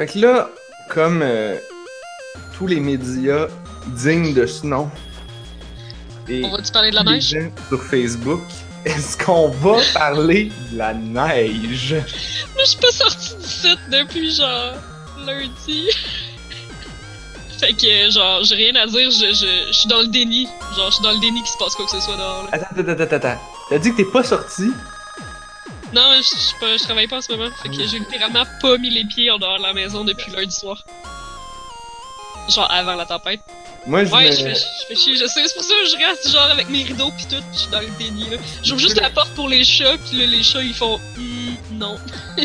Fait que là, comme euh, tous les médias dignes de ce nom, et On va-tu parler de la les neige? gens sur Facebook, est-ce qu'on va parler de la neige? Moi, je suis pas sortie du site depuis genre lundi. fait que, genre, j'ai rien à dire, je, je, je suis dans le déni. Genre, je suis dans le déni qu'il se passe quoi que ce soit dehors. Là. Attends, attends, attends, attends. T'as dit que t'es pas sorti? Non, je, je, pas- je travaille pas en ce moment. Fait que j'ai littéralement pas mis les pieds en dehors de la maison depuis lundi soir. Genre avant la tempête. Moi, je Ouais, me... je fais, je fais chier, je sais, c'est pour ça que je reste genre avec mes rideaux pis tout, je suis dans le déni là. J'ouvre juste la porte pour les chats, pis là, les chats ils font Hmm, non.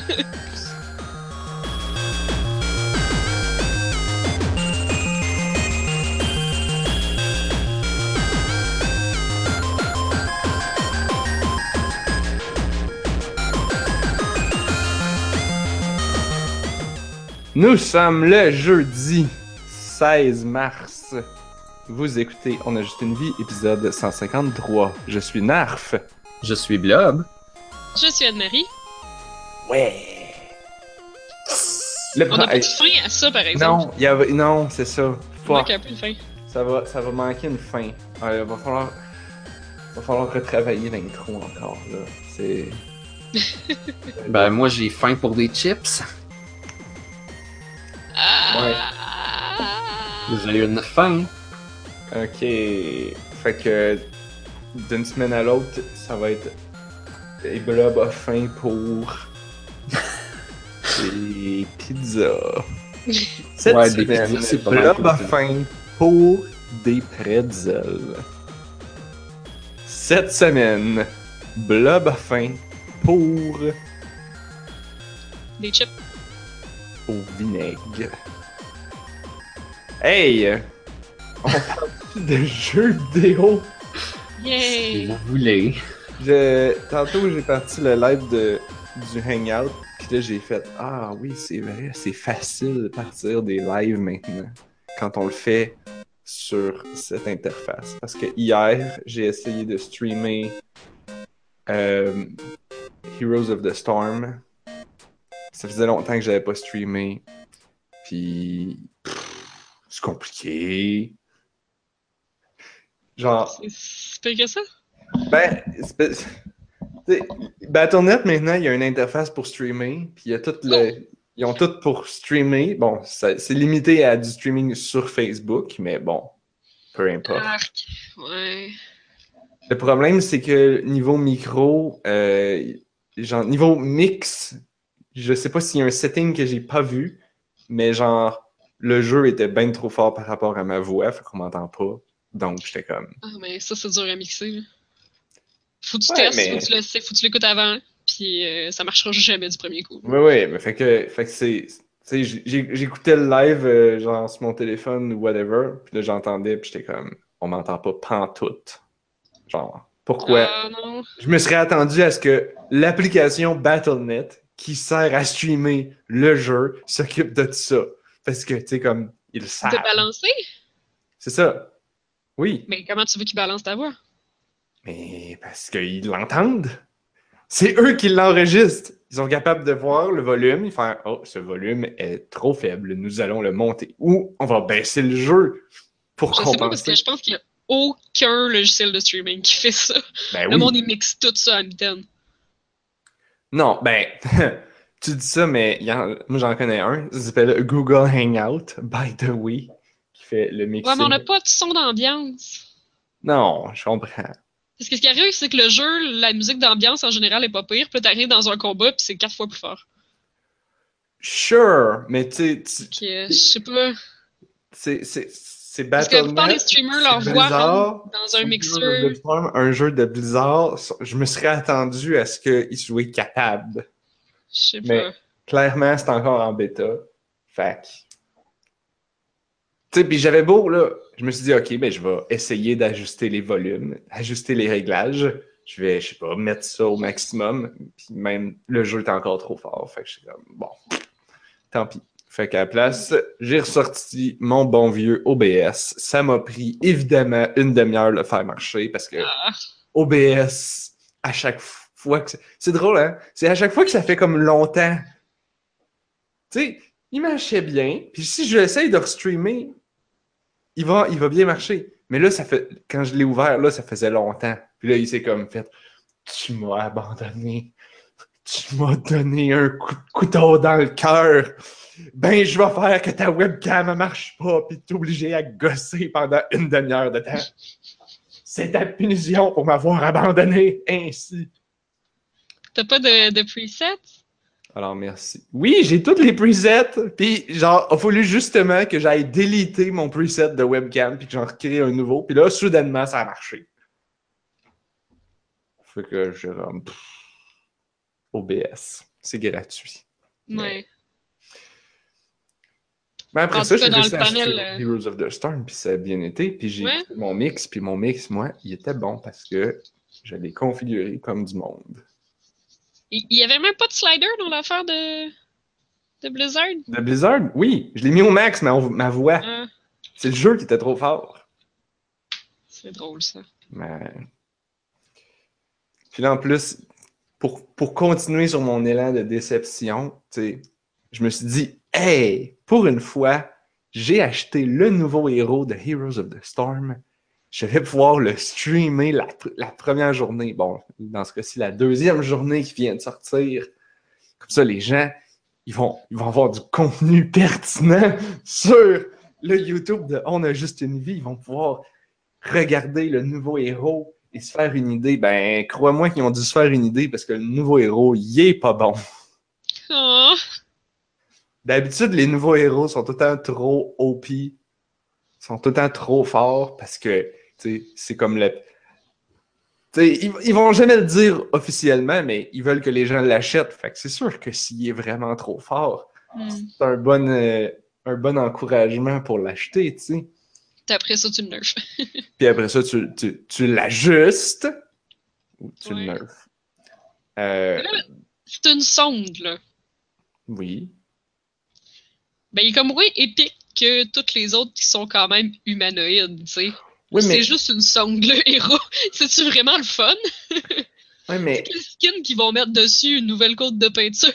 Nous sommes le jeudi 16 mars. Vous écoutez On a juste une vie, épisode 153. Je suis Narf. Je suis Blob. Je suis Anne-Marie. Ouais. Le On a pas de fin à ça par exemple. Non, il y avait... non, c'est ça. Un peu de fin. Ça va, ça va manquer une fin. Ouais, va falloir, va falloir retravailler l'intro encore là. C'est. Ben, moi, j'ai faim pour des chips. Ah. J'ai une faim. Ok. Fait que d'une semaine à l'autre, ça va être. Et Blob a faim pour. des pizzas. Cette Ouais, des semaine, pizzas, c'est pas mal Blob cool, a ça. faim pour des pretzels. Cette semaine, Blob a faim pour. Des chips. Au vinaigre. Hey! On parle de jeux vidéo. Si Yay! vous voulez. Je... Tantôt, j'ai parti le live de... du Hangout, puis là, j'ai fait Ah oui, c'est vrai, c'est facile de partir des lives maintenant quand on le fait sur cette interface. Parce que hier, j'ai essayé de streamer euh, Heroes of the Storm. Ça faisait longtemps que j'avais pas streamé. Puis. C'est compliqué. Genre. C'est que ça? Ben, Battle.net, maintenant, il y a une interface pour streamer, puis il y a tout le... Ils ont tout pour streamer. Bon, c'est limité à du streaming sur Facebook, mais bon, peu importe. Arc. Ouais. Le problème, c'est que niveau micro, euh, genre, niveau mix, je sais pas s'il y a un setting que j'ai pas vu, mais genre, le jeu était bien trop fort par rapport à ma voix, fait qu'on m'entend pas. Donc, j'étais comme... Ah, mais ça, c'est dur à mixer. Là. Faut que tu Ouais, testes, mais- faut que tu le sais, faut que tu l'écoutes avant, puis euh, ça marchera jamais du premier coup. Oui, oui, mais fait que, fait que c'est. J'écoutais le live, euh, genre sur mon téléphone ou whatever, puis là j'entendais, puis j'étais comme, on m'entend pas pantoute. Genre, pourquoi? Ah non. Je me serais attendu à ce que l'application BattleNet, qui sert à streamer le jeu, s'occupe de tout ça. Parce que, tu sais, comme, ils savent. De balancer? C'est ça. Oui, Mais comment tu veux qu'il balance ta voix? mais parce qu'ils l'entendent. C'est eux qui l'enregistrent. Ils sont capables de voir le volume, ils font Oh, ce volume est trop faible, nous allons le monter. Ou on va baisser le jeu pour Je sais pas, parce compenser. que je pense qu'il y a aucun logiciel de streaming qui fait ça. Ben Le oui. monde, il mixe tout ça à mitaine. Non, ben, tu dis ça, mais y en- moi j'en connais un. Ça s'appelle Google Hangout, by the way, qui fait le mixing. Ouais, mais on n'a pas de son d'ambiance. Non, je comprends. Parce que ce qui arrive, c'est que le jeu, la musique d'ambiance en général est pas pire. Puis t'arrives dans un combat, puis c'est quatre fois plus fort. Sure, mais tu sais, je sais pas. c'est c'est- c'est Parce que plupart des BattleNet. streamers, leur rentre dans un mixeur. Un jeu de Blizzard, je me serais attendu à ce qu'ils soient capables. Je sais Mais- pas. Clairement, c'est encore en bêta. Fait que- Tu sais, puis j'avais beau, là, je me suis dit, OK, ben je vais essayer d'ajuster les volumes, ajuster les réglages. Je vais, je sais pas, mettre ça au maximum. Puis même, le jeu est encore trop fort. Fait que je suis comme, bon, tant pis. Fait qu'à la place, j'ai ressorti mon bon vieux OBS. Ça m'a pris évidemment une demi-heure de le faire marcher parce que Ah, OBS, à chaque fois que... C'est drôle, hein? C'est à chaque fois que ça fait comme longtemps. Tu sais, il marchait bien. Puis si je l'essaye de restreamer, il va, il va bien marcher. Mais là, ça fait, quand je l'ai ouvert, là, ça faisait longtemps. Puis là, il s'est comme fait, tu m'as abandonné. Tu m'as donné un coup de couteau dans le cœur. Ben, je vais faire que ta webcam ne marche pas, puis t'es obligé à gosser pendant une demi-heure de temps. C'est ta punition pour m'avoir abandonné ainsi. T'as pas de, de presets? Alors, merci. Oui, j'ai toutes les presets. Puis, genre, il a fallu justement que j'aille déliter mon preset de webcam, puis que j'en recrée un nouveau. Puis là, soudainement, ça a marché. Fait que je pff, OBS. C'est gratuit. Ouais. Mais après En ça, acheter panel, euh, Heroes of the Storm, puis ça a bien été. Puis j'ai Ouais. fait mon mix, puis mon mix, moi, il était bon parce que je l'ai configuré comme du monde. Il il y avait même pas de slider dans l'affaire de, de Blizzard? De Blizzard, oui, je l'ai mis au max, ma, ma voix. Ah, C'est le jeu qui était trop fort. c'est drôle, ça. Mais... Puis là, en plus, pour, pour continuer sur mon élan de déception, je me suis dit, hey, pour une fois, j'ai acheté le nouveau héros de Heroes of the Storm. Je vais pouvoir le streamer la, pr- la première journée. Bon, dans ce cas-ci, la deuxième journée qui vient de sortir. Comme ça, les gens, ils vont, ils vont avoir du contenu pertinent sur le YouTube de On a juste une vie. Ils vont pouvoir regarder le nouveau héros et se faire une idée. Ben, crois-moi qu'ils ont dû se faire une idée parce que le nouveau héros, il est pas bon. Oh, D'habitude, les nouveaux héros sont tout le temps trop OP, sont tout le temps trop forts parce que, c'est comme le. Ils, ils vont jamais le dire officiellement, mais ils veulent que les gens l'achètent. Fait que c'est sûr que s'il est vraiment trop fort, hmm. c'est un bon, euh, un bon encouragement pour l'acheter, tu sais. Puis après ça, tu le nerfs. Puis après ça, tu, tu, tu l'ajustes ou tu Ouais. le nerfs. Euh, C'est une sonde, là. oui. Ben, il est comme moins épique que toutes les autres qui sont quand même humanoïdes, tu sais. Oui, mais, C'est juste une sonde, le héros. C'est-tu vraiment le fun? ouais, mais Les skins qui vont mettre dessus une nouvelle côte de peinture?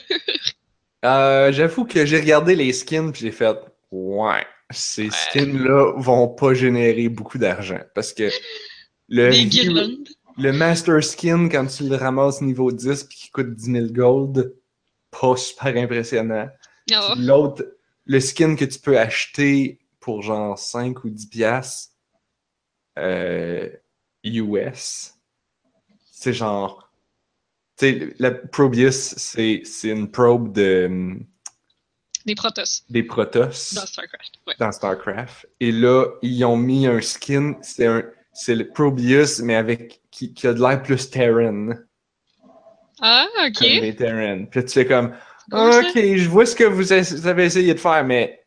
euh, j'avoue que j'ai regardé les skins puis j'ai fait Ouais, ces skins-là vont pas générer beaucoup d'argent. Parce que le, le Master Skin, quand tu le ramasses niveau 10 puis qui coûte 10 000 gold, pas super impressionnant. Ah, L'autre, le skin que tu peux acheter pour genre 5 ou 10 piastres euh, US, c'est genre. Tu sais, la Probius, c'est une probe de, des Protoss des Protoss dans StarCraft. Ouais. dans StarCraft. Et là, ils ont mis un skin, c'est un. C'est le Probius, mais avec qui, qui a de l'air plus Terran. Ah, ok. Comme les Terran. Puis là, tu fais comme. Ok, je vois ce que vous avez essayé de faire, mais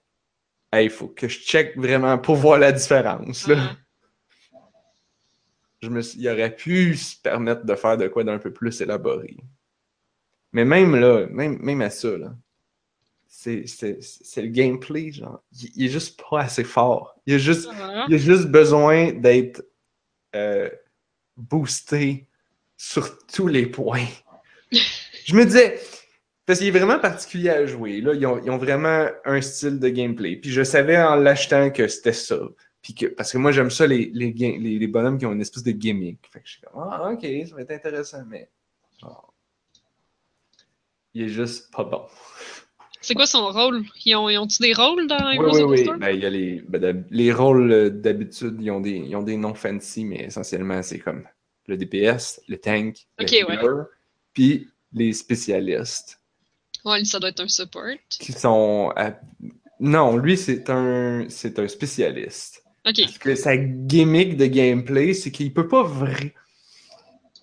il faut que je check vraiment pour voir la différence. Là. Je me suis- il aurait pu se permettre de faire de quoi d'un peu plus élaboré. Mais même là, même, même à ça, là, c'est, c'est, c'est le gameplay, genre. Il, il est juste pas assez fort. Il a juste, il a juste besoin d'être euh, boosté sur tous les points. Je me disais, parce qu'il est vraiment particulier à jouer. Là, ils ont, ils ont vraiment un style de gameplay. Puis je savais en l'achetant que c'était ça. Puis que, parce que moi, j'aime ça, les, les, les, les bonhommes qui ont une espèce de gimmick. Fait que je suis comme, ah, ok, ça va être intéressant, mais genre, il est juste pas bon. C'est quoi son rôle? Ils ont, ils ont-tu des rôles dans Oui, oui, oui. Ben, il y a les, ben, les rôles, euh, d'habitude, ils ont, des, ils ont des noms fancy, mais essentiellement, c'est comme le DPS, le tank, le healer, puis les spécialistes Ouais, ça doit être un support. qui sont... à- Non, lui, c'est un, c'est un spécialiste. Ok. Parce que sa gimmick de gameplay, c'est qu'il peut pas vraiment...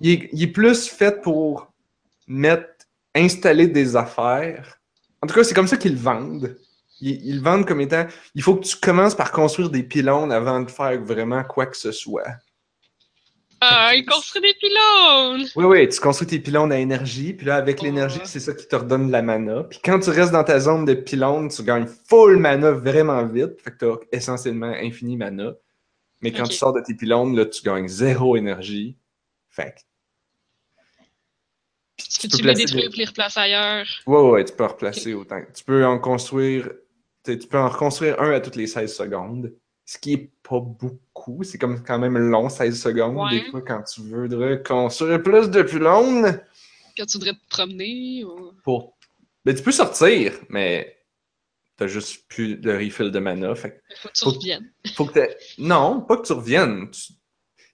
Il est, il est plus fait pour mettre, installer des affaires. En tout cas, c'est comme ça qu'ils le vendent. Ils, ils le vendent comme étant, il faut que tu commences par construire des pylônes avant de faire vraiment quoi que ce soit. Ah, il construit des pylônes! Oui, oui, tu construis tes pylônes à énergie, puis là, avec Oh. l'énergie, c'est ça qui te redonne la mana. Puis quand tu restes dans ta zone de pylônes, tu gagnes full mana vraiment vite, fait que tu as essentiellement infini mana. Mais quand tu sors de tes pylônes, là, tu gagnes zéro énergie. Fait que- Puis Tu peux les détruire des- puis les replacer ailleurs? Ouais, ouais, tu peux en replacer autant. Tu peux en construire. Tu tu peux en reconstruire un à toutes les 16 secondes. Ce qui est pas beaucoup. C'est comme quand même long, 16 secondes. Ouais. Des fois, quand tu veux reconstruire plus de pylônes. Quand tu voudrais te promener? Ou... Pour... Ben, tu peux sortir, mais t'as juste plus de refill de mana. Fait Faut que tu Faut- reviennes. faut que Non, pas que tu reviennes. Tu-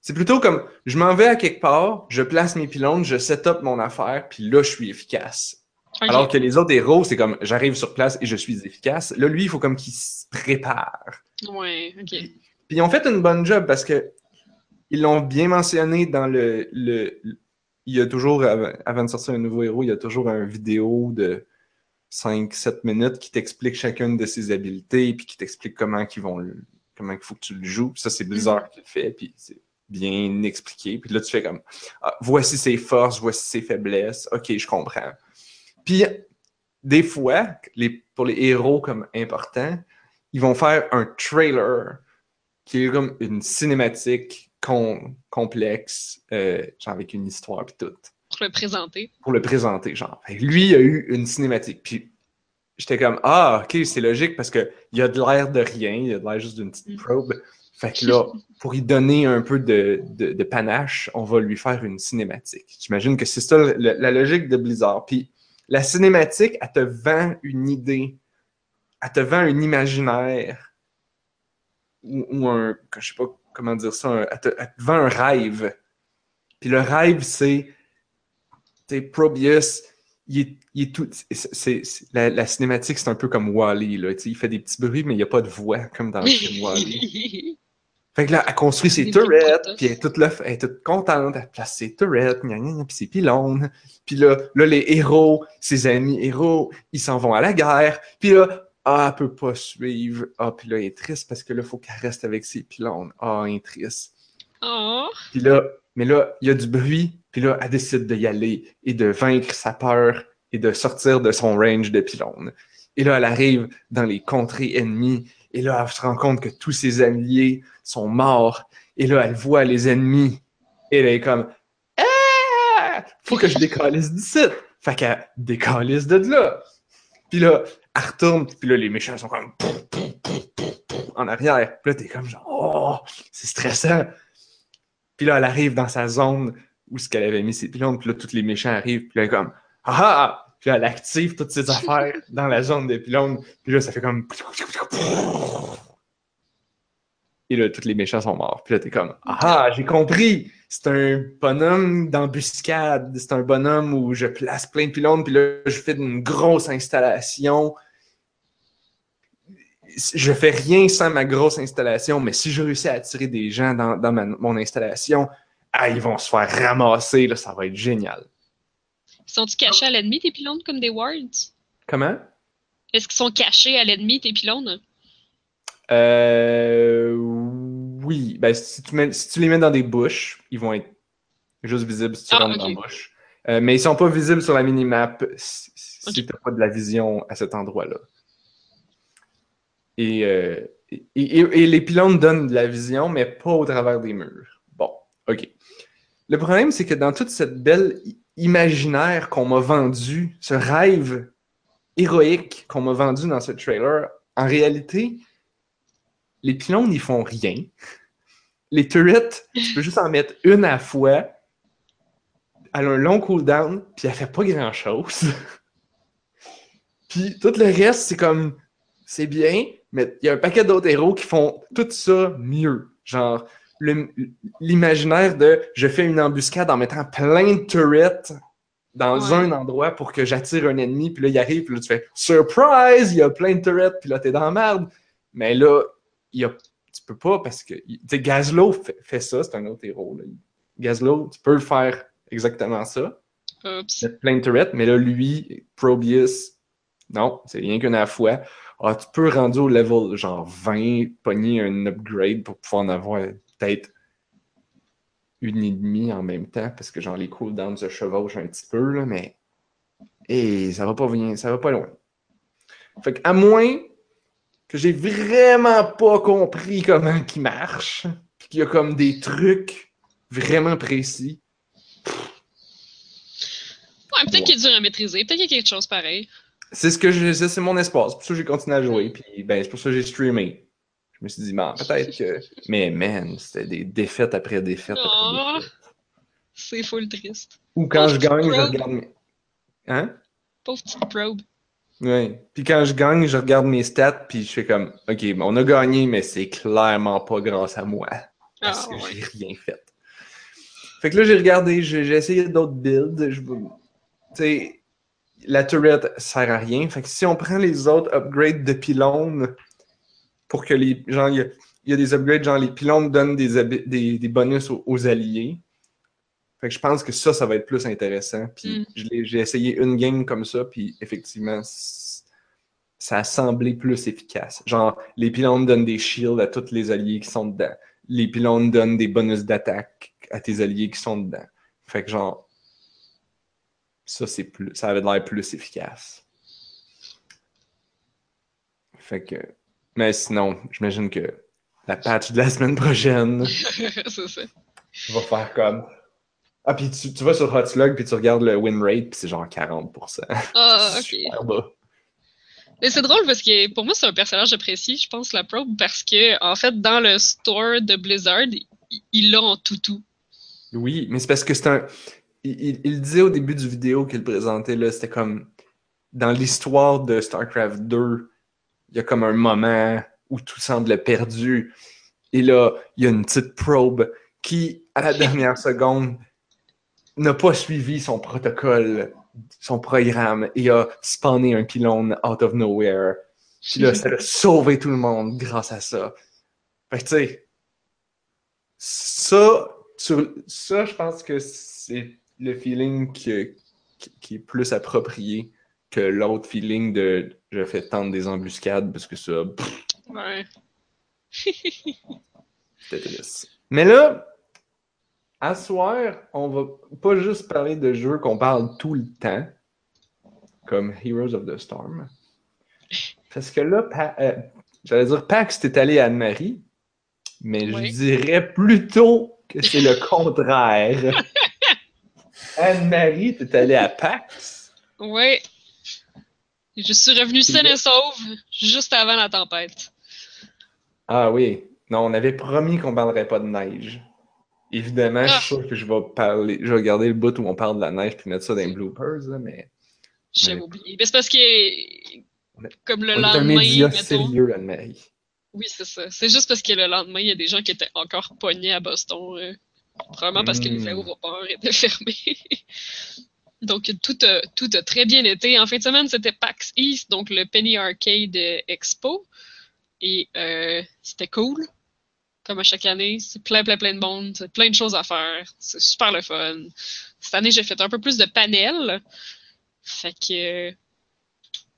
C'est plutôt comme je m'en vais à quelque part, je place mes pylônes, je set up mon affaire, puis là, je suis efficace. Alors que les autres héros, c'est comme j'arrive sur place et je suis efficace. Là, lui, il faut comme qu'il se prépare. Ouais, ok. Puis ils ont fait une bonne job parce que ils l'ont bien mentionné dans le, le. Il y a toujours, avant de sortir un nouveau héros, il y a toujours un vidéo de 5-7 minutes qui t'explique chacune de ses habiletés, puis qui t'explique comment qu'ils vont le- comment il faut que tu le joues. Puis ça, c'est Blizzard qui le fait, puis c'est bien expliqué. Puis là, tu fais comme Ah, voici ses forces, voici ses faiblesses. Ok, je comprends. Puis des fois, les, pour les héros comme importants, ils vont faire un trailer qui est comme une cinématique com- complexe, euh, genre avec une histoire puis tout, Pour le présenter. pour le présenter, genre. Lui, il a eu une cinématique, puis j'étais comme, ah, ok, c'est logique parce que il a de l'air de rien, il a de l'air juste d'une petite Mm. probe. Fait que là, pour y donner un peu de, de- de panache, on va lui faire une cinématique. J'imagine que c'est ça le- la logique de Blizzard. Puis la cinématique, elle te vend une idée, elle te vend un imaginaire ou, ou un, que je sais pas comment dire ça, un- elle, te, elle te vend un rêve. Puis le rêve, c'est, tu sais, Probius, il est, il est tout, c'est, la, la cinématique, c'est un peu comme Wally, là, tu sais, il fait des petits bruits, mais il n'y a pas de voix, comme dans le film Wally. Fait que là, elle construit ses turrets, potos. puis elle est toute, elle est toute contente, elle place ses gna, gna, gna, puis ses pylônes. Puis là, là, les héros, ses amis héros, ils s'en vont à la guerre. Puis là, ah, elle peut pas suivre. Ah, puis là, elle est triste parce que là, il faut qu'elle reste avec ses pylônes. Ah, elle est triste. Oh, Puis là, mais là, il y a du bruit, puis là, elle décide d'y aller et de vaincre sa peur et de sortir de son range de pylônes. Et là, elle arrive dans les contrées ennemies, et là, elle se rend compte que tous ses alliés sont morts. Et là, elle voit les ennemis, et elle est comme Ah! Faut que je décalisse d'ici. Fait qu'elle décalisse de là. Puis là, elle retourne, puis là, les méchants sont comme en arrière. Puis là, t'es comme genre, oh, c'est stressant. Puis là, elle arrive dans sa zone où ce qu'elle avait mis ses pylônes, puis là, tous les méchants arrivent, puis là, comme Ah ah! Puis là, elle active toutes ses affaires dans la zone des pylônes, puis là, ça fait comme. Et là, tous les méchants sont morts. Puis là, t'es comme Ah, j'ai compris! C'est un bonhomme d'embuscade. C'est un bonhomme où je place plein de pylônes, puis là, je fais une grosse installation. Je fais rien sans ma grosse installation, mais si je réussis à attirer des gens dans, dans ma- mon installation, ah, ils vont se faire ramasser, là, ça va être génial. sont-ils cachés à l'ennemi, tes pylônes, comme des wards? Comment? Est-ce qu'ils sont cachés à l'ennemi, tes pylônes? Euh, oui. Ben, si, tu mets- si tu les mets dans des bouches, ils vont être juste visibles si tu Ah, rentres dans la bouche. Euh, mais ils sont pas visibles sur la minimap si, si tu n'as pas de la vision à cet endroit-là. Et, euh, et, et- et les pylônes donnent de la vision, mais pas au travers des murs. Bon, OK. Le problème, c'est que dans toute cette belle imaginaire qu'on m'a vendu, ce rêve héroïque qu'on m'a vendu dans ce trailer, en réalité, les pylônes, ils font rien. Les turrets, tu peux juste en mettre une à la fois. Elle a un long cooldown, puis elle fait pas grand-chose. puis tout le reste, c'est comme... C'est bien, mais il y a un paquet d'autres héros qui font tout ça mieux. Genre, l'imaginaire de je fais une embuscade en mettant plein de turrets dans Ouais. un endroit pour que j'attire un ennemi, puis là, il arrive, puis là, tu fais Surprise! Il y a plein de turrets, puis là, t'es dans la merde. Mais là, il y a, tu peux pas parce que. Tu sais, Gazlo fait, fait ça, c'est un autre héros. Là. Gazlo, tu peux le faire exactement ça. Oups. Mettre plein de turrets, mais là, lui, Probius, non, c'est rien qu'une à la fois. Ah, tu peux rendre au level genre 20, pogner un upgrade pour pouvoir en avoir peut-être une et demie en même temps, parce que genre les cooldowns se chevauchent un petit peu, là, mais et ça va pas venir, ça va pas loin. Fait que à moins que j'ai vraiment pas compris comment qu'il marche, puis qu'il y a comme des trucs vraiment précis. Ouais, peut-être qu'il est dur à maîtriser, peut-être qu'il y a quelque chose pareil. C'est ce que je, c'est mon espace. C'est pour ça que j'ai continué à jouer. Puis, ben, c'est pour ça que j'ai streamé. Je me suis dit, ben, peut-être que. Mais man, c'était des défaites après défaites Oh. défaites. C'est full triste. Ou quand je gagne, je regarde mes. Hein? Pauvre petite probe. Oui. Puis quand je gagne, je regarde mes stats, puis je fais comme, OK, on a gagné, mais c'est clairement pas grâce à moi. Parce Ah, que ouais. j'ai rien fait. Fait que là, j'ai regardé, j'ai essayé d'autres builds. Je, tu sais, la turret sert à rien. Fait que si on prend les autres upgrades de pylônes pour que les. Genre, il y a, il y a des upgrades, genre les pylônes donnent des, des, des bonus aux, aux alliés. Fait que je pense que ça, ça va être plus intéressant. Puis Mm. j'ai essayé une game comme ça, puis effectivement, ça a semblé plus efficace. Genre, les pylônes donnent des shields à tous les alliés qui sont dedans. Les pylônes donnent des bonus d'attaque à tes alliés qui sont dedans. Fait que genre, ça, c'est plus, ça avait l'air plus efficace. Fait que, mais sinon, j'imagine que la patch de la semaine prochaine va faire comme. Ah, puis tu, tu vas sur Hotslug, puis tu regardes le win rate, puis c'est genre 40%. Ah, ok. super bas. Mais c'est drôle parce que pour moi, c'est un personnage apprécié, je pense, la probe, parce que, en fait, dans le store de Blizzard, il- il l'a en toutou. Oui, mais c'est parce que c'est un. Il, il- il disait au début du vidéo qu'il présentait, là, c'était comme. Dans l'histoire de StarCraft 2, il y a comme un moment où tout semble perdu. Et là, il y a une petite probe qui, à la dernière seconde, n'a pas suivi son protocole, son programme, et a spawné un pylône out of nowhere. Puis là, ça a sauvé tout le monde grâce à ça. Fait que, tu sais, ça, sur, ça, je pense que c'est le feeling que- qui, qui est plus approprié que l'autre feeling de je fais tendre des embuscades parce que ça, pff, Ouais. c'était triste. Mais là, à soir, on va pas juste parler de jeux qu'on parle tout le temps, comme Heroes of the Storm. Parce que là, euh, j'allais dire Pax, t'es allé à Anne-Marie, mais Oui. je dirais plutôt que c'est le contraire. Anne-Marie, t'es allé à Pax? Ouais. Je suis revenu saine et sauve juste avant la tempête. Ah oui. Non, on avait promis qu'on parlerait pas de neige. Évidemment, je Ah. suis sûr que je vais parler. Je vais regarder le bout où on parle de la neige puis mettre ça dans les bloopers, là, mais. J'avais oublié. Mais c'est parce que, comme le on est un lendemain, média mettons- sérieux, Anne-Marie. Oui, c'est ça. C'est juste parce que le lendemain, il y a des gens qui étaient encore pognés à Boston. euh, probablement parce que les aéroports étaient fermés. donc, tout a, tout a très bien été. En fin de semaine, c'était PAX East, donc le Penny Arcade Expo. Et euh, c'était cool. Comme à chaque année, c'est plein, plein, plein de monde. C'est plein de choses à faire. C'est super le fun. Cette année, j'ai fait un peu plus de panels. Fait que... euh,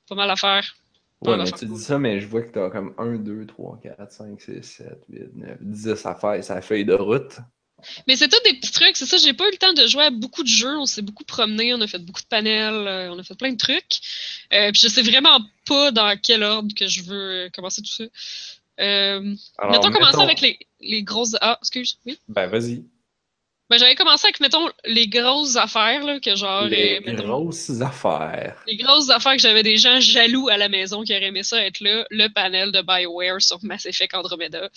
pas mal à faire. Ouais, Pas mais mal à tu faire. dis ça, mais je vois que t'as comme 1, 2, 3, 4, 5, 6, 7, 8, 9, 10 affaires sur la feuille de route. Mais c'est tout des petits trucs, c'est ça, j'ai pas eu le temps de jouer à beaucoup de jeux, on s'est beaucoup promené, on a fait beaucoup de panels, euh, on a fait plein de trucs. Euh, puis je sais vraiment pas dans quel ordre que je veux euh, commencer tout ça. Euh, Alors, mettons commencer avec les, les grosses... Ah, excuse, oui. Ben, vas-y. Ben j'avais commencé avec, mettons, les grosses affaires, là, que genre... Les euh, mettons, grosses affaires. les grosses affaires que j'avais des gens jaloux à la maison qui auraient aimé ça être là, le panel de BioWare sur Mass Effect Andromeda.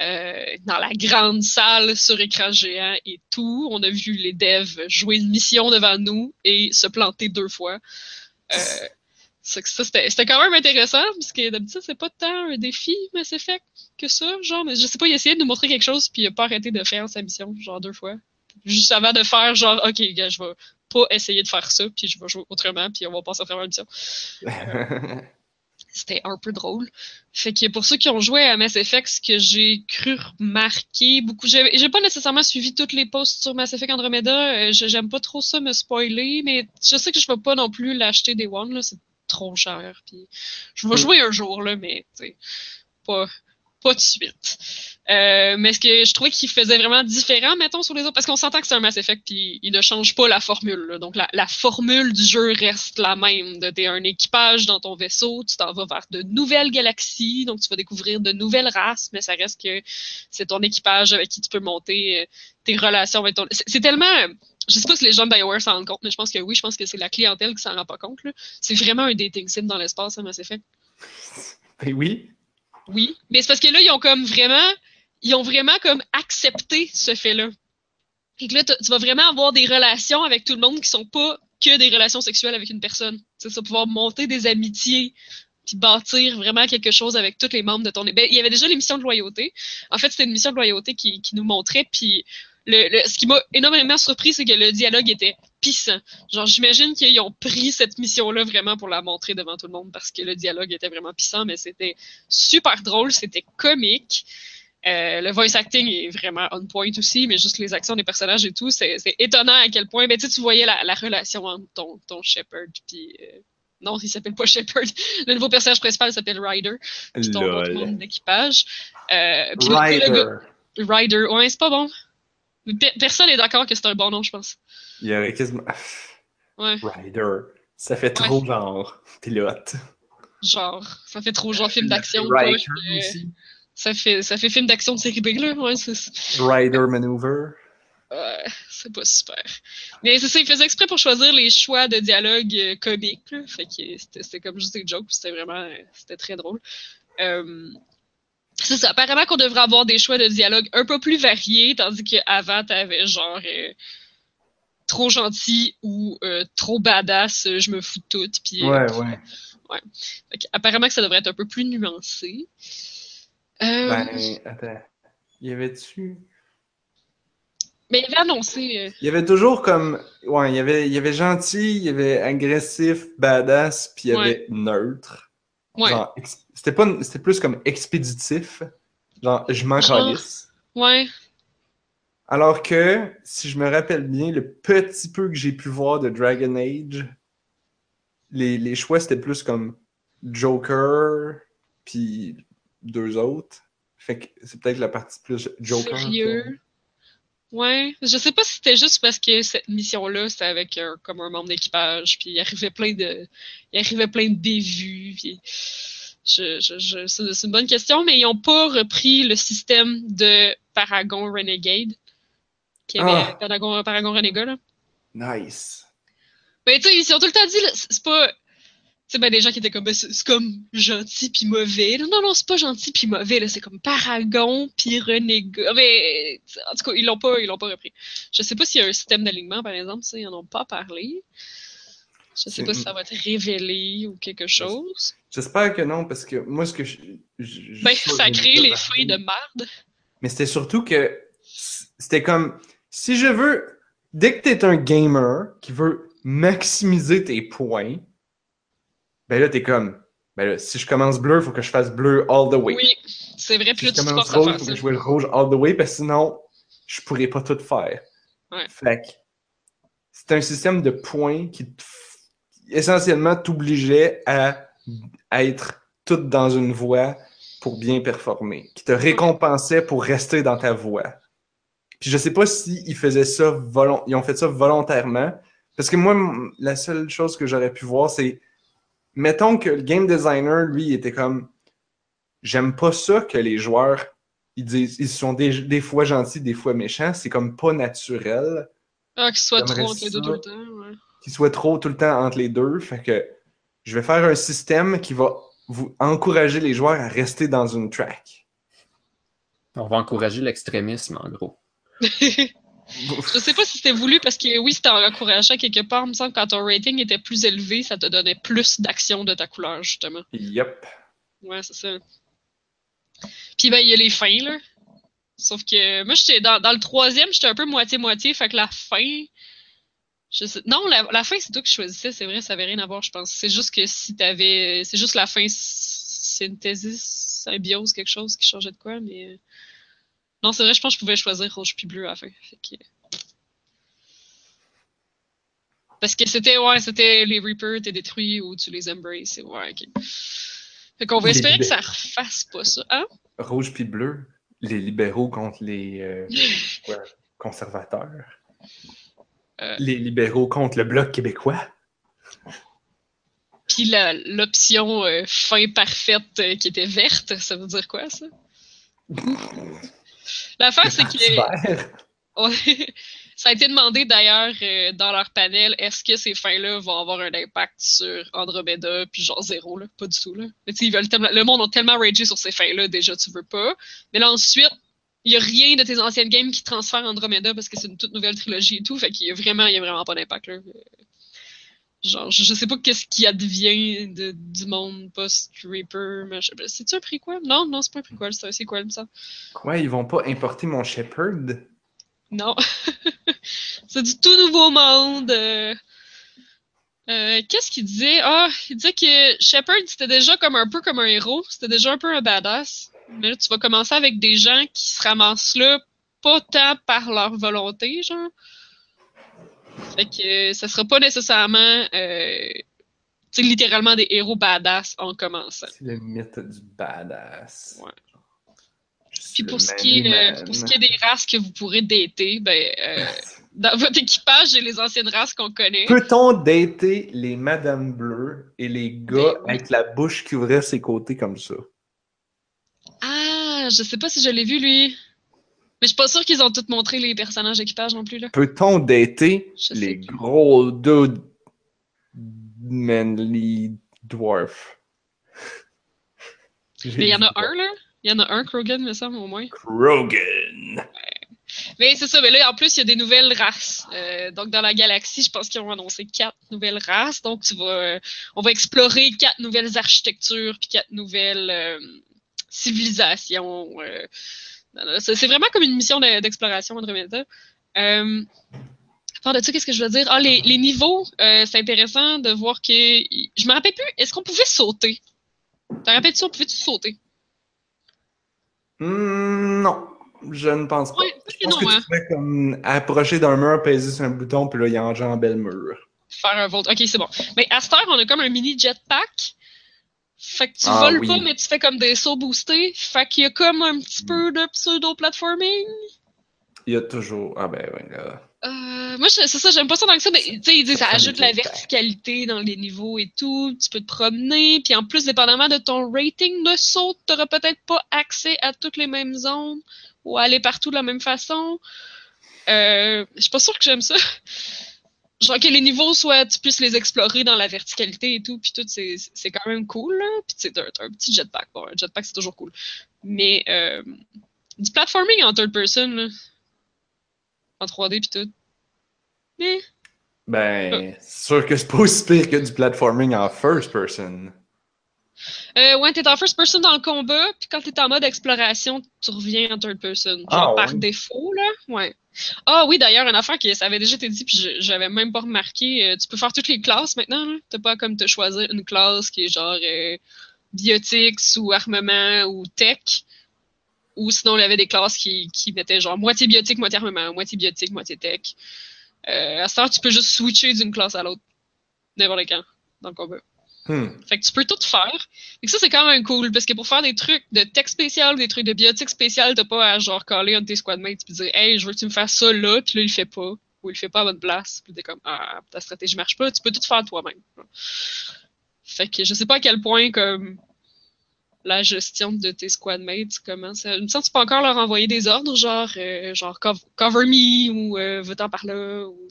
Euh, dans la grande salle sur écran géant et tout. On a vu les devs jouer une mission devant nous et se planter deux fois. Euh, c'était quand même intéressant, parce que d'habitude, c'est pas tant un défi Mass Effect que ça, genre, mais je sais pas, il a essayé de nous montrer quelque chose, puis il a pas arrêté de faire sa mission, genre deux fois. Juste avant de faire, genre, ok, gars, je vais pas essayer de faire ça, puis je vais jouer autrement, puis on va passer à travers la mission. C'était un peu drôle. Fait que pour ceux qui ont joué à Mass Effect, ce que j'ai cru remarquer beaucoup, j'ai pas nécessairement suivi toutes les posts sur Mass Effect Andromeda. euh, J'aime pas trop ça me spoiler, mais je sais que je vais pas non plus l'acheter des One, là, c'est trop cher. Puis je vais Mm. jouer un jour là, mais pas pas de suite. Euh, mais ce que je trouvais qu'il faisait vraiment différent, mettons, sur les autres, parce qu'on s'entend que c'est un Mass Effect, puis il ne change pas la formule. là. Donc la, la formule du jeu reste la même. T'es un équipage dans ton vaisseau, tu t'en vas vers de nouvelles galaxies, donc tu vas découvrir de nouvelles races, mais ça reste que c'est ton équipage avec qui tu peux monter euh, tes relations avec ton. C'est tellement je sais pas si les gens de BioWare s'en rendent compte, mais je pense que oui, je pense que c'est la clientèle qui s'en rend pas compte. C'est vraiment un dating sim dans l'espace, ça, Mass Effect. Ben oui. Oui, mais c'est parce que là, ils ont comme vraiment, ils ont vraiment comme accepté ce fait-là. Et que là, tu vas vraiment avoir des relations avec tout le monde qui sont pas que des relations sexuelles avec une personne. Tu sais, ça va pouvoir monter des amitiés, puis bâtir vraiment quelque chose avec tous les membres de ton... Ben, il y avait déjà l'émission de loyauté. En fait, c'était une mission de loyauté qui, qui nous montrait, puis le, le- ce qui m'a énormément surpris, c'est que le dialogue était pissant. Genre, j'imagine qu'ils ont pris cette mission-là vraiment pour la montrer devant tout le monde parce que le dialogue était vraiment pissant, mais c'était super drôle, c'était comique. Euh, le voice acting est vraiment on point aussi, mais juste les actions des personnages et tout, c'est étonnant à quel point. Ben, tu voyais la, la relation entre ton, ton Shepard puis. euh, non, il s'appelle pas Shepard. Le nouveau personnage principal s'appelle Ryder. Puis ton autre membre d'équipage. Euh, Ryder. Ryder. Ouais, c'est pas bon. Personne n'est d'accord que c'est un bon nom, je pense. Il y aurait quasiment. Ouais. Rider. Ça fait trop genre pilote. Genre, ça fait trop genre film d'action. Rider aussi. ça fait, ça fait film d'action de série B, là. Ouais, Rider Maneuver. ouais, c'est pas super. Mais c'est ça, il faisait exprès pour choisir les choix de dialogue euh, comiques, là. Fait que c'était comme juste des jokes, c'était vraiment, euh, c'était très drôle. Euh, c'est ça, apparemment qu'on devrait avoir des choix de dialogue un peu plus variés, tandis qu'avant, t'avais genre euh, trop gentil ou euh, trop badass, je me fous de tout. Puis, euh, Ouais, ouais. que apparemment que ça devrait être un peu plus nuancé. Ben, attends. Il y avait-tu? mais il avait annoncé. Il y avait toujours comme. Ouais, il y avait, il y avait gentil, il y avait agressif, badass, puis il y avait neutre. Ouais, c'était pas, c'était plus comme expéditif. Genre, je m'en calisse. ouais, Alors que, si je me rappelle bien, le petit peu que j'ai pu voir de Dragon Age, les, les choix c'était plus comme Joker, puis deux autres. Fait que c'est peut-être la partie plus Joker. sérieux. Ouais, je sais pas si c'était juste parce que cette mission-là, c'était avec un, comme un membre d'équipage, puis il arrivait plein de, il arrivait plein de bévues, puis je, je, je, c'est une bonne question, mais ils ont pas repris le système de Paragon Renegade, qui avait Ah. Paragon, Paragon Renegade, là. Nice. Ben, tu sais, ils ont tout le temps dit, c'est pas. Sais, ben, des gens qui étaient comme, ben, c'est comme gentil puis mauvais. Non, non, c'est pas gentil puis mauvais, là. C'est comme Paragon puis Renégat. Mais, en tout cas, ils l'ont pas, ils l'ont pas repris. Je sais pas s'il y a un système d'alignement, par exemple, ils en ont pas parlé. Je sais pas si ça va être révélé ou quelque chose. J'espère que non, parce que moi, ce que je. je- je- Ben, ça crée les feuilles de merde. Mais c'était surtout que c'était comme si je veux dès que t'es un gamer qui veut maximiser tes points, ben là t'es comme ben là, si je commence bleu, faut que je fasse bleu all the way. Oui, c'est vrai, si puis je commence rouge, faire faut que je joue le rouge all the way parce que sinon je pourrais pas tout faire. Ouais. Fait que c'est un système de points qui essentiellement t'obligeait à, à être tout dans une voie pour bien performer, qui te récompensait pour rester dans ta voie. Puis je sais pas si ils faisaient ça ils ont fait ça volontairement, parce que moi la seule chose que j'aurais pu voir c'est mettons que le game designer lui était comme j'aime pas ça que les joueurs ils disent ils sont des, des fois gentils, des fois méchants, c'est comme pas naturel Ah, qu'il soit J'aimerais trop entre les deux tout le temps, ouais. qu'il soit trop tout le temps entre les deux. Fait que je vais faire un système qui va vous encourager les joueurs à rester dans une track. On va encourager l'extrémisme, en gros. Je sais pas si c'était voulu parce que oui, c'était encourageant quelque part. Il me semble que quand ton rating était plus élevé, ça te donnait plus d'action de ta couleur, justement. Yep. Ouais, c'est ça. Puis ben, il y a les fins, là. Sauf que moi, j'étais dans, dans le troisième, j'étais un peu moitié-moitié, fait que la fin. Je sais... Non, la, la fin, c'est toi qui choisissais, c'est vrai, ça avait rien à voir, je pense. C'est juste que si t'avais. C'est juste la fin synthesis, symbiose, quelque chose qui changeait de quoi, mais. Non, c'est vrai, je pense que je pouvais choisir rouge puis bleu à la fin. Fait que... Parce que c'était, ouais, c'était les Reapers, t'es détruits ou tu les embraces. Ouais, ok. Fait qu'on va espérer que ça refasse pas ça. Hein? Rouge puis bleu. Les libéraux contre les euh, conservateurs. Euh. Les libéraux contre le Bloc québécois. Puis l'option euh, fin parfaite qui était verte, ça veut dire quoi, ça? L'affaire, c'est que. Ça a été demandé d'ailleurs euh, dans leur panel, est-ce que ces fins-là vont avoir un impact sur Andromeda, puis genre zéro, là, pas du tout. Là. Mais ils veulent le monde a tellement ragé sur ces fins-là, déjà tu veux pas. Mais là ensuite, il y a rien de tes anciennes games qui transfère Andromeda parce que c'est une toute nouvelle trilogie et tout, fait qu'il y a vraiment, y a vraiment pas d'impact là. Genre, je sais pas qu'est-ce qui advient de, du monde post-Reaper, c'est-tu un prequel? Non, non, c'est pas un prequel, c'est un sequel, ça? Quoi, ils vont pas importer mon Shepherd? Non. c'est du tout nouveau monde. euh. Euh, Qu'est-ce qu'il disait? Ah, il disait que Shepard, c'était déjà comme un peu comme un héros. C'était déjà un peu un badass. Mais là, tu vas commencer avec des gens qui se ramassent là, pas tant par leur volonté, genre. Fait que euh, ça sera pas nécessairement, euh, tu sais, littéralement des héros badass en commençant. C'est le mythe du badass. Ouais. Puis le pour ce, qui est, euh, pour ce qui est des races que vous pourrez dater, ben, euh, dans votre équipage, j'ai les anciennes races qu'on connaît. Peut-on dater les Madame Bleues et les gars Ben oui. avec la bouche qui ouvrait ses côtés comme ça? Ah, je sais pas si je l'ai vu, lui. Mais je suis pas sûre qu'ils ont tous montré les personnages d'équipage non plus, là. Peut-on dater Je sais les plus. gros dudes manly dwarfs? Mais il y en a un, là. Il y en a un, Krogan, me semble, au moins. Krogan. Mais c'est ça, mais là, en plus, il y a des nouvelles races. Euh, donc, dans la galaxie, je pense qu'ils ont annoncé quatre nouvelles races. Donc, tu vas, euh, on va explorer quatre nouvelles architectures puis quatre nouvelles euh, civilisations. C'est vraiment comme une mission de- d'exploration, Andromeda. Euh, à part de ça, qu'est-ce que je veux dire? Ah, les, les niveaux, euh, c'est intéressant de voir que... Je me rappelle plus, est-ce qu'on pouvait sauter? Te rappelles-tu, on pouvait-tu sauter? Hmm, non, je ne pense pas. Ouais, je c'est pense non, que hein. tu comme approcher d'un mur, peser sur un bouton, puis là, il enjambe le mur. faire un volt. Ok, c'est bon. Mais à cette heure, on a comme un mini jetpack. Fait que tu Ah, voles oui. pas, mais tu fais comme des sauts boostés. Fait qu'il y a comme un petit peu de pseudo-platforming. Il y a toujours... Ah ben ouais, là. Euh, moi, je- c'est ça, j'aime pas ça tant que ça, mais tu sais, ils disent ça Ça ajoute la verticalité dans les niveaux et tout. Tu peux te promener. Puis en plus, dépendamment de ton rating de saut, t'auras peut-être pas accès à toutes les mêmes zones ou à aller partout de la même façon. Euh, je suis pas sûre que j'aime ça. Genre que les niveaux soient, tu puisses les explorer dans la verticalité et tout, puis tout, c'est c'est quand même cool, là. Puis tu sais, t'as t'as un petit jetpack. Bon, un jetpack, c'est toujours cool. Mais euh, du platforming en third person, là. En 3D puis tout. Mais Ben, c'est sûr que c'est pas aussi pire que du platforming en first person. Euh, ouais, t'es en first person dans le combat, puis quand t'es en mode exploration, tu reviens en third person. Genre Ah, par défaut, là. Ouais. Ah oui, d'ailleurs, une affaire qui ça avait déjà été dit, puis je- j'avais même pas remarqué. euh, tu peux faire toutes les classes maintenant, là. T'as pas comme te choisir une classe qui est genre euh, biotics ou armement ou tech. Ou sinon, il y avait des classes qui, qui mettaient genre moitié biotique, moitié armement, moitié biotique, moitié tech. Euh, à ce temps, tu peux juste switcher d'une classe à l'autre. N'importe quand, dans le combat. Hmm. Fait que tu peux tout faire. Que ça, c'est quand même cool, parce que pour faire des trucs de tech spécial, des trucs de biotique spécial, t'as pas à genre caller un de tes squadmates puis dire Hey, je veux que tu me fasses ça là, puis là, il le fait pas. Ou il fait pas à bonne place. Puis t'es comme Ah, ta stratégie marche pas, tu peux tout faire toi-même. Fait que je sais pas à quel point comme la gestion de tes squadmates commence. Il me semble que tu peux encore leur envoyer des ordres, genre euh, genre cov- cover me ou euh, va-t'en par là. Ou.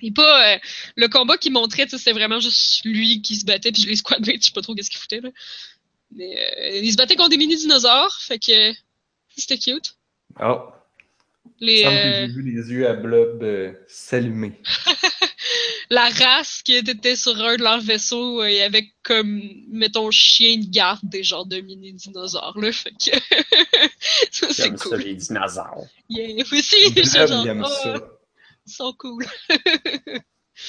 Et pas euh, le combat qu'il montrait, c'était vraiment juste lui qui se battait, puis les squadmates, je sais pas trop qu'est-ce qu'il foutait là. Mais euh, il se battait contre des mini dinosaures, fait que c'était cute. Oh, Les, euh, j'ai vu les yeux à blob euh, s'allumer. la race qui était sur un de leurs vaisseaux, euh, il y avait comme, mettons, chien de garde des genres de mini dinosaures là, fait que ça c'est J'aime ça, cool. les dinosaures. Yeah, aussi, Blob, genre, il aime oh, ça. Ils sont cool.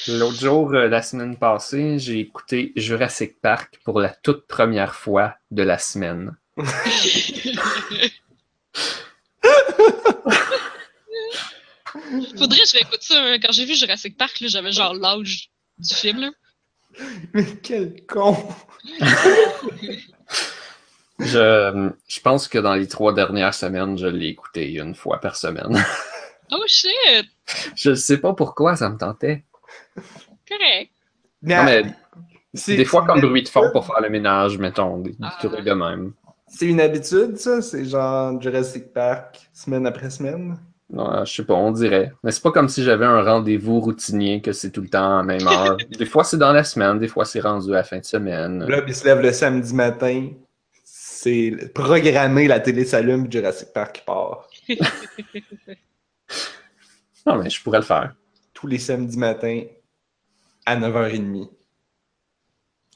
L'autre jour, euh, la semaine passée, j'ai écouté Jurassic Park pour la toute première fois de la semaine. Faudrait que je réécoute ça. hein. Quand j'ai vu Jurassic Park, là, j'avais genre l'âge du film. Là. Mais quel con! Je, je pense que dans les trois dernières semaines, je l'ai écouté une fois par semaine. Oh shit! je sais pas pourquoi ça me tentait. Correct. Non, mais c'est- des fois comme bruit de fond pour faire le ménage, mettons, des, des Ah. trucs de même. C'est une habitude, ça? C'est genre Jurassic Park, semaine après semaine? Non, je sais pas, on dirait. Mais c'est pas comme si j'avais un rendez-vous routinier que c'est tout le temps à la même heure. des fois, c'est dans la semaine, des fois, c'est rendu à la fin de semaine. Là, il se lève le samedi matin. C'est programmé, la télé s'allume, Jurassic Park part. Non, mais je pourrais le faire. Tous les samedis matins à 9h30.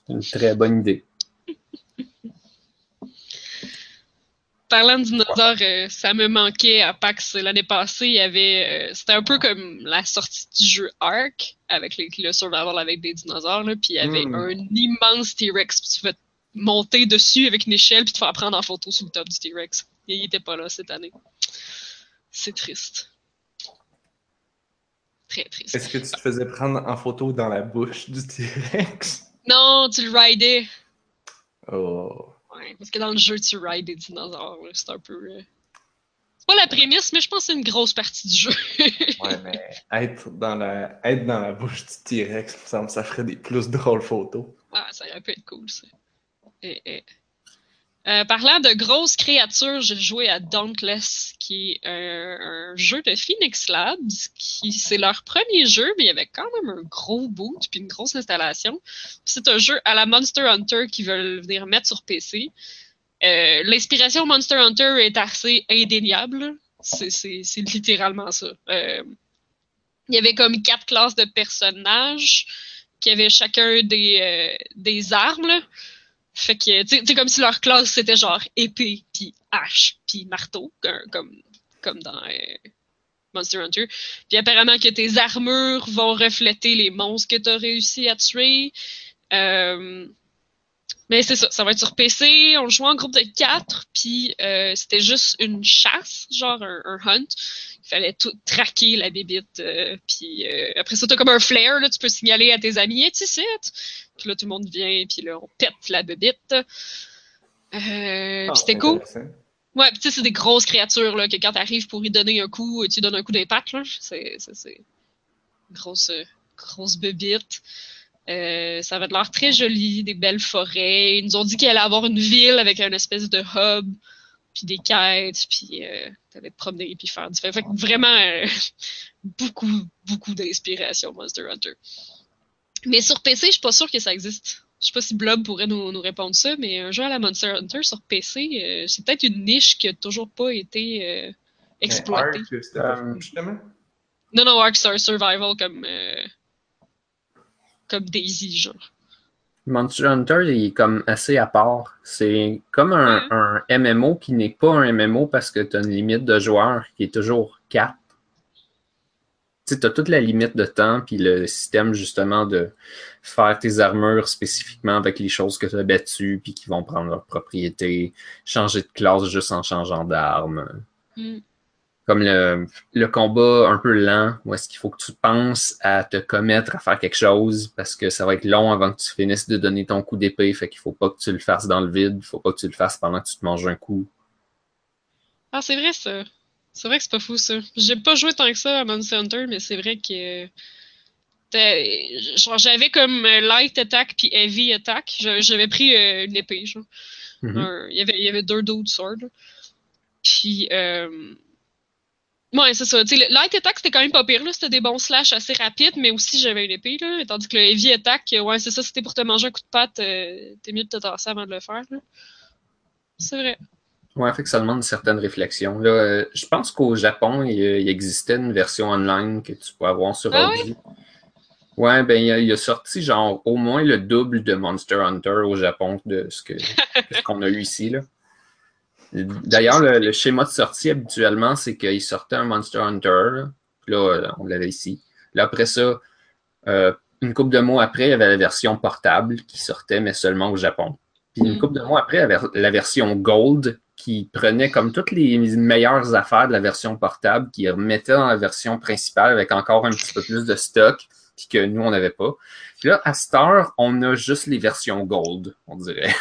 Une très bonne idée. Parlant de dinosaures, euh, ça me manquait à PAX l'année passée. Il y avait, euh, c'était un peu comme la sortie du jeu Ark avec les, le survival avec des dinosaures. Là, puis il y avait Mm. un immense T-Rex. puis Tu pouvais te monter dessus avec une échelle puis te faire prendre en photo sur le top du T-Rex. Il était pas là cette année. C'est triste. Très triste. Est-ce que tu te faisais prendre en photo dans la bouche du T-Rex? Non, tu le ridais. Oh. Ouais, parce que dans le jeu, tu rides des dinosaures. C'est un peu. euh, C'est pas la prémisse, mais je pense que c'est une grosse partie du jeu. Ouais, mais être dans la, être dans la bouche du T-Rex, que ça ferait des plus drôles photos. Ah, ça aurait pu être cool, ça. Et, et. Euh, parlant de grosses créatures, j'ai joué à Dauntless, qui est un, un jeu de Phoenix Labs, qui c'est leur premier jeu, mais il y avait quand même un gros boot puis une grosse installation. C'est un jeu à la Monster Hunter qu'ils veulent venir mettre sur PC. Euh, L'inspiration Monster Hunter est assez indéniable. C'est- littéralement ça. Euh, il y avait comme quatre classes de personnages qui avaient chacun des, euh, armes. Fait que, tu sais- tu sais, comme si leur classe c'était genre épée, puis hache, puis marteau, comme, comme, dans euh, Monster Hunter. Puis apparemment que tes armures vont refléter les monstres que tu as réussi à tuer. Euh, mais c'est ça, ça va être sur PC. On joue en groupe de quatre, puis euh, c'était juste une chasse, genre un, un hunt. Il fallait tout traquer la bébite. euh, puis euh, après ça, t'as comme un flare, là, tu peux signaler à tes amis, et ici. Puis là, tout le monde vient, puis là, on pète la bébite. Euh, puis c'était cool. Ouais, puis tu sais, c'est des grosses créatures, là, que quand t'arrives pour y donner un coup, tu donnes un coup d'impact, là. C'est, une grosse, grosse bébite. Euh, ça avait l'air très joli, des belles forêts. Ils nous ont dit qu'il allait avoir une ville avec un espèce de hub, puis des quêtes, puis euh, t'allais te promener puis faire du fait. Fait que vraiment, euh, beaucoup, beaucoup d'inspiration Monster Hunter. Mais sur PC, je suis pas sûre que ça existe. Je sais pas si Blob pourrait nous, nous répondre ça, mais un jeu à la Monster Hunter sur PC, euh, c'est peut-être une niche qui a toujours pas été euh, exploitée. Mais pas Euh, justement? Non, non, Ark, c'est un survival comme, euh, comme Daisy, genre. Monster Hunter, il est comme assez à part. C'est comme un, un MMO qui n'est pas un MMO parce que tu as une limite de joueurs qui est toujours 4. Tu sais, as toute la limite de temps, puis le système justement de faire tes armures spécifiquement avec les choses que tu as battues, puis qui vont prendre leur propriété, changer de classe juste en changeant d'arme. Mm. Comme le, le combat un peu lent, où est-ce qu'il faut que tu penses à te commettre à faire quelque chose, parce que ça va être long avant que tu finisses de donner ton coup d'épée, fait qu'il faut pas que tu le fasses dans le vide, il faut pas que tu le fasses pendant que tu te manges un coup. Ah, c'est vrai, ça. C'est vrai que c'est pas fou, ça. J'ai pas joué tant que ça à Monster Hunter, mais c'est vrai que. Genre, j'avais comme euh, Light Attack puis Heavy Attack. J'avais pris euh, une épée, genre. Mhm. Un- il, y avait, il y avait deux dudes swords. Puis, euh... ouais, c'est ça. Le Light Attack, c'était quand même pas pire, là. C'était des bons slash assez rapides, mais aussi j'avais une épée, là. Tandis que le Heavy Attack, euh, ouais, c'est ça, c'était pour te manger un coup de patte, euh, t'es mieux de te tasser avant de le faire. C'est vrai. Ouais, fait que ça demande une certaine réflexion. Là, euh, je pense qu'au Japon, il, il existait une version online que tu peux avoir sur Ah ordi. Ouais, ben il a, il a sorti genre au moins le double de Monster Hunter au Japon de ce que ce qu'on a eu ici. Là. D'ailleurs, le, le schéma de sortie habituellement, c'est qu'il sortait un Monster Hunter. Là, là, on l'avait ici. Là, après ça, euh, une couple de mois après, il y avait la version portable qui sortait, mais seulement au Japon. Puis une Mm. couple de mois après, la version Gold qui prenait comme toutes les meilleures affaires de la version portable, qui remettait dans la version principale avec encore un petit peu plus de stock, puis que nous, on n'avait pas. Puis là, à Star, on a juste les versions Gold, on dirait.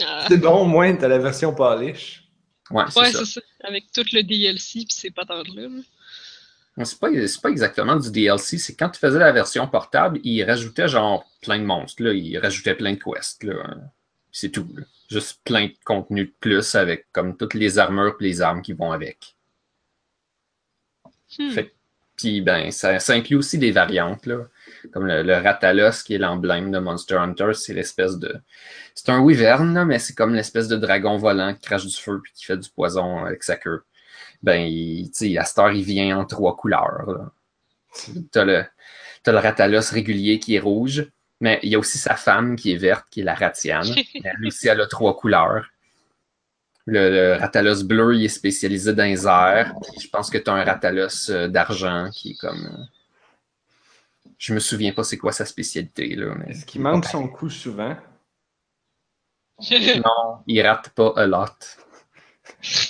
Ah. C'est bon, au moins, t'as la version polish. Ouais, c'est Ouais, ça. c'est ça. Avec tout le DLC, puis c'est pas tant de là. C'est pas, c'est pas exactement du DLC, c'est quand tu faisais la version portable, il rajoutait genre plein de monstres, là, il rajoutait plein de quests, là. C'est tout, là. Juste plein de contenu de plus avec comme toutes les armures et les armes qui vont avec. Hmm. Fait- Puis ben, ça, ça inclut aussi des variantes, là. Comme le, le Ratalos, qui est l'emblème de Monster Hunter, c'est l'espèce de. C'est un wyvern, là, mais c'est comme l'espèce de dragon volant qui crache du feu puis qui fait du poison avec sa queue. Ben, il, tu sais, à cette heure, il vient en trois couleurs. T'as le, t'as le Ratalos régulier qui est rouge, mais il y a aussi sa femme qui est verte, qui est la Ratiane. Elle aussi, elle a trois couleurs. Le, le Ratalos bleu, il est spécialisé dans les airs. Puis je pense que tu as un Ratalos euh, d'argent qui est comme. euh, Je me souviens pas c'est quoi sa spécialité. Là, mais... Est-ce qu'il manque son coup souvent? Non, il rate pas a lot.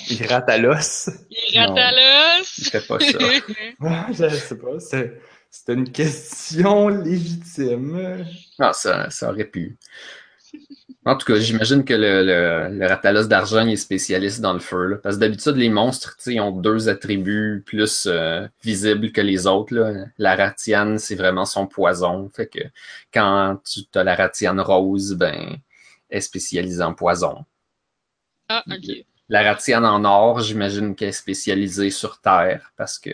Il rate à l'os? Il rate à l'os. Il fait pas ça. Je sais pas, c'est c'est une question légitime. Non, ça, ça aurait pu. En tout cas, j'imagine que le, le, le Ratalos d'argent est spécialiste dans le feu. là. Parce que d'habitude, les monstres, tu sais, ils ont deux attributs plus euh, visibles que les autres. là. La ratiane, c'est vraiment son poison. Fait que quand tu as la ratiane rose, ben, elle est spécialisée en poison. Ah, ok. La ratiane en or, j'imagine qu'elle est spécialisée sur Terre parce que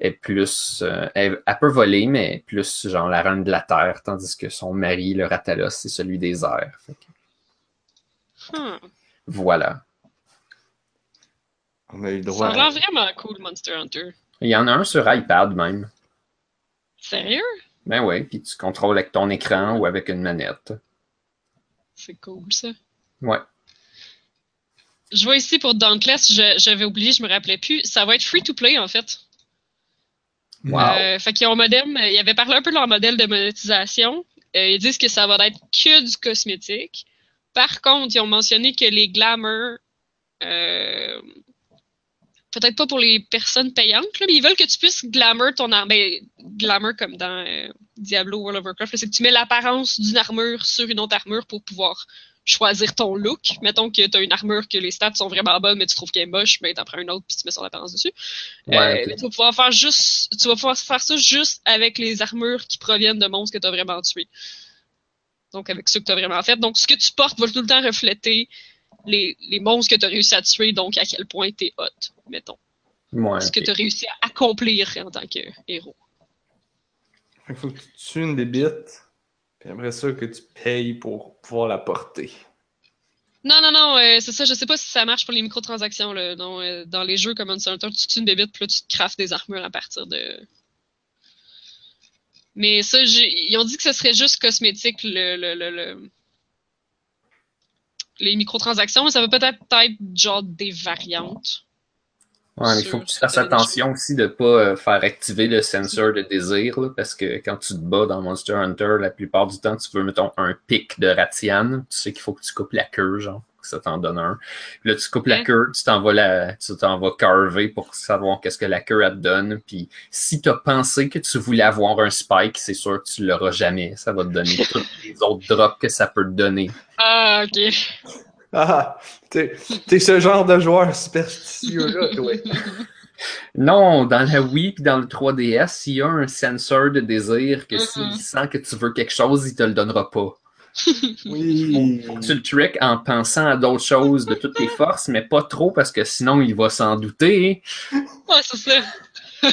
est plus. euh, elle, elle peut voler, mais elle est plus genre la reine de la Terre, tandis que son mari, le Ratalos, c'est celui des airs. Fait que Hmm. voilà. On a eu le Ça droit. a l'air vraiment cool, Monster Hunter. Il y en a un sur iPad même. Sérieux? Ben oui, puis tu contrôles avec ton écran ou avec une manette. C'est cool, ça. Ouais. Je vois ici pour Dauntless, je- j'avais oublié, je me rappelais plus. Ça va être free to play, en fait. Euh, fait qu'ils ont modem, ils avaient parlé un peu de leur modèle de monétisation. Euh, ils disent que ça va être que du cosmétique. Par contre, ils ont mentionné que les glamour, euh, peut-être pas pour les personnes payantes, là, mais ils veulent que tu puisses glamour ton armure. Ben, glamour comme dans euh, Diablo World of Warcraft, c'est que tu mets l'apparence d'une armure sur une autre armure pour pouvoir choisir ton look. Mettons que tu as une armure que les stats sont vraiment bonnes, mais tu trouves qu'elle est moche, ben t'en prends une autre puis tu mets son apparence dessus. Ouais, Euh, mais tu vas pouvoir faire juste, tu vas pouvoir faire ça juste avec les armures qui proviennent de monstres que tu as vraiment tués. Donc avec ceux que tu as vraiment fait. Donc ce que tu portes va tout le temps refléter les, les monstres que tu as réussi à tuer, donc à quel point tu es hot, mettons. Ouais, Ce que tu as réussi à accomplir en tant que héros. Fait qu'il faut que tu tues une débite, puis après ça, que tu payes pour pouvoir la porter. Non, non, non, euh, c'est ça, je sais pas si ça marche pour les microtransactions. Là. Euh, dans les jeux comme Monster Hunter, tu tues une bébite, puis là, tu te craftes des armures à partir de. Mais ça, ils ont dit que ce serait juste cosmétique, le, le, le, le- les microtransactions, mais ça va peut-être être genre des variantes. Ouais, il faut que tu fasses attention aussi de ne pas euh, faire activer le sensor de désir, là, parce que quand tu te bats dans Monster Hunter, la plupart du temps, tu veux, mettons, un pic de Ratian. Tu sais qu'il faut que tu coupes la queue, genre, que ça t'en donne un. Puis là, tu coupes la queue, tu t'en vas, la, tu t'en vas carver pour savoir qu'est-ce que la queue, elle te donne. Puis si tu as pensé que tu voulais avoir un spike, c'est sûr que tu l'auras jamais. Ça va te donner tous les autres drops que ça peut te donner. Ah, ok. Ah, t'es t'es ce genre de joueur superstitieux-là, toi. Non, dans la Wii puis dans le 3DS, il y a un sensor de désir que s'il sent que tu veux quelque chose, il te le donnera pas. Oui. Tu le trick en pensant à d'autres choses de toutes tes forces, mais pas trop parce que sinon il va s'en douter. Ouais, c'est ça.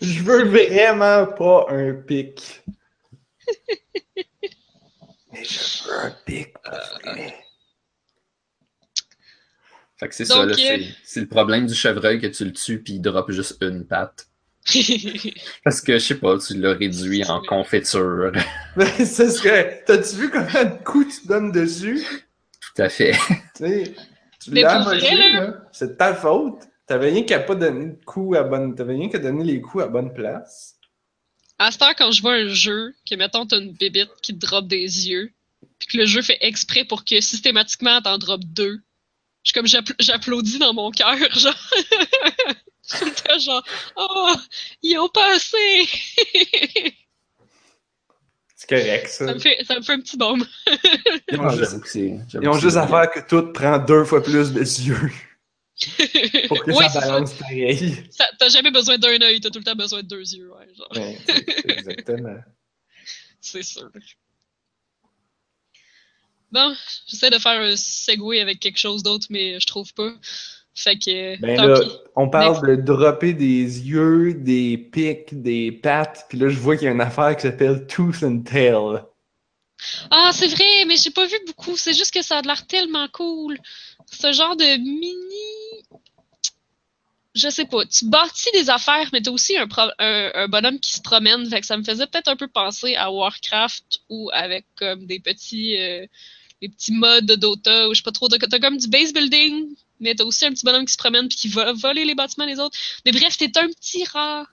Je veux vraiment pas un pic. Mais je veux un pic. Fait que c'est Donc, ça, là, euh, c'est, c'est le problème du chevreuil que tu le tues puis il drop juste une patte. Parce que, je sais pas, tu l'as réduit en confiture. Mais c'est ce que. T'as-tu vu combien de coups tu donnes dessus? Tout à fait. Tu l'as amoché, là. là. C'est de ta faute. T'avais rien qu'à pas donner de coups à bonne. T'avais rien qu'à donner les coups à bonne place. À cette heure, quand je vois un jeu, que mettons, t'as une bébite qui te drop des yeux, puis que le jeu fait exprès pour que systématiquement t'en drop deux, je suis comme j'appl- j'applaudis dans mon cœur, genre. J'étais genre, oh, ils ont passé! C'est correct, ça. ça, me fait, ça me fait un petit baume. Ils ont Ah, juste, ils ont juste à faire que tout prend deux fois plus de yeux pour que Ouais, ça balance pareil. Ça- T'as jamais besoin d'un œil, t'as tout le temps besoin de deux yeux, ouais, genre. Ouais, exactement. C'est sûr. Bon, j'essaie de faire un segway avec quelque chose d'autre, mais je trouve pas. Fait que, Ben tant là, pis. on parle de dropper des yeux, des pics, des pattes, puis là, je vois qu'il y a une affaire qui s'appelle Tooth and Tail. Ah, c'est vrai, mais j'ai pas vu beaucoup. C'est juste que ça a l'air tellement cool. Ce genre de mini. Je sais pas. Tu bâtis des affaires, mais t'as aussi un, pro- un, un bonhomme qui se promène. Fait que ça me faisait peut-être un peu penser à Warcraft ou avec comme des petits. euh, des petits modes de Dota ou je sais pas trop. T'as comme du base building, mais t'as aussi un petit bonhomme qui se promène puis qui va voler les bâtiments des autres. Mais bref, t'es un petit rat.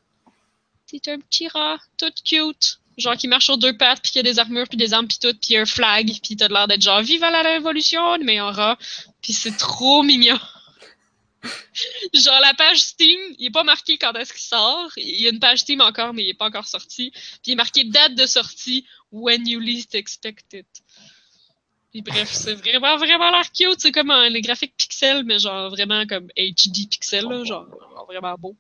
T'es un petit rat, tout cute. Genre qui marche sur deux pattes, puis qui a des armures, puis des armes, puis tout, puis un flag, puis t'as l'air d'être genre « Vive la révolution !» mais en rat. Puis c'est trop mignon. genre la page Steam, il est pas marqué quand est-ce qu'il sort. Il y a une page Steam encore, mais il est pas encore sorti. Puis il est marqué date de sortie « When you least expect it ». Puis bref, c'est vraiment, vraiment l'air cute. C'est comme un, les graphiques pixels, mais genre vraiment comme HD pixel, là, genre, genre vraiment beau.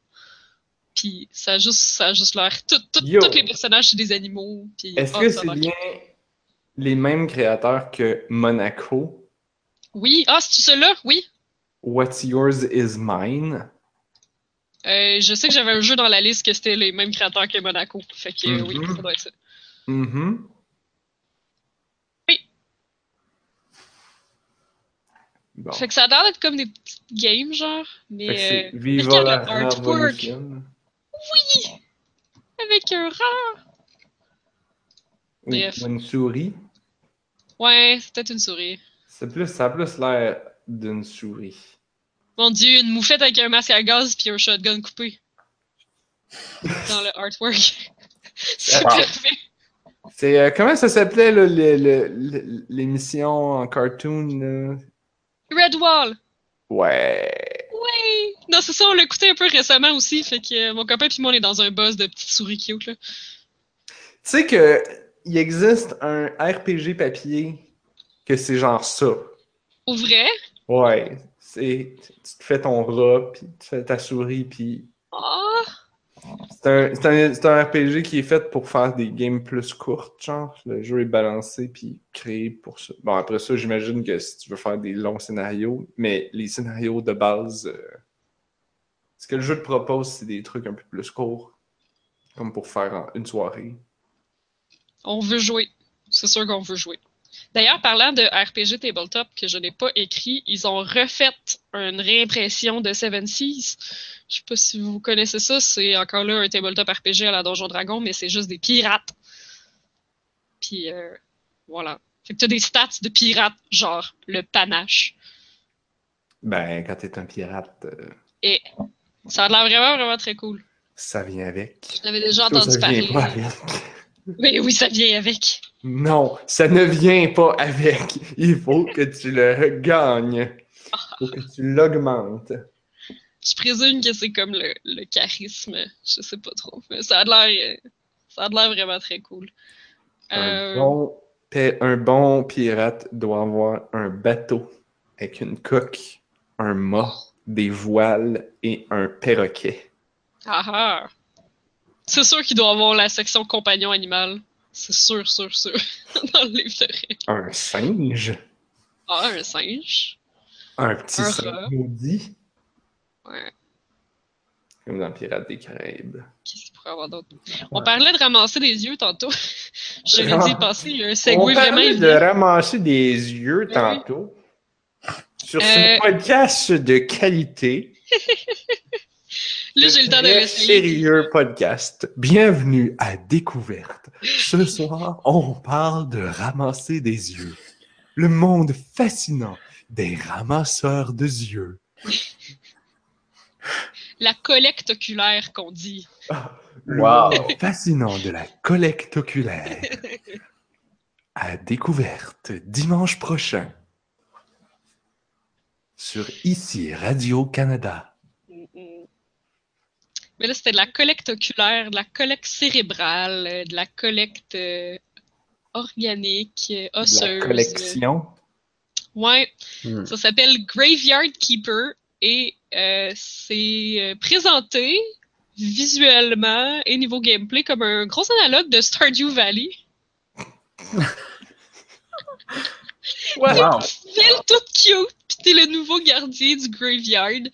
Puis ça a juste, ça a juste l'air. Tout, tout- Yo. tous les personnages, c'est des animaux. Puis, Est-ce oh, que c'est bien les mêmes créateurs que Monaco? Oui. Ah, c'est-tu celui-là? Oui. What's yours is mine? Euh, je sais que j'avais un jeu dans la liste que c'était les mêmes créateurs que Monaco. Fait que euh, oui, Mhm. ça doit être ça. Mhm. Oui. Bon. Fait que ça a l'air d'être comme des petites games, genre. Mais euh, Viva regarde la le artwork. révolution. avec un rat. Bref. une souris. Ouais, c'est peut-être une souris. C'est plus, ça a plus l'air d'une souris. Mon dieu, une moufette avec un masque à gaz puis un shotgun coupé. Dans le artwork. c'est parfait. C'est euh, comment ça s'appelait là, le- le- le- l'émission en cartoon là? Redwall. Ouais. Oui! Non, c'est ça, on l'a écouté un peu récemment aussi, fait que euh, mon copain puis moi, on est dans un buzz de petites souris cute, là. Tu sais que il existe un RPG papier que c'est genre ça. Au vrai? Ouais. C'est tu te fais ton rat puis tu fais ta souris puis Ah! C'est un, un, un RPG qui est fait pour faire des games plus courtes, genre. Le jeu est balancé puis créé pour ça. Bon, après ça, j'imagine que si tu veux faire des longs scénarios, mais les scénarios de base, euh, ce que le jeu te propose, c'est des trucs un peu plus courts, comme pour faire une soirée. On veut jouer. C'est sûr qu'on veut jouer. D'ailleurs, parlant de RPG Tabletop que je n'ai pas écrit, ils ont refait une réimpression de Seven Seas. Je sais pas si vous connaissez ça, c'est encore là un tabletop RPG à la Donjon Dragon, mais c'est juste des pirates. Puis euh, voilà. Fait que t'as des stats de pirates, genre le panache. Ben, quand t'es un pirate, euh, Et ça a l'air vraiment, vraiment très cool. ça vient avec. J'en avais déjà entendu ça vient parler. pas avec. Mais oui, ça vient avec. Non, ça ne vient pas avec. Il faut que tu le gagnes. Il faut que tu l'augmentes. Je présume que c'est comme le, le charisme. Je sais pas trop. Mais ça a l'air. euh, Ça a l'air vraiment très cool. Un, Euh, bon, un bon pirate doit avoir un bateau avec une coque, un mât, des voiles et un perroquet. ah ah. C'est sûr qu'il doit avoir la section compagnon animal. C'est sûr, sûr, sûr. Dans le livre de règles. Un singe, Ah, un singe. un petit Un singe maudit, Ouais. comme dans Pirates des Caraïbes. Qu'est-ce qu'il pourrait avoir d'autre? On parlait de ramasser des yeux tantôt. Je l'ai dit passer, il y a un On segway vraiment parlait de ramasser des yeux oui. tantôt. Sur Euh, ce podcast de qualité. Là, j'ai le temps de sérieux podcast. Bienvenue à Découverte. Ce soir, on parle de ramasser des yeux. Le monde fascinant des ramasseurs de yeux. La collecte oculaire qu'on dit. Le Wow. monde fascinant de la collecte oculaire. À Découverte, dimanche prochain. Sur Ici Radio-Canada. Mais là, c'était de la collecte oculaire, de la collecte cérébrale, euh, de la collecte euh, organique, euh, De osseuse. la collection. Ouais, Hmm. ça s'appelle Graveyard Keeper et euh, c'est présenté visuellement et niveau gameplay comme un gros analogue de Stardew Valley. Wow. Ville toute cute, pis t'es le nouveau gardien du graveyard.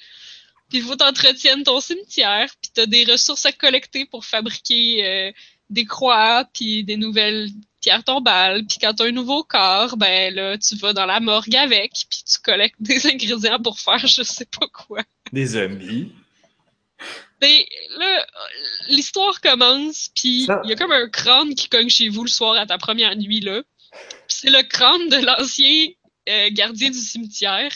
Puis il faut t'entretienne ton cimetière, puis t'as des ressources à collecter pour fabriquer euh, des croix, puis des nouvelles pierres tombales. Puis quand t'as un nouveau corps, ben là, tu vas dans la morgue avec, puis tu collectes des ingrédients pour faire je sais pas quoi. Des zombies. Ben là, l'histoire commence, puis il y a comme un crâne qui cogne chez vous le soir à ta première nuit, là. C'est le crâne de l'ancien euh, gardien du cimetière.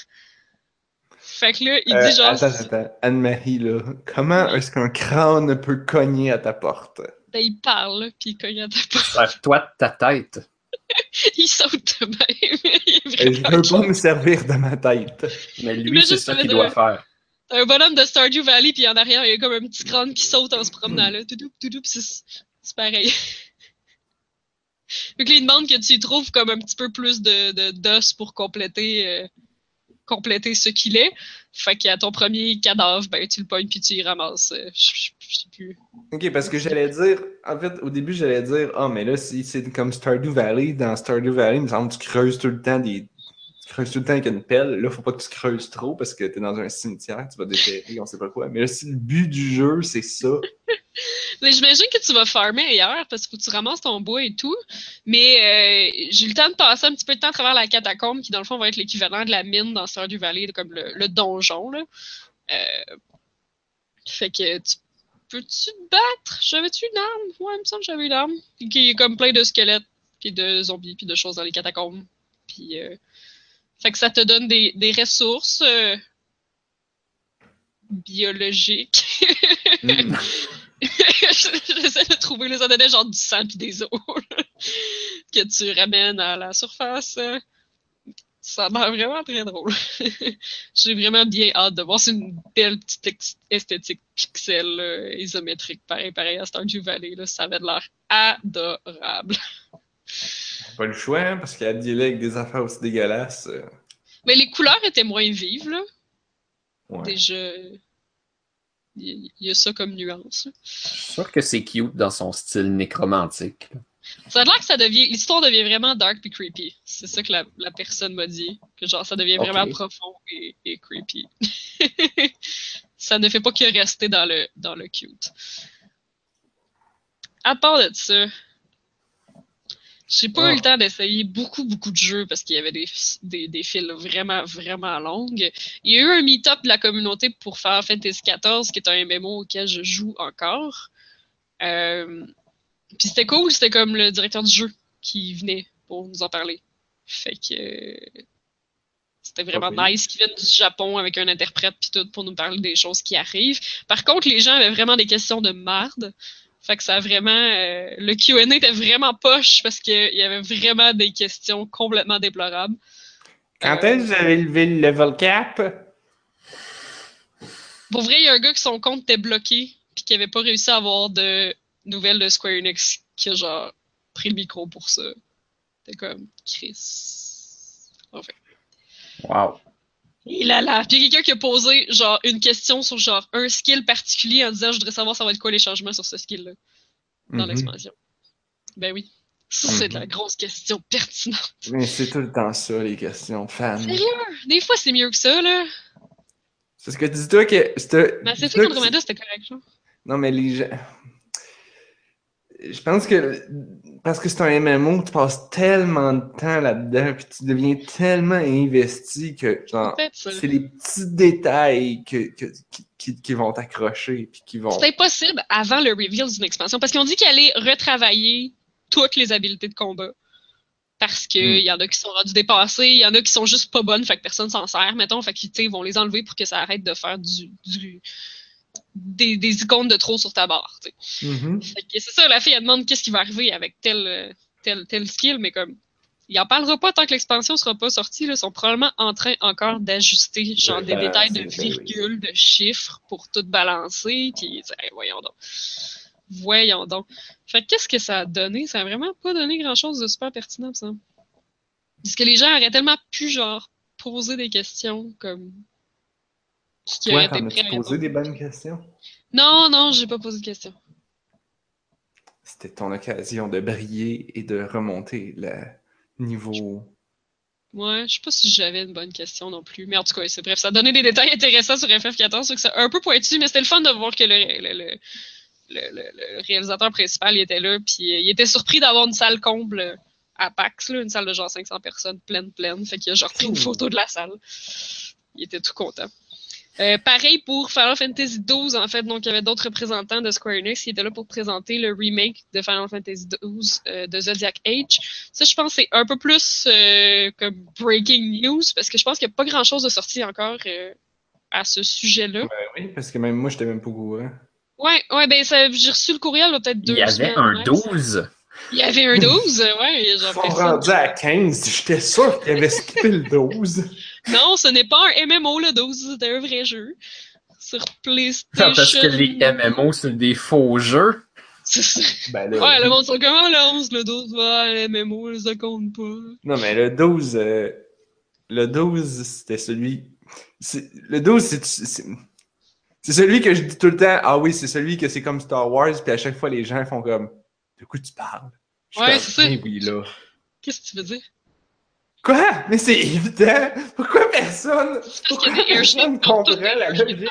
Fait que là, il Euh, dit genre... attends, attends. Anne-Marie, là, comment est-ce qu'un crâne peut cogner à ta porte? Ben, il parle, puis il cogne à ta porte. Serve-toi de ta tête. Il saute de même. il est Euh, Je veux pas me servir de ma tête. Mais lui, c'est ça qu'il de- doit faire. T'as un bonhomme de Stardew Valley, puis en arrière, il y a comme un petit crâne qui saute en se promenant, là. Toutou, pis c'est c'est pareil. Fait que là, il demande que tu y trouves comme un petit peu plus de de- d'os pour compléter, euh, compléter ce qu'il est. Fait qu'à ton premier cadavre, ben, tu le pognes puis tu y ramasses. euh, Je sais plus. Ok, parce que j'allais dire, en fait, au début, j'allais dire, ah, mais là, c'est comme Stardew Valley, dans Stardew Valley, il me semble que tu creuses tout le temps des. Tu creuses tout le temps avec une pelle. Là, faut pas que tu creuses trop parce que t'es dans un cimetière, tu vas déterrer, on sait pas quoi. Mais là, si le but du jeu, c'est ça. Mais j'imagine que tu vas farmer ailleurs parce qu'il faut que tu ramasses ton bois et tout. Mais euh, j'ai eu le temps de passer un petit peu de temps à travers la catacombe qui, dans le fond, va être l'équivalent de la mine dans Stardew Valley, comme le, le donjon. Là. Euh, fait que tu peux-tu te battre? J'avais-tu une arme? Ouais, il me semble que j'avais une arme. Y a comme plein de squelettes, puis de zombies, puis de choses dans les catacombes. Puis, euh, fait que ça te donne des, des ressources biologiques. Mm. J'essaie de trouver les donnait genre du sang puis des os que tu ramènes à la surface. Ça a l'air vraiment très drôle. J'ai vraiment bien hâte de voir. C'est une belle petite esthétique pixel là, isométrique, pareil, pareil à Stardew Valley. Là. Ça avait l'air adorable. Pas le choix, hein, parce qu'il y a dealé avec des affaires aussi dégueulasses. euh, Mais les couleurs étaient moins vives, là. ouais. Déjà, il y, il y a ça comme nuance. Je suis sûr que c'est cute dans son style nécromantique. là. Ça a l'air que ça devient. L'histoire devient vraiment dark puis creepy. C'est ça que la, la personne m'a dit. Que genre, ça devient vraiment profond et, et creepy. ça ne fait pas que rester dans le, dans le cute. À part de ça, j'ai pas eu Ah. le temps d'essayer beaucoup, beaucoup de jeux parce qu'il y avait des, des, des files vraiment, vraiment longues. Il y a eu un meet-up de la communauté pour Final Fantasy XIV, qui est un MMO auquel je joue encore. Euh, puis c'était cool, c'était comme le directeur du jeu qui venait pour nous en parler. Fait que c'était vraiment Ah nice qu'ils viennent du Japon avec un interprète puis tout pour nous parler des choses qui arrivent. Par contre, les gens avaient vraiment des questions de marde. Fait que ça a vraiment euh, le Q&A était vraiment poche parce qu'il y avait vraiment des questions complètement déplorables. Quand est-ce que j'avais levé le level cap? Pour vrai, il y a un gars que son compte était bloqué puis qui avait pas réussi à avoir de nouvelles de Square Enix qui a genre pris le micro pour ça. C'était comme Chris. Enfin. Wow. Et là là. Puis il y a quelqu'un qui a posé genre une question sur genre un skill particulier en disant je voudrais savoir ça va être quoi les changements sur ce skill-là dans Mhm. l'expansion. Ben oui. Ça, c'est de la Mhm. grosse question pertinente. Mais c'est tout le temps ça, les questions fans. Sérieux? Des fois, c'est mieux que ça, là. C'est ce que dis-toi que. c'était- Mais c'est que qu'Andromeda, c'était correct, là. Non, mais les gens. Je pense que parce que c'est un MMO, tu passes tellement de temps là-dedans, puis tu deviens tellement investi que genre, c'est les petits détails que, que- qui, vont t'accrocher, puis qui vont. C'est impossible avant le reveal d'une expansion parce qu'ils ont dit qu'ils allaient retravailler toutes les habiletés de combat. Parce que Mm. il y en a qui sont rendus dépassés, il y en a qui sont juste pas bonnes, fait que personne s'en sert, mettons, fait qu'ils vont les enlever pour que ça arrête de faire du, du des, des icônes de trop sur ta barre. Mhm. Que c'est ça, la fille elle demande qu'est-ce qui va arriver avec tel, euh, tel, tel skill, mais comme il en parlera pas tant que l'expansion sera pas sortie. Là, ils sont probablement en train encore d'ajuster genre des détails de oui. virgules, de chiffres pour tout balancer. Puis hey, voyons donc. Voyons donc. Fait qu'est-ce que ça a donné? Ça a vraiment pas donné grand chose de super pertinent, ça. Parce que les gens auraient tellement pu genre poser des questions comme qui Toi, auraient été posé des bonnes questions? Non, non, j'ai pas posé de questions. C'était ton occasion de briller et de remonter le niveau Ouais, je sais pas si j'avais une bonne question non plus. Mais en tout cas, c'est bref, ça a donné des détails intéressants sur FF14, donc c'est un peu pointu, mais c'était le fun de voir que le, le, le, le réalisateur principal il était là, puis euh, il était surpris d'avoir une salle comble à PAX, là, une salle de genre 500 personnes pleine, pleine. Fait qu'il a genre pris une photo de la salle. Il était tout content. Euh, pareil pour Final Fantasy XII, en fait. Donc, il y avait d'autres représentants de Square Enix qui étaient là pour présenter le remake de Final Fantasy XII euh, de Zodiac Age. Ça, je pense, c'est un peu plus euh, comme breaking news parce que je pense qu'il n'y a pas grand-chose de sorti encore à ce sujet-là. oui, parce que même moi, je n'étais même pas au courant. Ouais, ouais, ben, j'ai reçu le courriel peut-être deux Il y avait un 12. Il y avait un 12, ouais. Ils sont rendus à 15. J'étais sûr qu'il avait skippé le 12. Non, ce n'est pas un MMO, le 12. C'était un vrai jeu. Sur PlayStation. Non, parce que les MMO, c'est des faux jeux. Ben, là, ouais, le monde sont comment le 11, le 12, ouais, le MMO, ça compte pas. Non, mais le 12, euh, le 12, c'était celui. Le 12, c'est. C'est celui que je dis tout le temps. Ah oui, c'est celui que c'est comme Star Wars, puis à chaque fois, les gens font comme. De quoi tu parles? ouais, c'est ça. Oui, là. Qu'est-ce que tu veux dire? Quoi? Mais c'est évident! Pourquoi personne? Pourquoi personne comprend la logique?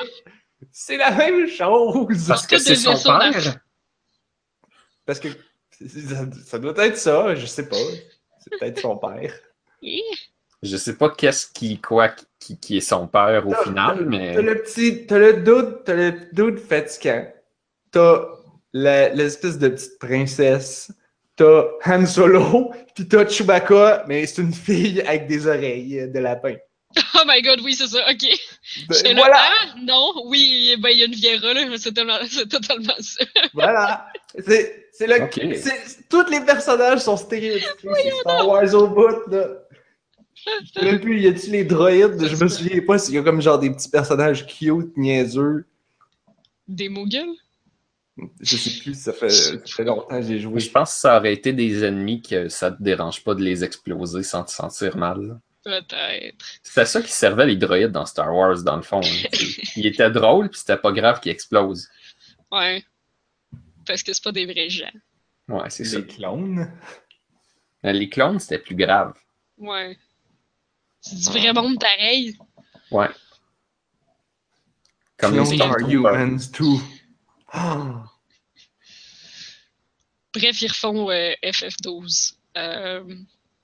C'est la même chose! Parce que c'est son père? Parce que ça, doit être ça, je sais pas. C'est peut-être son père. Je sais pas qu'est-ce qui, quoi, qui, qui, est son père au final, mais. T'as le petit, t'as le doute, t'as le doute fatigant. T'as l'espèce de petite princesse. T'as Han Solo, puis t'as Chewbacca, mais c'est une fille avec des oreilles de lapin. Oh my god, oui, c'est ça, ok. Ben, voilà. Ah, non, oui, ben, il y a une Viera, là, c'est totalement, ça. voilà. C'est, c'est le, tous les personnages sont stéréotypés, c'est Star Wars au bout, là. Je plus, y a-tu les droïdes? Je me souviens pas s'il y a comme genre des petits personnages cute, niaiseux. Des Muggles? Je sais plus, ça fait, très longtemps que j'ai joué. Je pense que ça aurait été des ennemis que ça te dérange pas de les exploser sans te sentir mal. Peut-être. C'était ça qui servait les droïdes dans Star Wars, dans le fond. Ils étaient drôles, puis c'était pas grave qu'ils explosent. Ouais. Parce que c'est pas des vrais gens. Ouais, c'est ça. Les clones. Les clones, c'était plus grave. Ouais. C'est du vrai monde pareil. Ouais. Comme les are humans too. Bref, ils refont euh, FF12. Euh,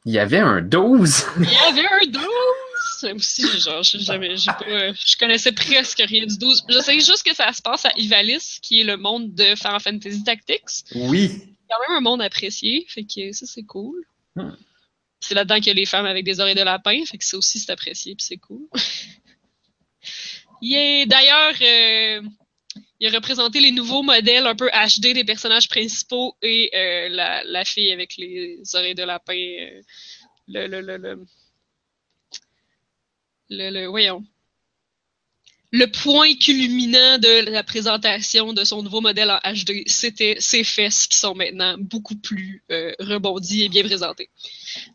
il y avait un 12? Il y avait un 12! aussi, genre, je, pas, je connaissais presque rien du 12. Je sais juste que ça se passe à Ivalice, qui est le monde de Final Fantasy Tactics. Oui. C'est quand même un monde apprécié, fait que ça, c'est cool. Hmm. C'est là-dedans qu'il y a les femmes avec des oreilles de lapin, fait que ça aussi, c'est apprécié, puis c'est cool. D'ailleurs, euh, il a représenté les nouveaux modèles un peu HD des personnages principaux et euh, la, la, fille avec les oreilles de lapin. Euh, le, le, le, le, le, le, voyons. Le point culminant de la présentation de son nouveau modèle en HD, c'était ses fesses qui sont maintenant beaucoup plus euh, rebondies et bien présentées.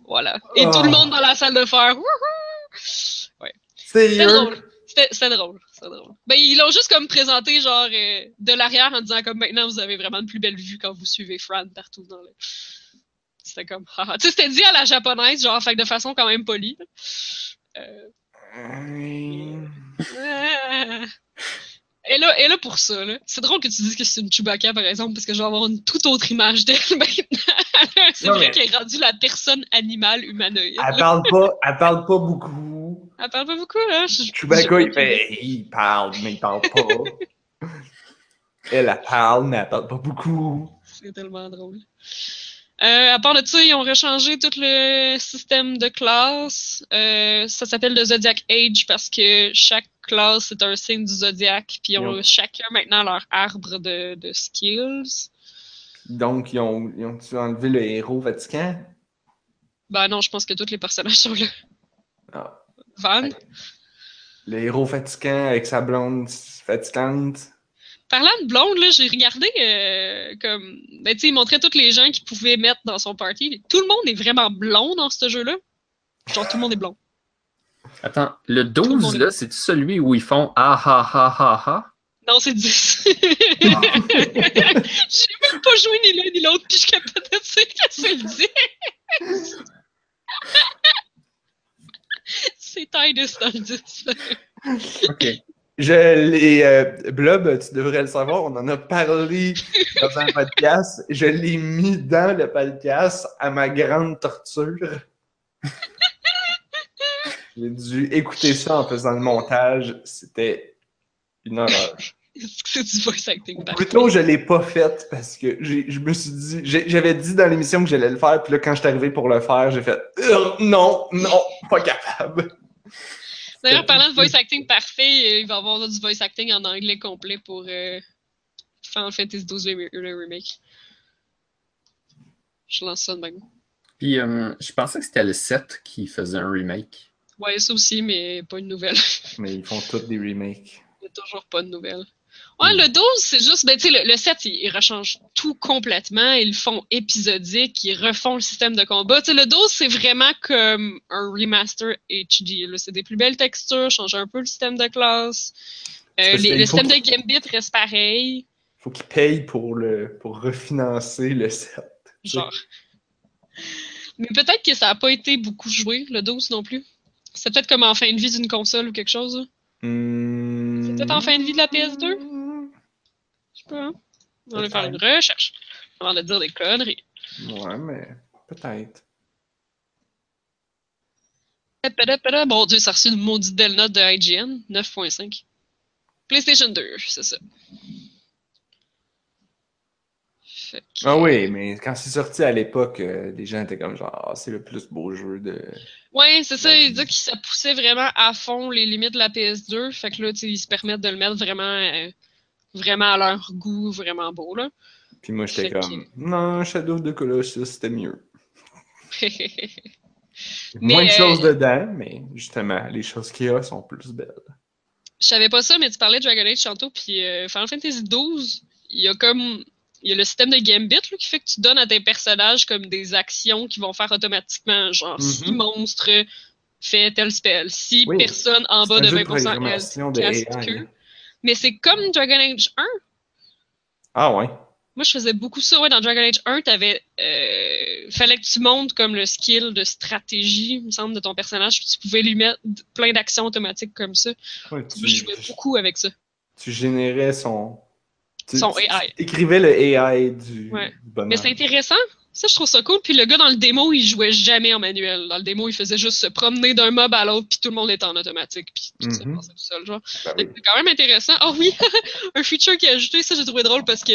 Voilà. Et tout le ah. monde dans la salle de fer. Ouais. C'est drôle. C'était drôle, drôle. Ben, ils l'ont juste comme présenté, genre, euh, de l'arrière en disant comme maintenant vous avez vraiment une plus belle vue quand vous suivez Fran partout dans le. C'était comme, tu sais, c'était dit à la japonaise, genre, fait de façon quand même polie. Euh... Et là, et là pour ça, là, c'est drôle que tu dises que c'est une Chewbacca, par exemple, parce que je vais avoir une toute autre image d'elle maintenant. c'est vrai qu'elle est rendue la personne animale humanoïde. Elle parle pas, elle parle pas beaucoup. Elle parle pas beaucoup, là. Chewbacca, il fait, il parle, mais il parle pas. elle, elle parle, mais elle parle pas beaucoup. C'est tellement drôle. Euh, à part de ça, ils ont rechangé tout le système de classe. Euh, ça s'appelle le Zodiac Age parce que chaque classe est un signe du Zodiac, puis ils ont chacun maintenant leur arbre de, de skills. Donc, ils ont, ils ont enlevé le héros Vatican? Ben non, je pense que tous les personnages sont là. Ah. Van? Le héros fatigant avec sa blonde fatigante. Parlant de blonde, là, j'ai regardé euh, comme. Ben, tu sais, il montrait tous les gens qu'il pouvait mettre dans son party. Tout le monde est vraiment blond dans ce jeu-là. Genre, tout le monde est blond. Attends, le 12, là, c'est celui où ils font ah ha ha ha ha? Non, c'est 10. J'ai même pas joué ni l'un ni l'autre, puis je suis capable de dire que c'est le 10. C'est Titus dans le 10. OK. Je l'ai. euh, Blob, tu devrais le savoir, on en a parlé dans un podcast. Je l'ai mis dans le podcast à ma grande torture. J'ai dû écouter ça en faisant le montage. C'était une horreur. Est-ce que c'est du voice acting? Plutôt, je l'ai pas fait parce que j'ai- je me suis dit, j'avais dit dans l'émission que j'allais le faire, puis là, quand je suis arrivé pour le faire, j'ai fait Euh, non, non, pas capable. D'ailleurs, parlant de voice acting parfait, euh, il va y avoir du voice acting en anglais complet pour euh, Final Fantasy XII le, remake. Je lance ça de même. Puis, euh, je pensais que c'était le 7 qui faisait un remake. Ouais, ça aussi, mais pas une nouvelle. Mais ils font tous des remakes. Il n'y a toujours pas de nouvelle. Ouais, Mm. le 12, c'est juste, ben, tu sais, le, le 7, ils, ils rechangent tout complètement. Ils le font épisodique, ils refont le système de combat. Tu sais, le 12, c'est vraiment comme un remaster HD. C'est des plus belles textures, changer un peu le système de classe. Euh, les- le système de Gambit reste pareil. Faut qu'ils payent pour, le, pour refinancer le set. Genre. Mais peut-être que ça n'a pas été beaucoup joué, le 12 non plus. C'est peut-être comme en fin de vie d'une console ou quelque chose. Hmm. C'est peut-être en fin de vie de la PS2? Hein. On va faire une recherche avant de dire des conneries. Ouais, mais peut-être. Bon Dieu, ça a reçu une maudite belle note de IGN, 9.5. PlayStation 2, c'est ça. Que- Ah oui, mais quand c'est sorti à l'époque, euh, les gens étaient comme genre, ah, c'est le plus beau jeu de. Ouais, c'est ça, Ouais. il dit que ça poussait vraiment à fond les limites de la PS2. Fait que là, ils se permettent de le mettre vraiment, euh, vraiment à leur goût, vraiment beau, là. Puis moi, j'étais que- comme, non, Shadow of the Colossus, c'était mieux. Moins de euh, choses dedans, mais justement, les choses qu'il y a sont plus belles. Je savais pas ça, mais tu parlais de Dragon Age tantôt, puis euh, Final Fantasy XII, il y a comme. Il y a le système de Gambit là, qui fait que tu donnes à tes personnages comme des actions qui vont faire automatiquement, genre si Mhm. monstre fait tel spell, si Oui, personne en bas de un jeu 20% elle casse. Mais c'est comme Dragon Age 1. Ah ouais. Moi, je faisais beaucoup ça. Ouais, dans Dragon Age 1, t'avais, euh, fallait que tu montes comme le skill de stratégie, il me semble, de ton personnage, puis tu pouvais lui mettre plein d'actions automatiques comme ça. Ouais, Moi, je tu, jouais beaucoup avec ça. tu générais son. Tu, Son tu- AI. tu écrivais le AI du, Ouais. du bonhomme. Mais c'est intéressant. Ça, je trouve ça cool. Puis le gars dans le démo, il jouait jamais en manuel. Dans le démo, il faisait juste se promener d'un mob à l'autre, puis tout le monde était en automatique, puis tout ça Mhm. passait tout seul, genre. Ben oui. que C'est quand même intéressant. Ah oui, un feature qui a ajouté, ça j'ai trouvé drôle parce que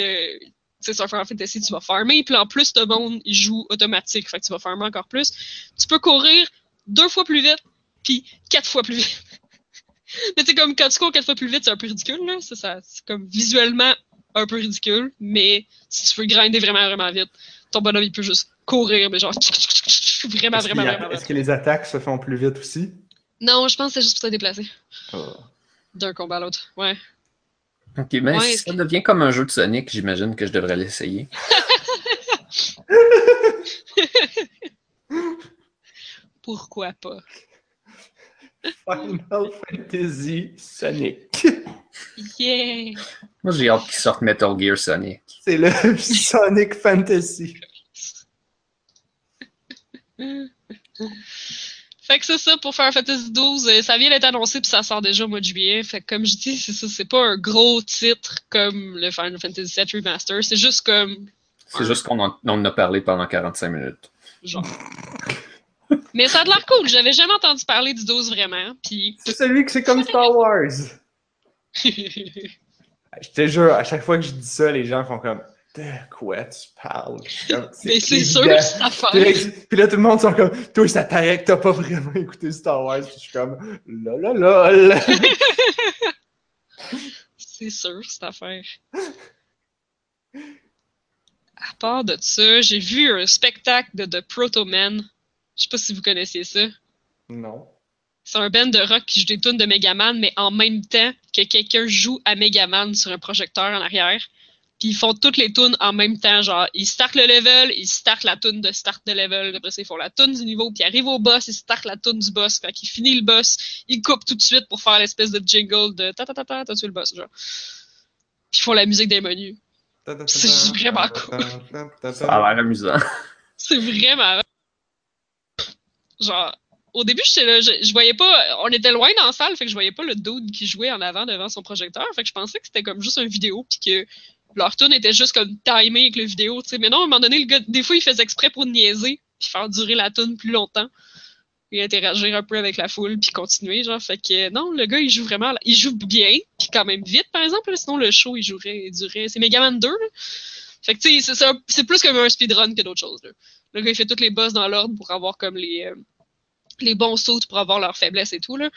c'est sur Final Fantasy, tu vas farmer, puis en plus, tout le monde, il joue automatique, fait que tu vas farmer encore plus. Tu peux courir deux fois plus vite, puis quatre fois plus vite. mais c'est comme quand tu cours quatre fois plus vite, c'est un peu ridicule, là. Ça, ça, c'est comme visuellement un peu ridicule, mais si tu veux grinder vraiment, vraiment vite, ton bonhomme, il peut juste courir, mais genre vraiment, vraiment, vraiment, Est-ce que les attaques se font plus vite aussi? Non, je pense que c'est juste pour se déplacer Ah. d'un combat à l'autre. Ouais. Ok, mais Ouais, si ça que- devient comme un jeu de Sonic, j'imagine que je devrais l'essayer. Pourquoi pas? Final Fantasy Sonic. Yeah! Moi, j'ai hâte qu'ils sortent Metal Gear Sonic. C'est le Sonic Fantasy. Fait que c'est ça pour Final Fantasy XII. Euh, Ça vient d'être annoncé puis ça sort déjà au mois de juillet. Fait que comme je dis, c'est ça, c'est pas un gros titre comme le Final Fantasy VII Remaster. C'est juste comme C'est juste qu'on en, on a parlé pendant 45 minutes. genre. Mais ça a de l'air cool. J'avais jamais entendu parler du 12 vraiment. Puis C'est celui que c'est comme Star Wars. Je te jure, à chaque fois que je dis ça, les gens font comme De quoi tu parles? Comme, mais c'est sûr que c'est affaire. Puis là, puis là, tout le monde sont comme Toi, ça paraît que t'as pas vraiment écouté Star Wars. Puis je suis comme Lol, lol. C'est sûr, cette affaire. À part de ça, j'ai vu un spectacle de The Proto Man. Je sais pas si vous connaissiez ça. Non. C'est un band de rock qui joue des tunes de Megaman, mais en même temps que quelqu'un joue à Megaman sur un projecteur en arrière. Puis ils font toutes les tunes en même temps. Genre, ils startent le level, ils startent la tune de start de level. Après ça, ils font la tune du niveau, puis ils arrivent au boss, ils startent la tune du boss. Quand ils finissent le boss, ils coupent tout de suite pour faire l'espèce de jingle de ta ta ta ta, t'as tué le boss, genre. Puis ils font la musique des menus. C'est vraiment cool. Ça a l'air amusant. C'est vraiment. Genre, au début, je, voyais pas. On était loin dans la salle, fait que je voyais pas le dude qui jouait en avant devant son projecteur. Fait que je pensais que c'était comme juste une vidéo, puis que leur tune était juste comme timé avec le vidéo, tu sais. Mais non, à un moment donné, le gars, des fois, il faisait exprès pour niaiser, puis faire durer la tune plus longtemps. Et interagir un peu avec la foule, puis continuer, genre. Fait que non, le gars, il joue vraiment. Il joue bien, puis quand même vite, par exemple. sinon, le show, il jouerait, il durait. C'est Megaman 2, là. Fait que, tu sais, c'est plus comme un speedrun que d'autres choses, là. Le gars, il fait toutes les boss dans l'ordre pour avoir comme les, euh, les bons sauts pour avoir leurs faiblesses et tout, là.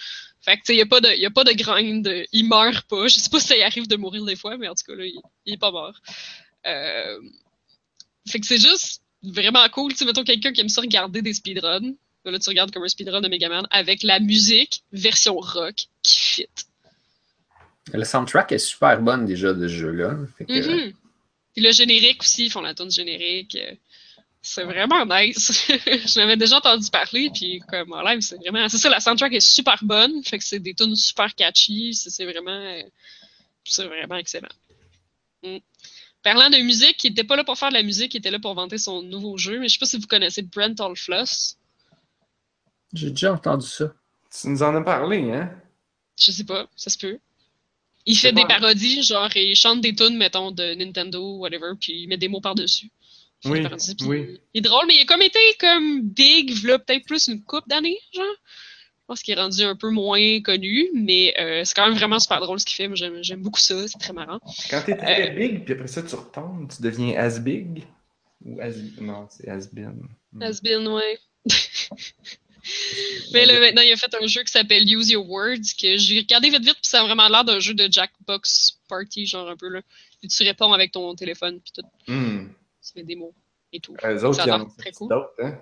Fait que, tu sais, il n'y a, pas de- y a pas de grind. euh, Il meurt pas. Je sais pas si ça y arrive de mourir des fois, mais en tout cas, là, il, il est pas mort. Euh, Fait que c'est juste vraiment cool. Tu sais, mettons quelqu'un qui aime ça regarder des speedruns. Là, tu regardes comme un speedrun de Megaman avec la musique version rock qui fit. Le soundtrack est super bonne déjà de ce jeu-là. Puis le générique aussi, ils font la tune générique. C'est vraiment nice. Je l'avais déjà entendu parler, puis comme en live, c'est vraiment. C'est ça, la soundtrack est super bonne. Fait que c'est des tunes super catchy. C'est vraiment. C'est vraiment excellent. Mm. Parlant de musique, il était pas là pour faire de la musique, il était là pour vanter son nouveau jeu. Mais je sais pas si vous connaissez Brent Allfloss. J'ai déjà entendu ça. Tu nous en as parlé, hein? Je sais pas, ça se peut. Il fait des parodies, genre, il chante des tunes, mettons, de Nintendo, whatever, puis il met des mots par-dessus. Oui. Il est drôle, mais il a comme été comme big, v'là peut-être plus une coupe d'années, genre. Je pense qu'il est rendu un peu moins connu, mais euh, c'est quand même vraiment super drôle ce qu'il fait. Moi, j'aime j'aime beaucoup ça, c'est très marrant. Quand t'es très Euh. big, puis après ça, tu retombes, tu deviens as big? Ou as... Non, c'est has been. Hmm. Has been, ouais. Mais là, maintenant, il a fait un jeu qui s'appelle Use Your Words, que j'ai regardé vite vite, puis ça a vraiment l'air d'un jeu de Jackbox Party, genre un peu, là. Puis tu réponds avec ton téléphone, puis tout, Hmm. Tu fais des mots et tout. Les autres, Ça a en très cool. hein?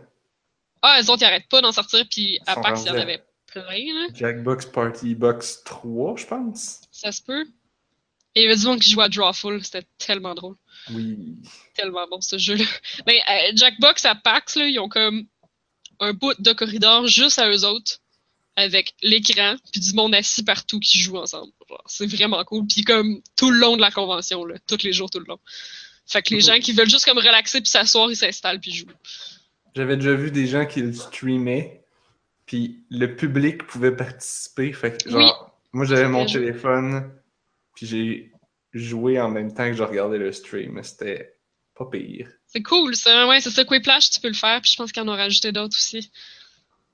Ah, les autres, ils arrêtent pas d'en sortir, puis à part y en avait plein, là. Jackbox Party Box 3, je pense. Ça se peut. Et il y avait du monde qui jouait à Drawful, c'était tellement drôle. Oui. Tellement bon ce jeu-là. Mais euh, Jackbox à PAX, là, ils ont comme un bout de corridor juste à eux autres, avec l'écran, puis du monde assis partout qui joue ensemble. C'est vraiment cool. Puis comme tout le long de la convention, là, tous les jours, tout le long. Fait que les gens qui veulent juste comme relaxer puis s'asseoir, ils s'installent puis jouent. J'avais déjà vu des gens qui le streamaient, puis le public pouvait participer. Fait que, genre, Oui. moi j'avais mon téléphone, puis j'ai joué en même temps que je regardais le stream, mais c'était pas pire. C'est cool, ça. Ouais, c'est ça. Quiplash, tu peux le faire. Puis je pense qu'ils en ont rajouté d'autres aussi.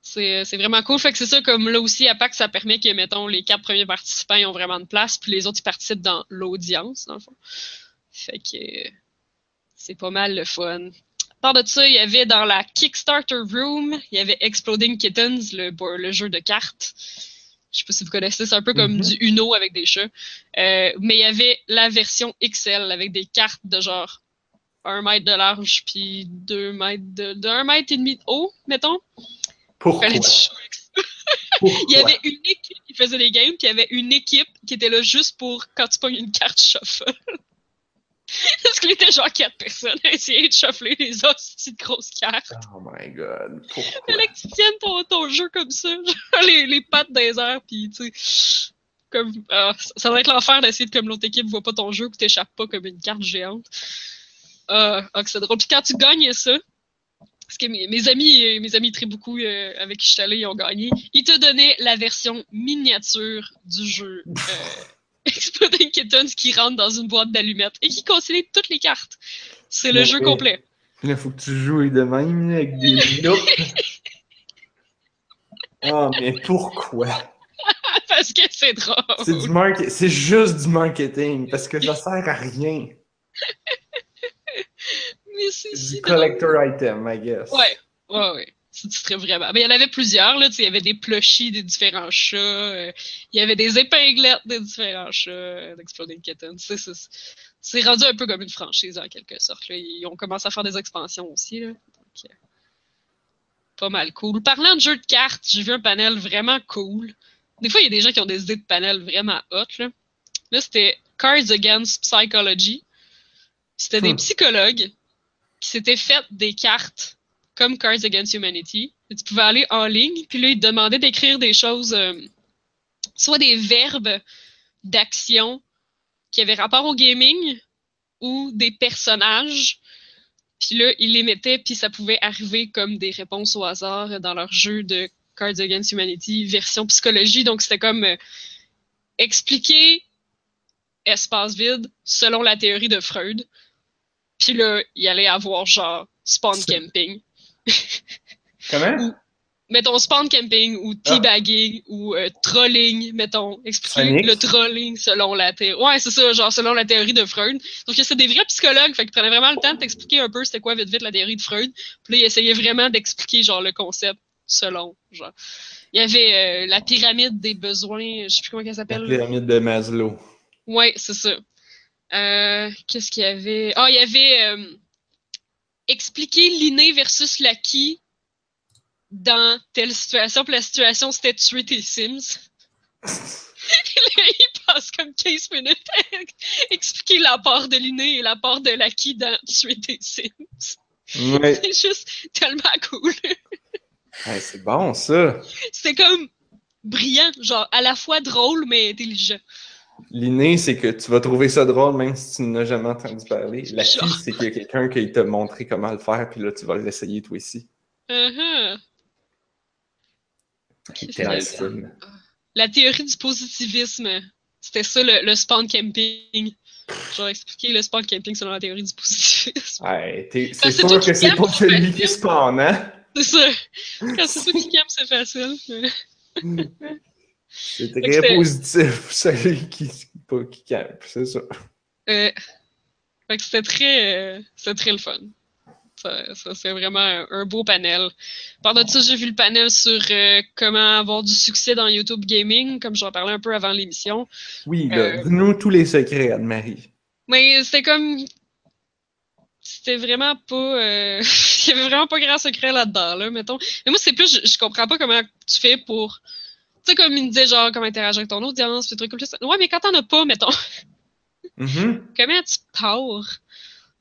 C'est c'est vraiment cool. Fait que c'est ça, comme là aussi, à PAC, ça permet que, mettons, les quatre premiers participants ils ont vraiment de place, puis les autres, ils participent dans l'audience, dans le fond. Fait que euh, c'est pas mal le fun. À part de ça, il y avait dans la Kickstarter Room, il y avait Exploding Kittens, le, jeu de cartes. Je sais pas si vous connaissez, c'est un peu comme Mhm. du Uno avec des chats. Euh, mais il y avait la version XL avec des cartes de genre un mètre de large puis deux mètres de, de un mètre et demi de haut, mettons. Pourquoi? Il y avait une équipe qui faisait des games, puis il y avait une équipe qui était là juste pour quand tu pognes une carte shuffle. Parce qu'il était genre quatre personnes à essayer de shuffler les hosties de grosses cartes. Oh my god, pourquoi? Fallait que tu tiennes ton, ton jeu comme ça, genre les, les pattes des airs, puis tu sais, comme, ah, ça- va être l'enfer d'essayer de comme l'autre équipe voit pas ton jeu, que t'échappes pas comme une carte géante. Ah, que c'est drôle. Puis quand tu gagnes ça, parce que mes, mes amis, euh, mes amis très beaucoup euh, avec qui je suis allée, ils ont gagné, ils te donnaient la version miniature du jeu euh, Exploding Kittens qui rentre dans une boîte d'allumettes et qui consolide toutes les cartes. C'est le jeu complet. Là, faut que tu joues de même, avec des. Oh, mais pourquoi? Parce que c'est drôle. C'est du market... c'est juste du marketing, parce que ça sert à rien. Mais c'est si drôle. collector item, I guess. Ouais, ouais, ouais. Vraiment. Mais il y en avait plusieurs, là. Il y avait des plushies des différents chats. euh, il y avait des épinglettes des différents chats euh, d'Exploding. C'est, c'est, c'est rendu un peu comme une franchise, en quelque sorte. Là. Ils ont commencé à faire des expansions aussi, là. Donc, euh, pas mal cool. Parlant de jeux de cartes, j'ai vu un panel vraiment cool. Des fois, il y a des gens qui ont des idées de panel vraiment hot, là. Là, c'était Cards Against Psychology. C'était des Hmm. psychologues qui s'étaient fait des cartes comme Cards Against Humanity. Tu pouvais aller en ligne, puis là, ils te demandaient d'écrire des choses, euh, soit des verbes d'action qui avaient rapport au gaming ou des personnages. Puis là, ils les mettaient, puis ça pouvait arriver comme des réponses au hasard dans leur jeu de Cards Against Humanity, version psychologie. Donc, c'était comme euh, expliquer espace vide selon la théorie de Freud. Puis là, il allait avoir genre spawn camping. Comment? mettons, spawn camping ou Ah. teabagging ou euh, trolling, mettons, expliquer le trolling selon la théorie. Ouais, c'est ça, genre selon la théorie de Freud. Donc, c'est des vrais psychologues, fait qu'ils prenaient vraiment le temps de t'expliquer un peu c'était quoi vite vite la théorie de Freud. Puis là, ils essayaient vraiment d'expliquer genre le concept selon, genre. Il y avait euh, la pyramide des besoins, je sais plus comment elle La s'appelle. pyramide de Maslow. Ouais, c'est ça. Euh, Qu'est-ce qu'il y avait? Ah, il y avait euh, expliquer l'inné versus l'acquis dans telle situation. Puis la situation, c'était tuer tes Sims. Là, il passe comme 15 minutes à expliquer l'apport de l'inné et l'apport de l'acquis dans tuer tes Sims. Ouais. C'est juste tellement cool. Ouais, c'est bon, ça. C'était comme brillant, genre à la fois drôle mais intelligent. L'inné, c'est que tu vas trouver ça drôle même si tu n'as jamais entendu parler. La fille, c'est qu'il y a quelqu'un qui t'a montré comment le faire, puis là, tu vas l'essayer toi aussi. Uh-huh. Intéressant. la théorie du positivisme. C'était ça le, le spawn camping. Genre expliquer le spawn camping selon la théorie du positivisme. Ouais, t'es- c'est sûr que c'est c'est celui qui spawn, hein? C'est ça. Quand c'est toi qui campe, c'est facile. C'est très positif, celui qui, pas, qui campe, c'est ça. Euh, fait que c'était très, euh, c'était très le fun. Ça, ça, c'est vraiment un, un beau panel. Par de ça, j'ai vu le panel sur euh, comment avoir du succès dans YouTube Gaming, comme j'en parlais un peu avant l'émission. Oui, Euh, dis-nous tous les secrets, Anne-Marie. Mais c'était comme. C'était vraiment pas. euh, Il y avait vraiment pas grand secret là-dedans, là, mettons. Mais moi, c'est plus. Je, je comprends pas comment tu fais pour. Tu sais, comme il me disait, genre, comment interagir avec ton audience, des trucs comme ça. Ouais, mais quand t'en as pas, mettons, Mhm. comment tu pars?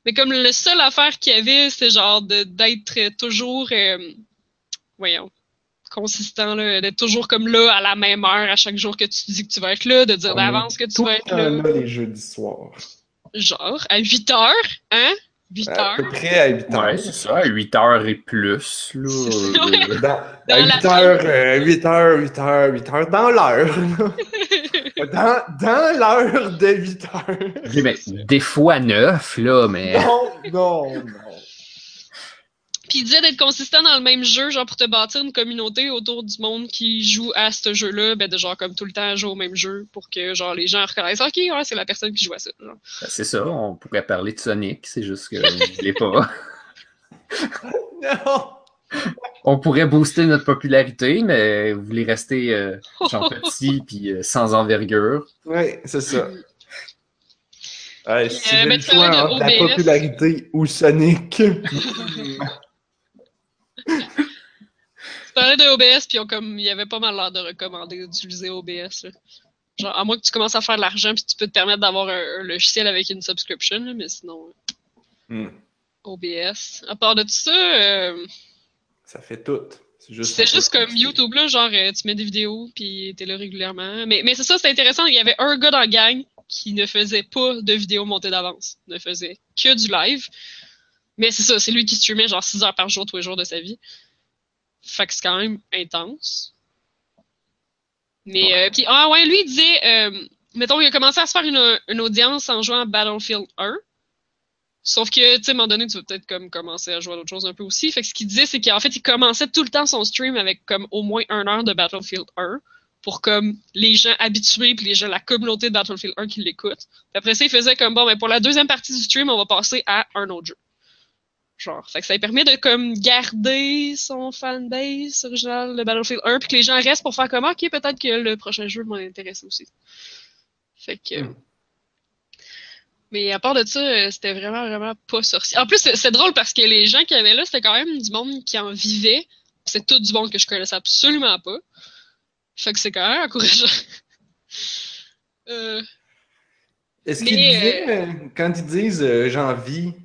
Mais comme le seul affaire qu'il y avait, c'était genre de- d'être toujours. euh, voyons. Consistant, là, d'être toujours comme là à la même heure à chaque jour que tu dis que tu vas être là, de dire est d'avance que tu vas être là, les jeudis soirs. Genre, à 8 heures, hein? 8 À heures. peu près à 8 heures. Ouais, c'est ça, 8 heures et plus. Là, euh, ouais. Dans, Dans à la 8 heures, euh, 8 heures, 8 heures, 8 heures, dans l'heure. là. dans dans l'heure de 8 heures. oui, mais des fois neuf, là, mais. Non, non, non. Puis il disait d'être consistant dans le même jeu, genre pour te bâtir une communauté autour du monde qui joue à ce jeu-là, ben de genre comme tout le temps jouer au même jeu pour que genre les gens reconnaissent OK, ouais, c'est la personne qui joue à ça. Ben, c'est ça, on pourrait parler de Sonic, c'est juste que je l'ai pas. Non. On pourrait booster notre popularité, mais vous voulez rester euh, genre petit puis euh, sans envergure. Oui, c'est ça. Ouais, si euh, j'ai le choix de entre la popularité ou Sonic. Tu parlais de OBS, puis comme, il y avait pas mal l'air de recommander d'utiliser OBS. là. Genre, à moins que tu commences à faire de l'argent, puis tu peux te permettre d'avoir un, un logiciel avec une subscription, là, mais sinon, Hmm, OBS. À part de tout ça, euh, Ça fait tout. C'est juste comme YouTube, là, genre, euh, tu mets des vidéos, puis t'es là régulièrement. Mais, mais c'est ça, c'est intéressant. Il y avait un gars dans la gang qui ne faisait pas de vidéos montées d'avance. Ne faisait que du live. Mais c'est ça, c'est lui qui streamait genre 6 heures par jour tous les jours de sa vie. Fait que c'est quand même intense. Mais, euh, puis, ah ouais, lui, il disait, euh, mettons, il a commencé à se faire une, une audience en jouant à Battlefield 1. Sauf que, tu sais, à un moment donné, tu vas peut-être comme commencer à jouer à d'autres choses un peu aussi. Fait que ce qu'il disait, c'est qu'en fait, il commençait tout le temps son stream avec comme au moins une heure de Battlefield 1 pour comme les gens habitués puis les gens, la communauté de Battlefield 1 qui l'écoutent. Après ça, il faisait comme bon, mais pour la deuxième partie du stream, on va passer à un autre jeu. Genre, fait que ça lui permet de comme garder son fanbase original de Battlefield 1 puis que les gens restent pour faire comme ok, peut-être que le prochain jeu m'intéresse aussi. Fait que. Hmm. Mais à part de ça, euh, c'était vraiment, vraiment pas sorcier. En plus, c'est drôle parce que les gens qui avaient là, c'était quand même du monde qui en vivait. C'est tout du monde que je connaissais absolument pas. Fait que c'est quand même encourageant. euh, Est-ce qu'ils disaient, euh, quand ils disent euh, j'en vis, euh,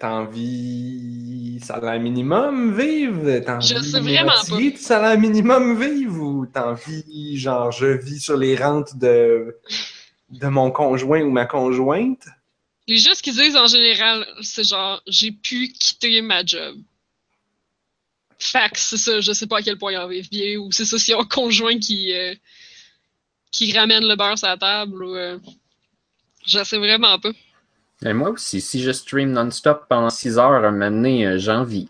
t'en vis salaire minimum vivre? T'en Je vis sais vraiment de salaire minimum vivre ou t'en vis genre je vis sur les rentes de, de mon conjoint ou ma conjointe? les gens, ce qu'ils disent en général, c'est genre, j'ai pu quitter ma job. Fax, c'est ça. Je sais pas à quel point ils en vivent bien. Ou c'est ça, ont un conjoint qui, euh, qui ramène le beurre sur la table. Ou, euh, je sais vraiment pas. Et moi aussi, si je stream non-stop pendant 6 heures, à un moment donné, euh, j'ai envie.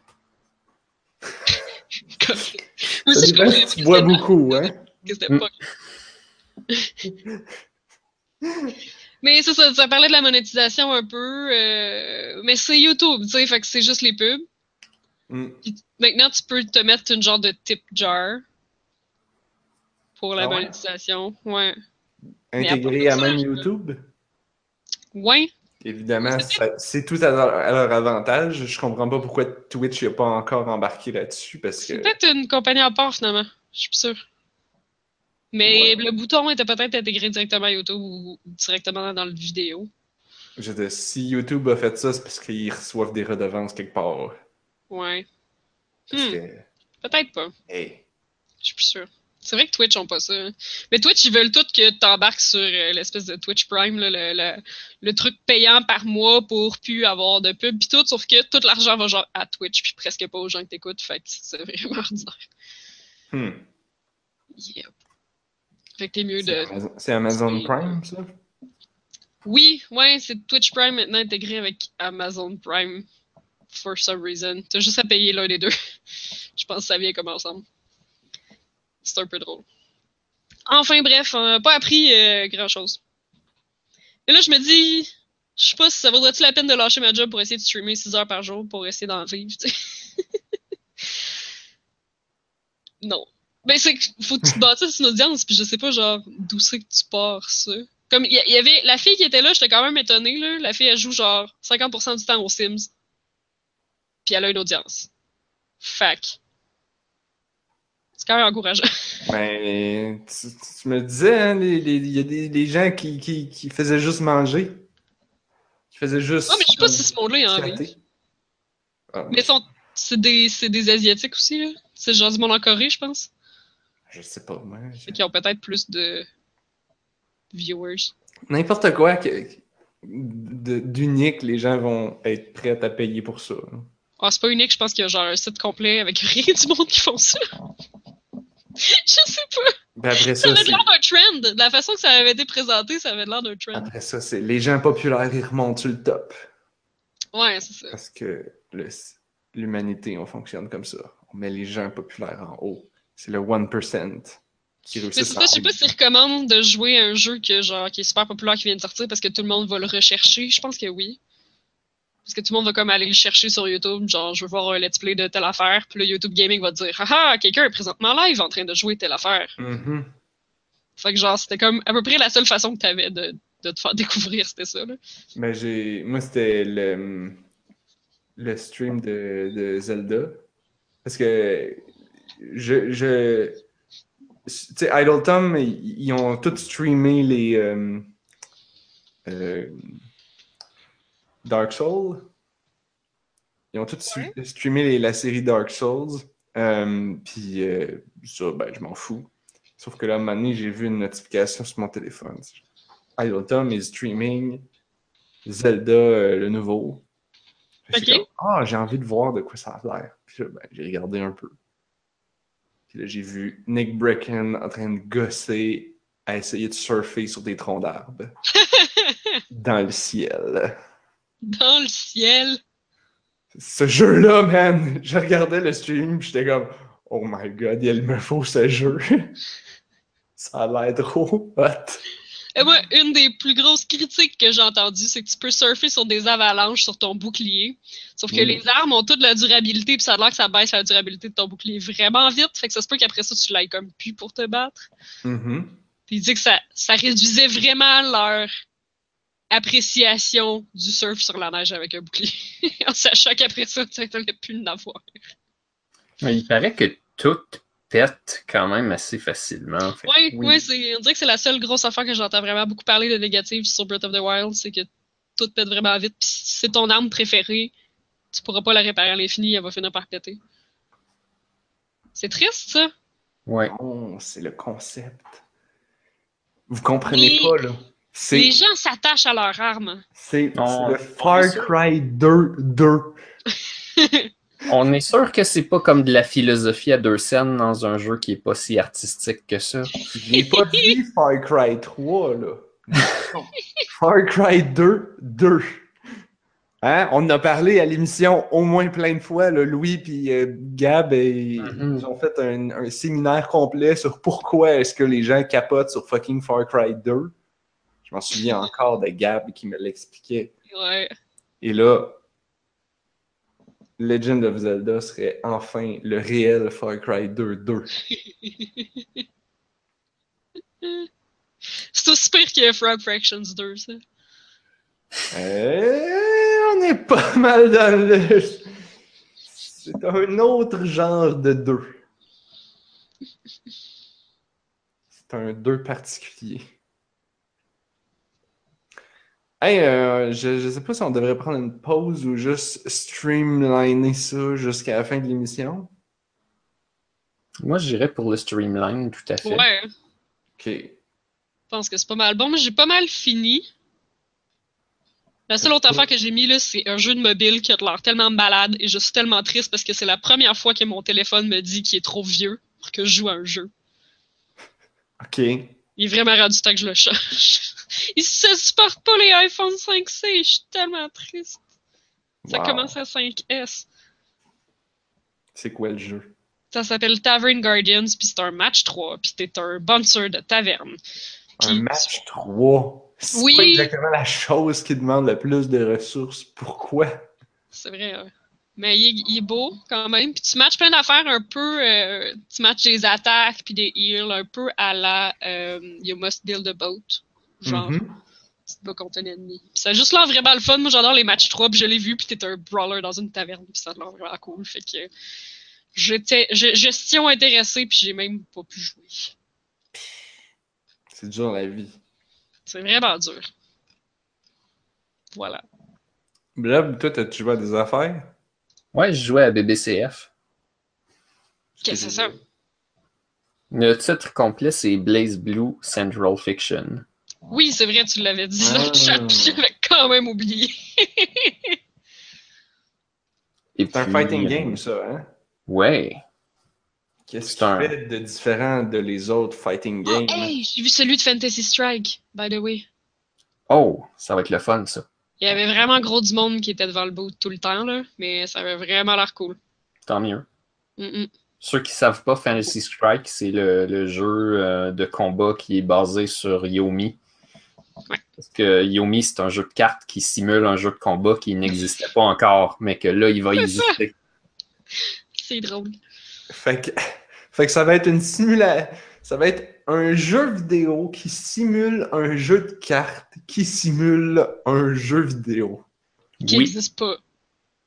Moi aussi, je tu bois beaucoup, hein? mais c'est ça, ça parlait de la monétisation un peu. euh, mais c'est YouTube, tu sais, fait que c'est juste les pubs. Mm. Puis maintenant, tu peux te mettre une genre de tip jar pour la Ah ouais? monétisation. Ouais. Intégré à à part ça, même YouTube? Ouais. Évidemment, c'est tout à leur, à leur avantage. Je comprends pas pourquoi Twitch n'a pas encore embarqué là-dessus parce que C'est peut-être une compagnie à part finalement. Je suis sûre. Mais Ouais. le bouton était peut-être intégré directement à YouTube ou directement dans le vidéo. je dire, si YouTube a fait ça, c'est parce qu'ils reçoivent des redevances quelque part. Ouais. Hmm. que, Peut-être pas. hey, Je suis plus sûre. C'est vrai que Twitch ont pas ça. hein. Mais Twitch, ils veulent tout que t'embarques sur euh, l'espèce de Twitch Prime, là, le, le, le truc payant par mois pour plus avoir de pub pis tout, sauf que tout l'argent va genre à Twitch puis presque pas aux gens que t'écoutes, fait que c'est vraiment ordinaire. hmm. Yep. Fait que t'es mieux de... C'est Amazon Prime, ça? Oui, ouais, c'est Twitch Prime maintenant intégré avec Amazon Prime. For some reason. T'as juste à payer l'un des deux. Je pense que ça vient comme ensemble. C'est un peu drôle. Enfin, bref, on n'a pas appris euh, grand chose. Et là, je me dis, je sais pas si ça vaudrait-tu la peine de lâcher ma job pour essayer de streamer 6 heures par jour pour essayer d'en vivre, non. Ben, c'est qu'il faut que tu bâtisses une audience, puis je sais pas, genre, d'où c'est que tu pars ça. Comme, il y, il y avait la fille qui était là, j'étais quand même étonnée, là. La fille, elle joue genre 50% du temps aux Sims. Puis elle a une audience. Fac. C'est quand même encourageant. Ben, tu, me disais, hein, il y a des, des gens qui, qui, qui faisaient juste manger. Qui faisaient juste. Ah, mais je sais pas si ce monde-là est en. Ah, Mais sont, c'est des, c'est des Asiatiques aussi, là. C'est genre du monde en Corée, je pense. Je sais pas, moi. je- qu'ils ont peut-être plus de viewers. N'importe quoi que- d'unique, les gens vont être prêts à payer pour ça. Ah, c'est pas unique, je pense qu'il y a genre un site complet avec rien du monde qui font ça. Je sais pas. Ben après Ça ça, avait l'air d'un trend. De la façon que ça avait été présenté, ça avait l'air d'un trend. Après ça, c'est les gens populaires, ils remontent sur le top. Ouais, c'est ça. Parce que l'humanité, on fonctionne comme ça. On met les gens populaires en haut. C'est le 1% qui Mais réussit c'est ça, je sais pas s'ils recommandent de jouer à un jeu que, genre, qui est super populaire qui vient de sortir parce que tout le monde va le rechercher. Je pense que oui. Parce que tout le monde va comme aller le chercher sur YouTube, genre je veux voir un let's play de telle affaire, puis le YouTube Gaming va te dire Ah ah, quelqu'un est présentement live en train de jouer telle affaire. Mhm. Fait que genre c'était comme à peu près la seule façon que t'avais de, de te faire découvrir, c'était ça là. Ben, j'ai... Moi, c'était le... le stream de, de Zelda. Parce que je... je... Tu sais, Idle Tom, ils ils ont tous streamé les... euh, euh, Dark Souls. Ils ont tous streamé les- la série Dark Souls. Euh, Puis euh, ça, ben, je m'en fous. Sauf que là, à un moment donné, j'ai vu une notification sur mon téléphone. Idle Tom est streaming Zelda, euh, le nouveau. Ah, j'ai envie de voir de quoi ça a l'air. Puis là, ben, j'ai regardé un peu. Puis là, j'ai vu Nick Brecken en train de gosser à essayer de surfer sur des troncs d'arbres dans le ciel. Dans le ciel. Ce jeu-là, man, je regardais le stream, j'étais comme, oh my god, il me faut ce jeu. ça a l'air trop hot. Et moi, une des plus grosses critiques que j'ai entendues, c'est que tu peux surfer sur des avalanches sur ton bouclier. Sauf que Mm. les armes ont toute la durabilité, puis ça a l'air que ça baisse la durabilité de ton bouclier vraiment vite. Fait que ça se peut qu'après ça, tu l'ailles comme plus pour te battre. Mhm. Puis il dit que ça, ça réduisait vraiment leur appréciation du surf sur la neige avec un bouclier. en sachant qu'après ça, tu n'allais plus l'avoir. Mais il paraît que tout pète quand même assez facilement. Fait Oui, oui. on dirait que c'est la seule grosse affaire que j'entends vraiment beaucoup parler de négatif sur Breath of the Wild, c'est que tout pète vraiment vite. Puis si c'est ton arme préférée, tu pourras pas la réparer à l'infini, elle va finir par péter. C'est triste, ça. Ouais. Oh, c'est le concept. Vous comprenez pas, là. Les gens s'attachent à leur arme. c'est- On- le Far. Cry 2 2. On est sûr que c'est pas comme de la philosophie à deux scènes dans un jeu qui est pas si artistique que ça. J'ai pas dit Far Cry 3, là. Far Cry 2, 2. Hein? On en a parlé à l'émission au moins plein de fois. Là. Louis et Gab et, Mhm. ils ont fait un, un séminaire complet sur pourquoi est-ce que les gens capotent sur fucking Far Cry 2. Je m'en souviens encore de Gab qui me l'expliquait. Ouais. Et là, Legend of Zelda serait enfin le réel Far Cry 2 2. C'est aussi pire que Frog Fractions 2, ça. Euh, on est pas mal dans le. C'est un autre genre de 2. C'est un 2 particulier. Hey, euh, je, je sais pas si on devrait prendre une pause ou juste streamliner ça jusqu'à la fin de l'émission. Moi, j'irais pour le streamline, tout à fait. Ouais. Ok. Je pense que c'est pas mal bon, mais j'ai pas mal fini. La seule autre affaire que j'ai mis là, c'est un jeu de mobile qui a l'air tellement malade et je suis tellement triste parce que c'est la première fois que mon téléphone me dit qu'il est trop vieux pour que je joue à un jeu. Ok. Il est vraiment rendu temps que je le change. Il se supporte pas les iPhone 5C, je suis tellement triste. Ça Wow. commence à 5S. C'est quoi le jeu? Ça s'appelle Tavern Guardians, puis c'est un match 3, puis t'es un bouncer de taverne. Un match 3. C'est Oui. pas exactement la chose qui demande le plus de ressources. Pourquoi? C'est vrai. ouais. Mais il est, il est beau quand même. Puis tu matches plein d'affaires un peu. euh, tu matches des attaques puis des heals un peu à la euh, You must build a boat. Genre, tu te bats contre un ennemi. Ça a juste l'air vraiment le fun. Moi j'adore les matchs 3 puis je l'ai vu puis t'es un brawler dans une taverne puis ça a l'air vraiment cool. Fait que j'étais gestion intéressée puis j'ai même pas pu jouer. C'est dur la vie. C'est vraiment dur. Voilà. Blob, toi, t'as-tu joué à des affaires? Ouais, je jouais à BBCF. Qu'est-ce que c'est ça? Le titre complet, c'est Blaze Blue Central Fiction. Oui, c'est vrai, tu l'avais dit dans Ah. le chat, puis j'avais quand même oublié. C'est un fighting game, ça, hein? Ouais. Qu'est-ce C'est qui un- fait de différent de les autres fighting Oh, games? hey, j'ai vu celui de Fantasy Strike, by the way. Oh, ça va être le fun, ça. Il y avait vraiment gros du monde qui était devant le bout tout le temps, là, mais ça avait vraiment l'air cool. Tant mieux. Mm, mm. Ceux qui savent pas, Fantasy Strike, c'est le, le jeu euh, de combat qui est basé sur Yomi. Ouais. Parce que Yomi, c'est un jeu de cartes qui simule un jeu de combat qui n'existait pas encore, mais que là, il va C'est exister. C'est drôle. Fait que, fait que ça va être une simulation. Ça va être un jeu vidéo qui simule un jeu de cartes qui simule un jeu vidéo. Qui Oui, n'existe pas.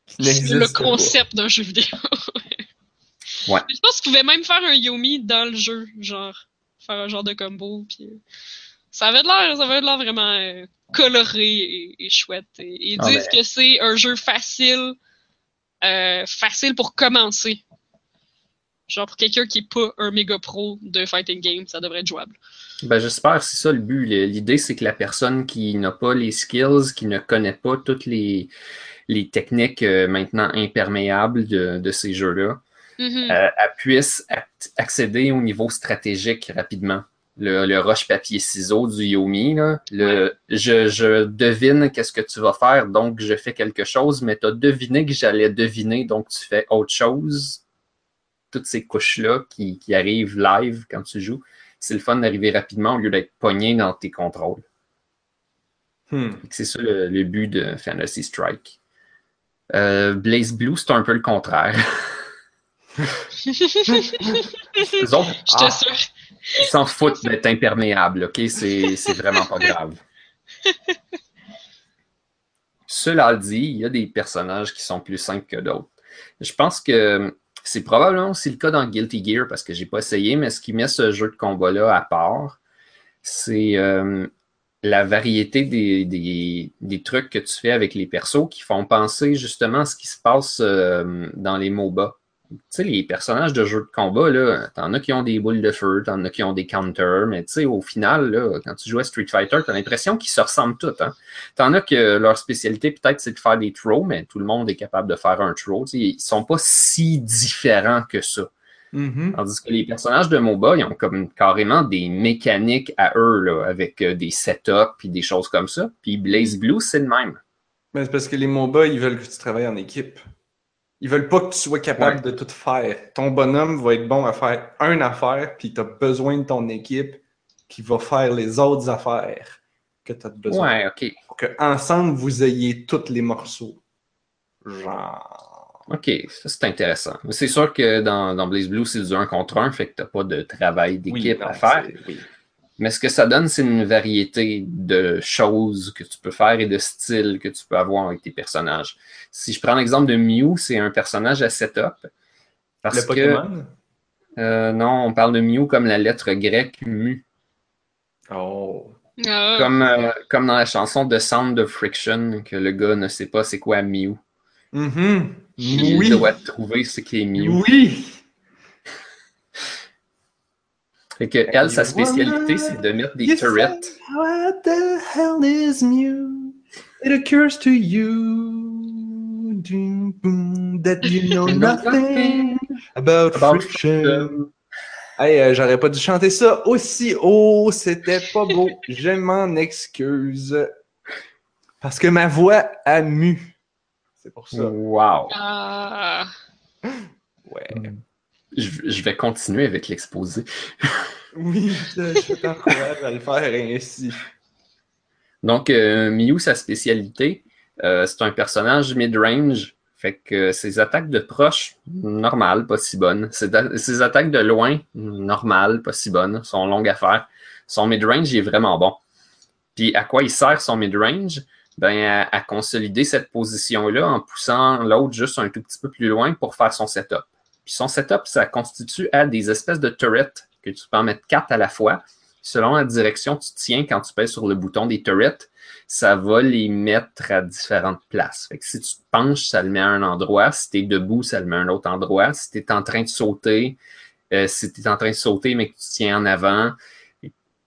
C'est le concept d'un jeu vidéo. Ouais. Je pense qu'ils pouvaient même faire un Yomi dans le jeu, genre faire un genre de combo. Puis, euh, ça avait de l'air, ça avait l'air vraiment euh, coloré et, et chouette. Et, ils Ah, disent ben. que c'est un jeu facile, euh, facile pour commencer. Genre pour quelqu'un qui est pas un méga pro de fighting game, ça devrait être jouable. Ben, j'espère, c'est ça le but. L'idée, c'est que la personne qui n'a pas les skills, qui ne connaît pas toutes les, les techniques euh, maintenant imperméables de, de ces jeux-là, euh, elle puisse ac- accéder au niveau stratégique rapidement. Le, le roche-papier-ciseau du Yomi, là, le, je, je devine qu'est-ce que tu vas faire, donc je fais quelque chose, mais tu as deviné que j'allais deviner, donc tu fais autre chose. Toutes ces couches-là qui, qui arrivent live quand tu joues, c'est le fun d'arriver rapidement au lieu d'être pogné dans tes contrôles. Hmm. C'est ça le, le but de Fantasy Strike. Euh, Blaze Blue, c'est un peu le contraire. Eux autres, ah, ils s'en foutent d'être imperméables, ok? C'est c'est vraiment pas grave. Cela dit, il y a des personnages qui sont plus simples que d'autres. Je pense que c'est probablement aussi le cas dans Guilty Gear parce que j'ai pas essayé, mais ce qui met ce jeu de combat-là à part, c'est euh, la variété des, des- des trucs que tu fais avec les persos qui font penser justement à ce qui se passe euh, dans les MOBA. Sais, les personnages de jeux de combat, là, t'en as qui ont des boules de feu, t'en as qui ont des counters, mais tu sais, au final, là, quand tu joues à Street Fighter, t'as l'impression qu'ils se ressemblent tous. Hein? T'en as que leur spécialité, peut-être, c'est de faire des throws, mais tout le monde est capable de faire un throw. sais, ils sont pas si différents que ça. Mhm. Tandis que les personnages de MOBA, ils ont comme carrément des mécaniques à eux, là, avec euh, des setups et des choses comme ça. Puis Blaze Blue, c'est le même. Mais c'est parce que les MOBA, ils veulent que tu travailles en équipe. Ils veulent pas que tu sois capable Ouais. de tout faire. Ton bonhomme va être bon à faire une affaire, puis tu as besoin de ton équipe qui va faire les autres affaires que tu as besoin. Ouais, ok. Pour que ensemble vous ayez tous les morceaux. Genre. OK, ça c'est intéressant. Mais c'est sûr que dans, dans Blaze Blue, c'est du 1 contre 1, fait que tu n'as pas de travail d'équipe Oui, à non, faire. oui. Mais ce que ça donne, c'est une variété de choses que tu peux faire et de styles que tu peux avoir avec tes personnages. Si je prends l'exemple de Mew, c'est un personnage à setup. Parce Le que, Pokémon? euh, non, on parle de Mew comme la lettre grecque Mu. Oh. Ah, Comme, euh, comme dans la chanson de Sound of Friction, que le gars ne sait pas c'est quoi Mew. Mhm. Il Oui. doit trouver ce qui est Mew. Oui. Fait que elle, sa spécialité, c'est de mettre des turrets. What the hell is Mew? It occurs to you that you know nothing about, About friction. Hey, euh, j'aurais pas dû chanter ça aussi haut, c'était pas beau. Je m'en excuse. Parce que ma voix a mu. C'est pour ça. Wow. ah. Ouais. Je, je vais continuer avec l'exposé. Oui, je t'encourage à le faire ainsi. Donc, euh, sa spécialité, euh, c'est un personnage mid-range. Fait que ses attaques de proche, normales, pas si bonnes. Ses, attaques de loin, normales, pas si bonnes, sont longues à faire. Son mid-range il est vraiment bon. Puis à quoi il sert son mid-range? Ben, à, à consolider cette position-là en poussant l'autre juste un tout petit peu plus loin pour faire son setup. Puis son setup, ça constitue à des espèces de turrets que tu peux en mettre quatre à la fois. Selon la direction que tu tiens quand tu pèses sur le bouton des turrets, ça va les mettre à différentes places. Fait que si tu te penches, ça le met à un endroit. Si tu es debout, ça le met à un autre endroit. Si tu es en train de sauter, euh, si tu es en train de sauter mais que tu tiens en avant,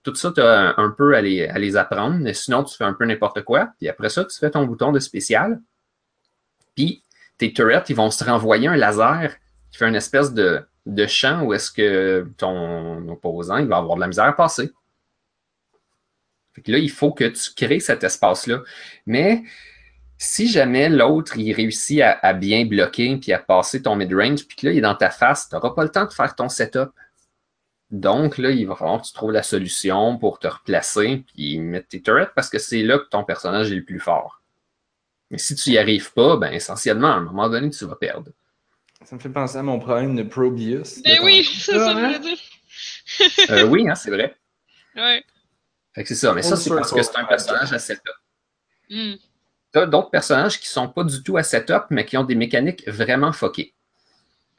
tout ça, tu as un, un peu à les, à les apprendre. Mais sinon, tu fais un peu n'importe quoi. Puis après ça, tu fais ton bouton de spécial. Puis tes turrets, ils vont se renvoyer un laser qui fait une espèce de, de champ où est-ce que ton opposant il va avoir de la misère à passer. Là, il faut que tu crées cet espace-là. Mais si jamais l'autre, il réussit à, à bien bloquer puis à passer ton mid-range, puis que là, il est dans ta face, tu n'auras pas le temps de faire ton setup. Donc, là, il va falloir que tu trouves la solution pour te replacer puis mettre tes turrets parce que c'est là que ton personnage est le plus fort. Mais si tu n'y arrives pas, ben essentiellement, à un moment donné, tu vas perdre. Ça me fait penser à mon problème de Probius. Ben de oui, c'est ça que je hein? voulais dire. Euh, oui, hein, c'est vrai. Ouais. Fait que c'est ça. Mais ça, c'est parce que c'est un personnage à setup. Hmm. Tu as d'autres personnages qui sont pas du tout à setup, mais qui ont des mécaniques vraiment fuckées.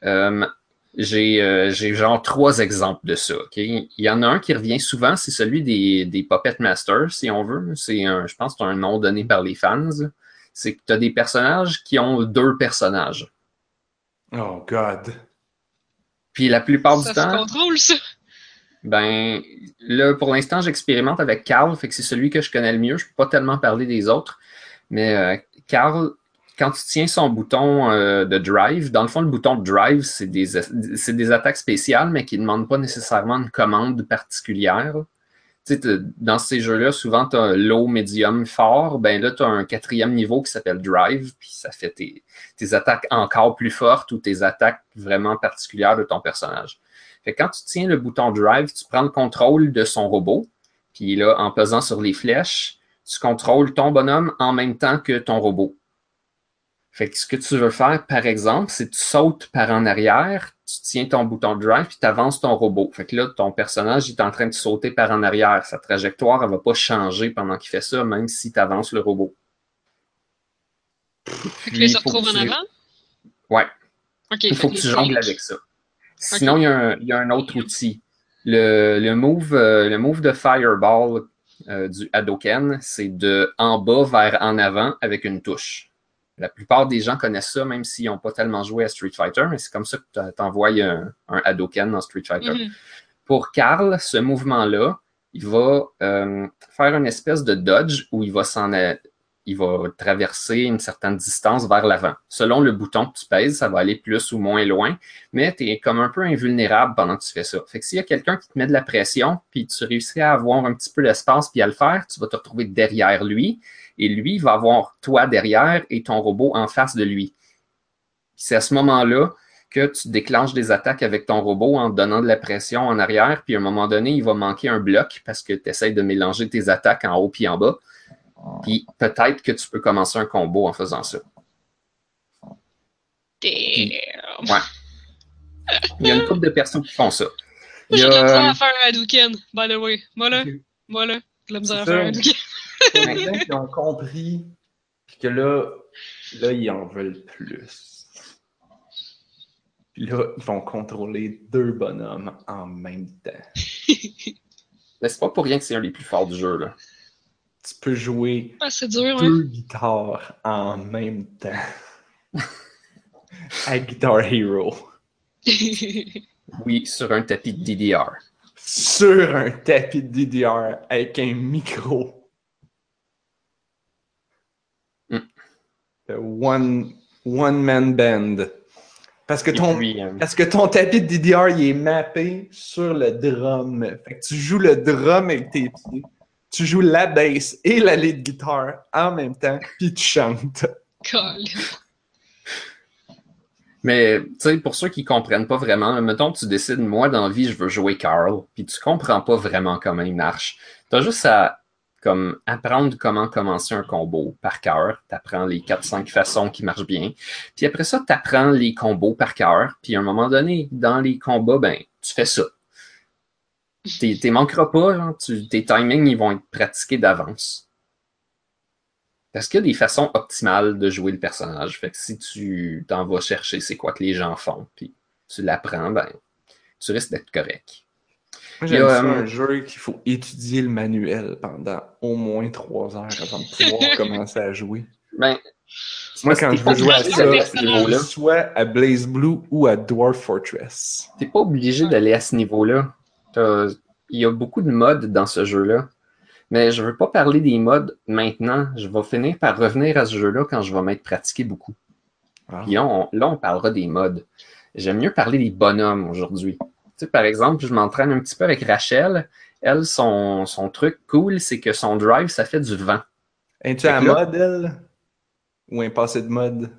Euh, j'ai euh, j'ai genre trois exemples de ça. ok? Il y en a un qui revient souvent, c'est celui des, des Puppet Masters, si on veut. C'est un, je pense que c'est un nom donné par les fans. C'est que tu as des personnages qui ont deux personnages. Oh God. Puis la plupart Ça du se temps, contrôle, ça. Ben, là, pour l'instant, j'expérimente avec Carl, fait que c'est celui que je connais le mieux. Je peux pas tellement parler des autres. Mais euh, Carl, quand tu tiens son bouton euh, de drive, dans le fond, le bouton de drive, c'est des, c'est des attaques spéciales, mais qui ne demandent pas nécessairement une commande particulière. Dans ces jeux-là, souvent, tu as low, medium, fort. Ben là, tu as un quatrième niveau qui s'appelle drive, puis ça fait tes, attaques encore plus fortes ou tes attaques vraiment particulières de ton personnage. Fait quand tu tiens le bouton drive, tu prends le contrôle de son robot. Puis là, en pesant sur les flèches, tu contrôles ton bonhomme en même temps que ton robot. Fait que ce que tu veux faire, par exemple, c'est que tu sautes par en arrière, tu tiens ton bouton drive, puis tu avances ton robot. Fait que là, ton personnage il est en train de sauter par en arrière. Sa trajectoire, elle va pas changer pendant qu'il fait ça, même si tu avances le robot. Fait que Puis, là, ça faut retrouve que en tu- avant? Ouais. Ok. Il faut fait que tu les jongles avec ça. Sinon, il, y a un, il y a un autre outil. Le, le move, euh, le move de Fireball euh, du Hadoken, c'est de en bas vers en avant avec une touche. La plupart des gens connaissent ça, même s'ils n'ont pas tellement joué à Street Fighter, mais c'est comme ça que tu envoies un, un Hadoken dans Street Fighter. Mhm. Pour Karl, ce mouvement-là, il va euh, faire une espèce de dodge où il va s'en il va traverser une certaine distance vers l'avant. Selon le bouton que tu pèses, ça va aller plus ou moins loin, mais tu es comme un peu invulnérable pendant que tu fais ça. Fait que s'il y a quelqu'un qui te met de la pression, puis tu réussis à avoir un petit peu d'espace puis à le faire, tu vas te retrouver derrière lui, et lui va avoir toi derrière et ton robot en face de lui. C'est à ce moment-là que tu déclenches des attaques avec ton robot en donnant de la pression en arrière, puis à un moment donné, il va manquer un bloc parce que tu essaies de mélanger tes attaques en haut puis en bas. Puis peut-être que tu peux commencer un combo en faisant ça. Damn. Ouais. Il y a une couple de personnes qui font ça. J'ai de la misère euh, à faire un Hadouken, by the way. Moi là, moi là, j'ai de la misère à faire un Hadouken. Maintenant qu'ils ont compris, puis que là, là, ils en veulent plus. Puis là, ils vont contrôler deux bonhommes en même temps. Mais c'est pas pour rien que c'est un des plus forts du jeu. Là. Tu peux jouer Ah, ouais. deux guitares en même temps. à Guitar Hero. Oui, sur un tapis de DDR. Sur un tapis de DDR avec un micro. Hmm. Le One, one man band. Parce que ton, puis, euh, Parce que ton tapis de DDR, il est mappé sur le drum. Fait que tu joues le drum avec tes pieds. Tu joues la bass et la lead guitar en même temps, puis tu chantes. Colle. Mais tu sais, pour ceux qui comprennent pas vraiment, mettons que tu décides, moi dans la vie, je veux jouer Carl, puis tu comprends pas vraiment comment il marche. T'as juste à comme apprendre comment commencer un combo par cœur. T'apprends les 4-5 façons qui marchent bien. Puis après ça, t'apprends les combos par cœur. Puis à un moment donné, dans les combats, ben, tu fais ça. T'es t'es manqueras pas, hein, tu- tes timings, ils vont être pratiqués d'avance. Parce qu'il y a des façons optimales de jouer le personnage. Fait que si tu t'en vas chercher c'est quoi que les gens font, puis tu l'apprends, ben, tu risques d'être correct. Moi, Il y j'aime ça, euh, un jeu qu'il faut étudier le manuel pendant au moins trois heures avant de pouvoir commencer à jouer. Ben, Moi, quand je veux jouer à ça, ce niveau-là. soit à Blaze Blue ou à Dwarf Fortress. T'es pas obligé d'aller à ce niveau-là. Il y a beaucoup de modes dans ce jeu-là. Mais je veux pas parler des modes maintenant. Je vais finir par revenir à ce jeu-là quand je vais m'être pratiqué beaucoup. Ah. Puis là, on, là, on parlera des modes. J'aime mieux parler des bonhommes aujourd'hui. Tu sais, par exemple, je m'entraîne un petit peu avec Rachel. Elle, son, son truc cool, c'est que son drive, ça fait du vent. Es-tu à là- mode, elle? Ou un passé de mode?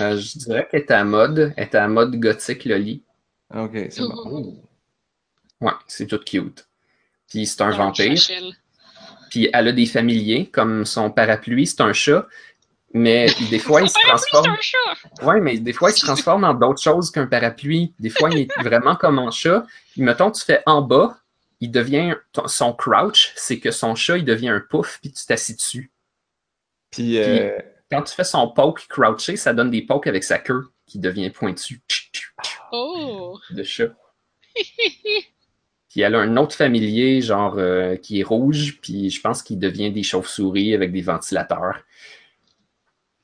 Euh, je dirais qu'elle est à mode. Elle est à mode gothique loli. Ah, Ok, c'est bon. Ouais, c'est tout cute. Puis c'est un Ah, vampire. Puis elle a des familiers, comme son parapluie, c'est un chat. Mais des fois, il se transforme. Ouais, mais des fois, il se transforme en d'autres choses qu'un parapluie. Des fois, il est vraiment comme un chat. Puis, mettons, tu fais en bas, il devient son crouch, c'est que son chat, il devient un pouf, puis tu t'assis dessus. Puis, euh, Quand tu fais son poke crouché, ça donne des pokes avec sa queue qui devient pointu Oh! de chat. Puis elle a un autre familier, genre, euh, qui est rouge, puis je pense qu'il devient des chauves-souris avec des ventilateurs.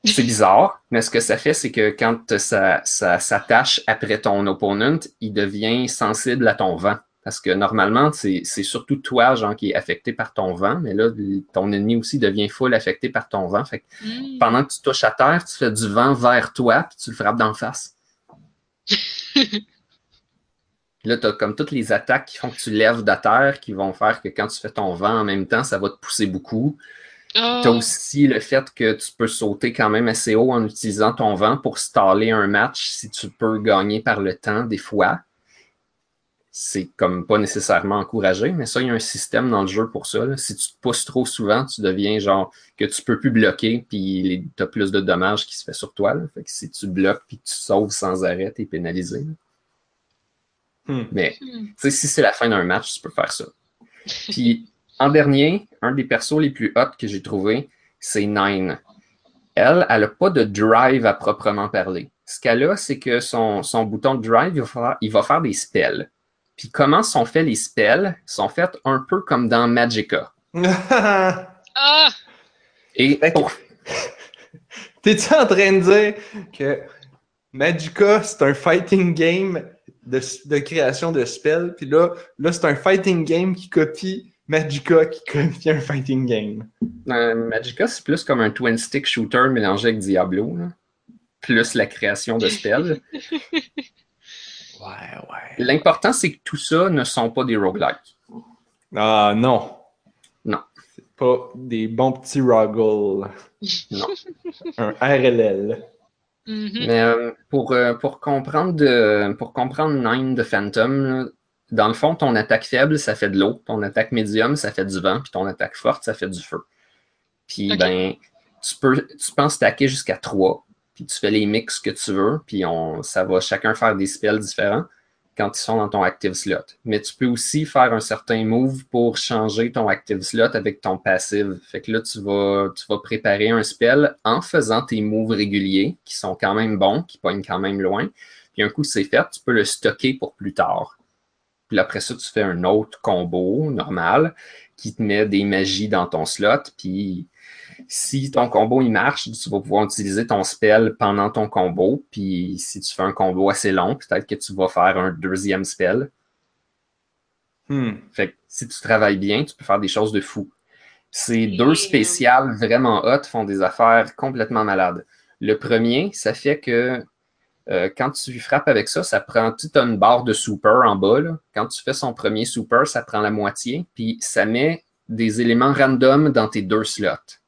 C'est bizarre, mais ce que ça fait, c'est que quand ça, ça s'attache après ton opponent, il devient sensible à ton vent. Parce que normalement, c'est surtout toi, genre, qui est affecté par ton vent, mais là, ton ennemi aussi devient full affecté par ton vent. Fait que Mm. pendant que tu touches à terre, tu fais du vent vers toi, puis tu le frappes d'en face. Là, tu as comme toutes les attaques qui font que tu lèves de terre, qui vont faire que quand tu fais ton vent en même temps, ça va te pousser beaucoup. Ah. Tu as aussi le fait que tu peux sauter quand même assez haut en utilisant ton vent pour staller un match si tu peux gagner par le temps des fois. C'est comme pas nécessairement encouragé, mais ça, il y a un système dans le jeu pour ça. là. Si tu te pousses trop souvent, tu deviens genre que tu peux plus bloquer, puis tu as plus de dommages qui se fait sur toi. là. Fait que si tu bloques puis que tu sauves sans arrêt, tu es pénalisé. là. Hmm. Mais Hmm. tu sais, si c'est la fin d'un match, tu peux faire ça. Puis, en dernier, un des persos les plus hot que j'ai trouvé, c'est Nine. Elle, elle n'a pas de drive à proprement parler. Ce qu'elle a, c'est que son, son bouton de drive, il va, faire, il va faire des spells. Puis comment sont faits les spells? Ils sont faits un peu comme dans Magica. Ah! Et pour, T'es-tu en train de dire que Magica, c'est un fighting game de, de création de spells, puis là, là c'est un fighting game qui copie Magica qui copie un fighting game. Euh, Magica, c'est plus comme un twin stick shooter mélangé avec Diablo, là. plus la création de spells. Ouais, ouais. L'important, c'est que tout ça ne sont pas des roguelikes. Ah non. Non. C'est pas des bons petits Roggle. Non. Un RLL. Mhm. Mais euh, pour, euh, pour, comprendre de, pour comprendre Nine de Phantom, là, dans le fond, ton attaque faible, ça fait de l'eau. Ton attaque médium, ça fait du vent. Puis ton attaque forte, ça fait du feu. Puis ben, tu peux, tu peux en stacker jusqu'à 3. Puis tu fais les mix que tu veux. Puis on, ça va chacun faire des spells différents quand ils sont dans ton active slot. Mais tu peux aussi faire un certain move pour changer ton active slot avec ton passive. Fait que là, tu vas, tu vas préparer un spell en faisant tes moves réguliers qui sont quand même bons, qui pognent quand même loin. Puis un coup c'est fait, tu peux le stocker pour plus tard. Puis après ça, tu fais un autre combo normal qui te met des magies dans ton slot. Puis si ton combo il marche, tu vas pouvoir utiliser ton spell pendant ton combo. Puis si tu fais un combo assez long, peut-être que tu vas faire un deuxième spell. Hmm. Fait que si tu travailles bien, tu peux faire des choses de fou. Ces Et, deux euh, spéciales vraiment hot font des affaires complètement malades. Le premier, ça fait que euh, quand tu frappes avec ça, ça prend tu as une barre de super en bas. là. Quand tu fais son premier super, ça prend la moitié, puis ça met des éléments random dans tes deux slots.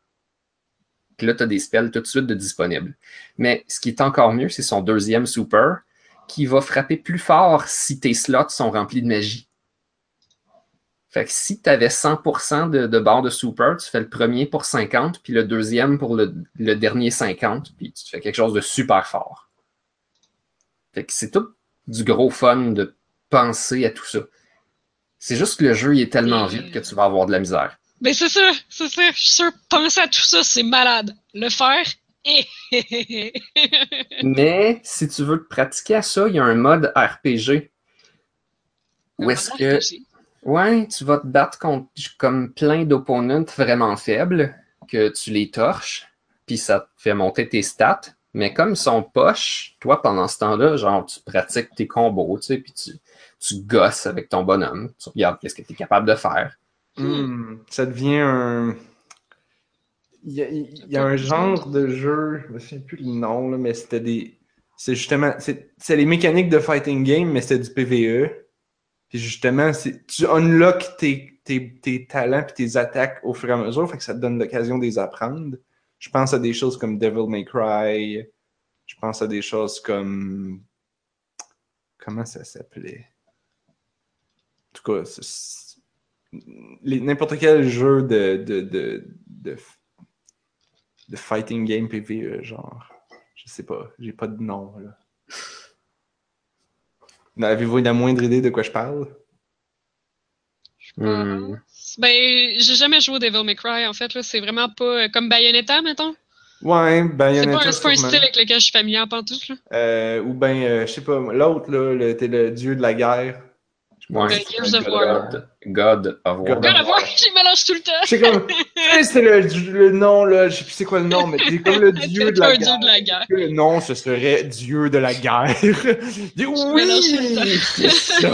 Puis là, tu as des spells tout de suite de disponibles. Mais ce qui est encore mieux, c'est son deuxième super qui va frapper plus fort si tes slots sont remplis de magie. Fait que si tu avais 100% de, de barre de super, tu fais le premier pour 50, puis le deuxième pour le, le dernier 50, puis tu fais quelque chose de super fort. Fait que c'est tout du gros fun de penser à tout ça. C'est juste que le jeu il est tellement vite que tu vas avoir de la misère. Ben c'est ça, c'est ça. Je suis sûr, penser à tout ça, c'est malade. Le faire. Mais si tu veux te pratiquer à ça, il y a un mode RPG. Où est-ce que Ouais, tu vas te battre contre comme plein d'opponents vraiment faibles, que tu les torches, puis ça te fait monter tes stats. Mais comme ils sont poches, toi, pendant ce temps-là, genre, tu pratiques tes combos, tu sais, puis tu, tu gosses avec ton bonhomme. Tu regardes qu'est-ce que tu es capable de faire. Hmm. Ça devient un. Il y a, un genre de jeu, je me souviens plus le nom, là, mais c'était des. C'est justement. C'est les mécaniques de fighting game, mais c'était du PVE. Puis justement, tu unlocks tes, tes, tes talents puis tes attaques au fur et à mesure, fait que ça te donne l'occasion de les apprendre. Je pense à des choses comme Devil May Cry. Je pense à des choses comme. Comment ça s'appelait? En tout cas, c'est- n'importe quel jeu de, de, de, de, de fighting game PvE, genre. Je sais pas, j'ai pas de nom, là. Avez-vous la moindre idée de quoi je parle? Hmm. Ben, j'ai jamais joué au Devil May Cry, en fait. là. C'est vraiment pas euh, comme Bayonetta, mettons? Ouais, y C'est pas, un- sûrement. style avec lequel je suis familier en pantoute. Là. Euh, ou ben, euh, je sais pas, l'autre, là, t'es le dieu de la guerre. Ouais. Gears of War. God, God of War. God of War, j'y mélange tout le temps. Sais comme, tu sais, c'est le, le nom, là, je sais plus c'est quoi le nom, mais c'est comme le dieu C'est de la dieu de la guerre. Que Le nom, ce serait dieu de la guerre. Dis oui, c'est ça.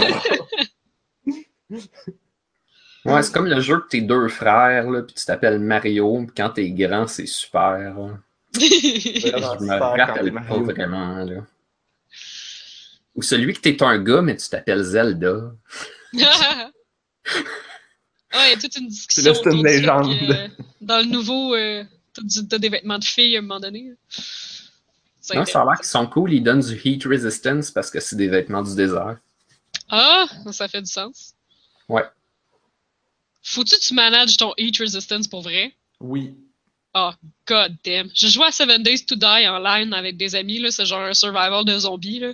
Ouais, c'est comme le jeu que tes deux frères, là, puis tu t'appelles Mario, puis quand t'es grand, c'est super. là. Je me rappelle pas vraiment. Là. Ou celui que t'es un gars, mais tu t'appelles Zelda. Ah, il y a toute une discussion. C'est là, c'est une légende. que, euh, dans le nouveau, euh, t'as des vêtements de filles à un moment donné. Ça Non, ça a l'air qu'ils sont cool, ils donnent du heat resistance parce que c'est des vêtements du désert. Ah, ça fait du sens. Ouais. Faut-tu que tu manages ton heat resistance pour vrai? Oui. Ah, god damn. J'ai joué à Seven Days to Die en line avec des amis, là. C'est genre un survival de zombies, là.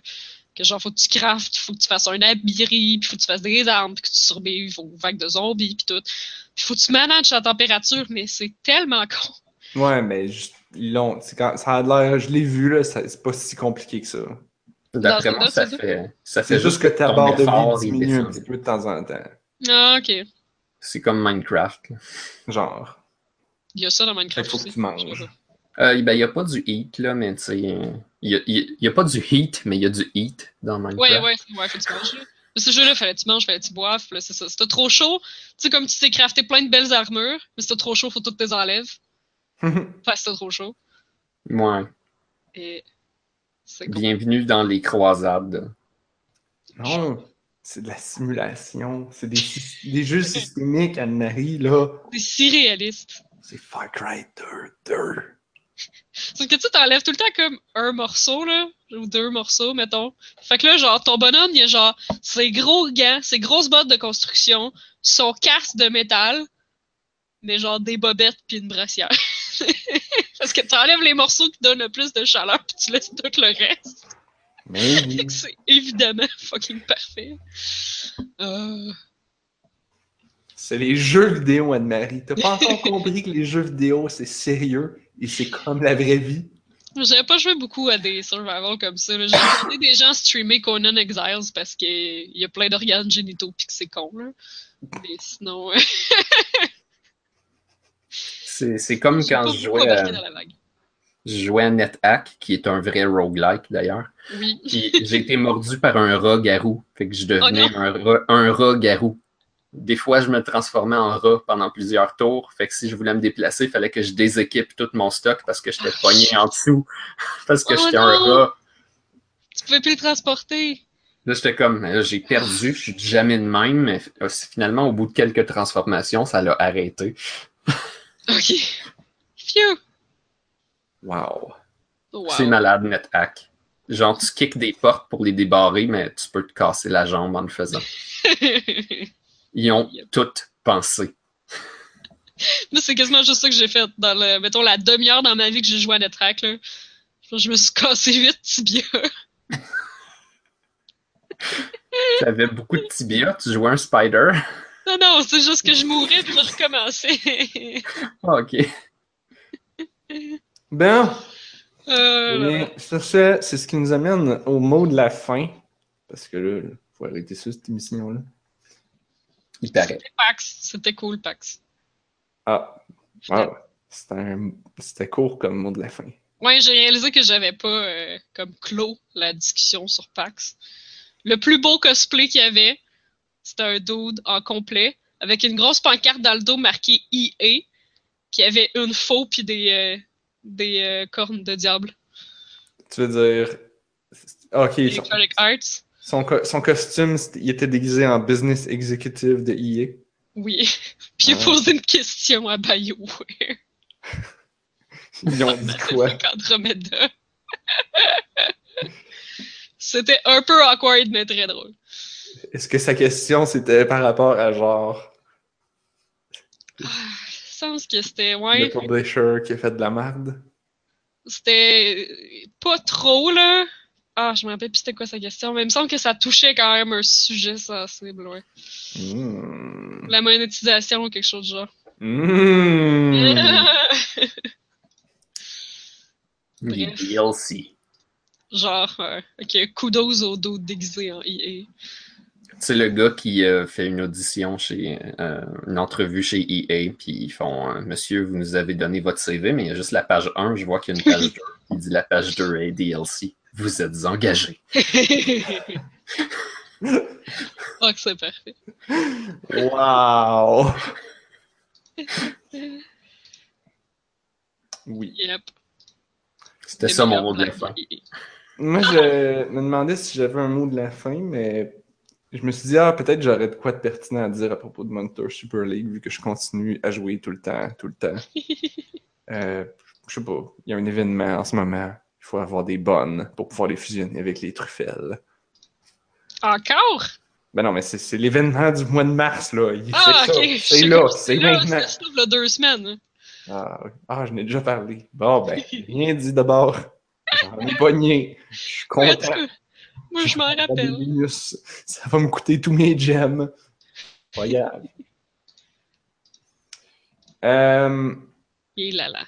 Que genre, faut que tu craftes, faut que tu fasses un abri, puis faut que tu fasses des armes, puis que tu survives aux vagues de zombies, puis tout. Puis faut que tu manages la température, mais c'est tellement con. Ouais, mais quand- Ça a l'air, je l'ai vu, là, c'est pas si compliqué que ça. D'après moi, ça c'est fait, ça fait C'est juste que ta barre de vie diminue un petit peu de temps en temps. Ah, ok. C'est comme Minecraft. là. Genre. Il y a ça dans Minecraft qu'il faut que aussi. tu manges. Euh, ben, il n'y a pas du heat, là, mais tu sais, il n'y a, a, pas du heat, mais il y a du heat dans Minecraft. Ouais, ouais, ouais, faut que tu manges. Là. Ce jeu-là, fallait que tu manges, fallait que tu boives, là, c'est ça. Si t'as trop chaud, tu sais, comme tu sais crafter plein de belles armures, mais si t'as trop chaud, faut toutes tes enlèves. enfin, si t'as trop chaud. Ouais. Et Bienvenue dans les croisades. Non, c'est de la simulation. C'est des, des jeux systémiques, Anne-Marie, là. C'est si réaliste. C'est Far Cry 2, 2. Sauf que tu t'enlèves tout le temps comme un morceau, là, ou deux morceaux, mettons. Fait que là, genre, ton bonhomme, il a genre ses gros gants, ses grosses bottes de construction, son casque de métal, mais genre des bobettes puis une brassière. Parce que tu enlèves les morceaux qui donnent le plus de chaleur puis tu laisses tout le reste. Mais oui. C'est évidemment fucking parfait. Euh... C'est les jeux vidéo, Anne-Marie. T'as pas encore compris que les jeux vidéo, c'est sérieux et c'est comme la vraie vie? J'avais pas joué beaucoup à des survival comme ça. J'ai regardé des gens streamer Conan Exiles parce qu'il y a plein d'organes génitaux pis que c'est con. Là. Mais sinon. c'est comme quand je jouais. À... Je jouais à NetHack, qui est un vrai roguelike d'ailleurs. Oui. j'ai été mordu par un rat garou. Fait que je devenais un, rat, un rat garou des fois, je me transformais en rat pendant plusieurs tours. Fait que si je voulais me déplacer, il fallait que je déséquipe tout mon stock parce que j'étais pogné en dessous. parce que Oh j'étais un rat. Tu pouvais plus le transporter. Là, j'étais comme, j'ai perdu, je suis jamais de même, mais euh, finalement, au bout de quelques transformations, ça l'a arrêté. Ok. Phew. Wow. Wow. C'est malade, NetHack. Genre, tu kicks des portes pour les débarrer, mais tu peux te casser la jambe en le faisant. Ils ont Yep. tout pensé. Moi, c'est quasiment juste ça que j'ai fait dans le, mettons, la demi-heure dans ma vie que j'ai joué à Netrack, là. Je me suis cassé huit tibias. Tu avais beaucoup de tibia, tu jouais un spider. Non, non, c'est juste que je mourais puis je recommençais. Ah, ok. Ben, Euh, bien, sur ce, c'est ce qui nous amène au mot de la fin. Parce que là, il faut arrêter ça, cette émission-là. Il paraît. C'était Pax. C'était cool, Pax. Ah, c'était un- court comme mot de la fin. Ouais, j'ai réalisé que j'avais pas euh, comme clos la discussion sur Pax. Le plus beau cosplay qu'il y avait, c'était un dude en complet avec une grosse pancarte dans le dos marquée EA qui avait une faux puis des euh, des euh, cornes de diable. Tu veux dire. Ok, Electronic Arts. Son co- son costume, il était déguisé en business executive de EA. Oui. Puis il a Ah. posé une question à BioWare. Ils ont dit quoi? C'était un peu awkward, mais très drôle. Est-ce que sa question c'était par rapport à genre Ah, Je pense que c'était, le ouais, publisher qui a fait de la merde? c'était pas trop, là. Ah, je me rappelle plus c'était quoi sa question, mais il me semble que ça touchait quand même un sujet sensible, ouais. Hmm. La monétisation ou quelque chose du genre. Hmm. Les. DLC. genre, euh, ok, kudos au dos déguisé en EA. C'est le gars qui euh, fait une audition chez euh, une entrevue chez EA, puis ils font euh, Monsieur, vous nous avez donné votre CV, mais il y a juste la page 1, je vois qu'il y a une page 2. Il dit la page 2 est DLC. Vous êtes engagé. oh, que c'est parfait. Wow! Oui. Yep. C'était ça mon mot de la fin. Moi, je me demandais si j'avais un mot de la fin, mais je me suis dit, ah, peut-être j'aurais de quoi de pertinent à dire à propos de Monitor Super League, vu que je continue à jouer tout le temps, tout le temps. Euh, je sais pas, il y a un événement en ce moment. Il faut avoir des bonnes pour pouvoir les fusionner avec les truffelles. Encore? Ben non, mais c'est l'événement du mois de mars, là. Il- Ah, ça. ok. C'est là, c'est maintenant. C'est ça, là, deux semaines. Ah, ah, je n'ai déjà parlé. Bon, ben, rien dit d'abord. J'en ai pogné. Je suis content. Moi, je m'en rappelle. minus. Ça va me coûter tous mes gems. Incroyable. Euh, Et là là.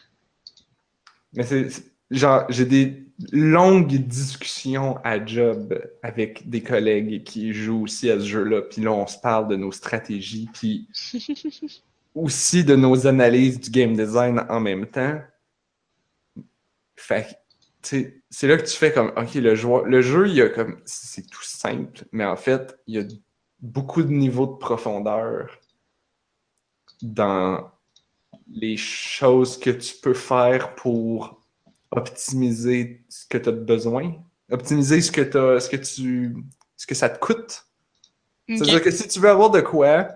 mais c'est- genre, j'ai des longues discussions à job avec des collègues qui jouent aussi à ce jeu-là. Puis là, on se parle de nos stratégies, puis aussi de nos analyses du game design en même temps. Fait que, tu sais, c'est là que tu fais comme, ok, le, joueur, le jeu, il y a comme, c'est tout simple, mais en fait, il y a beaucoup de niveaux de profondeur dans les choses que tu peux faire pour optimiser ce que tu as besoin, optimiser ce que, t'as- ce que tu ce que ça te coûte. C'est-à-dire que si tu veux avoir de quoi,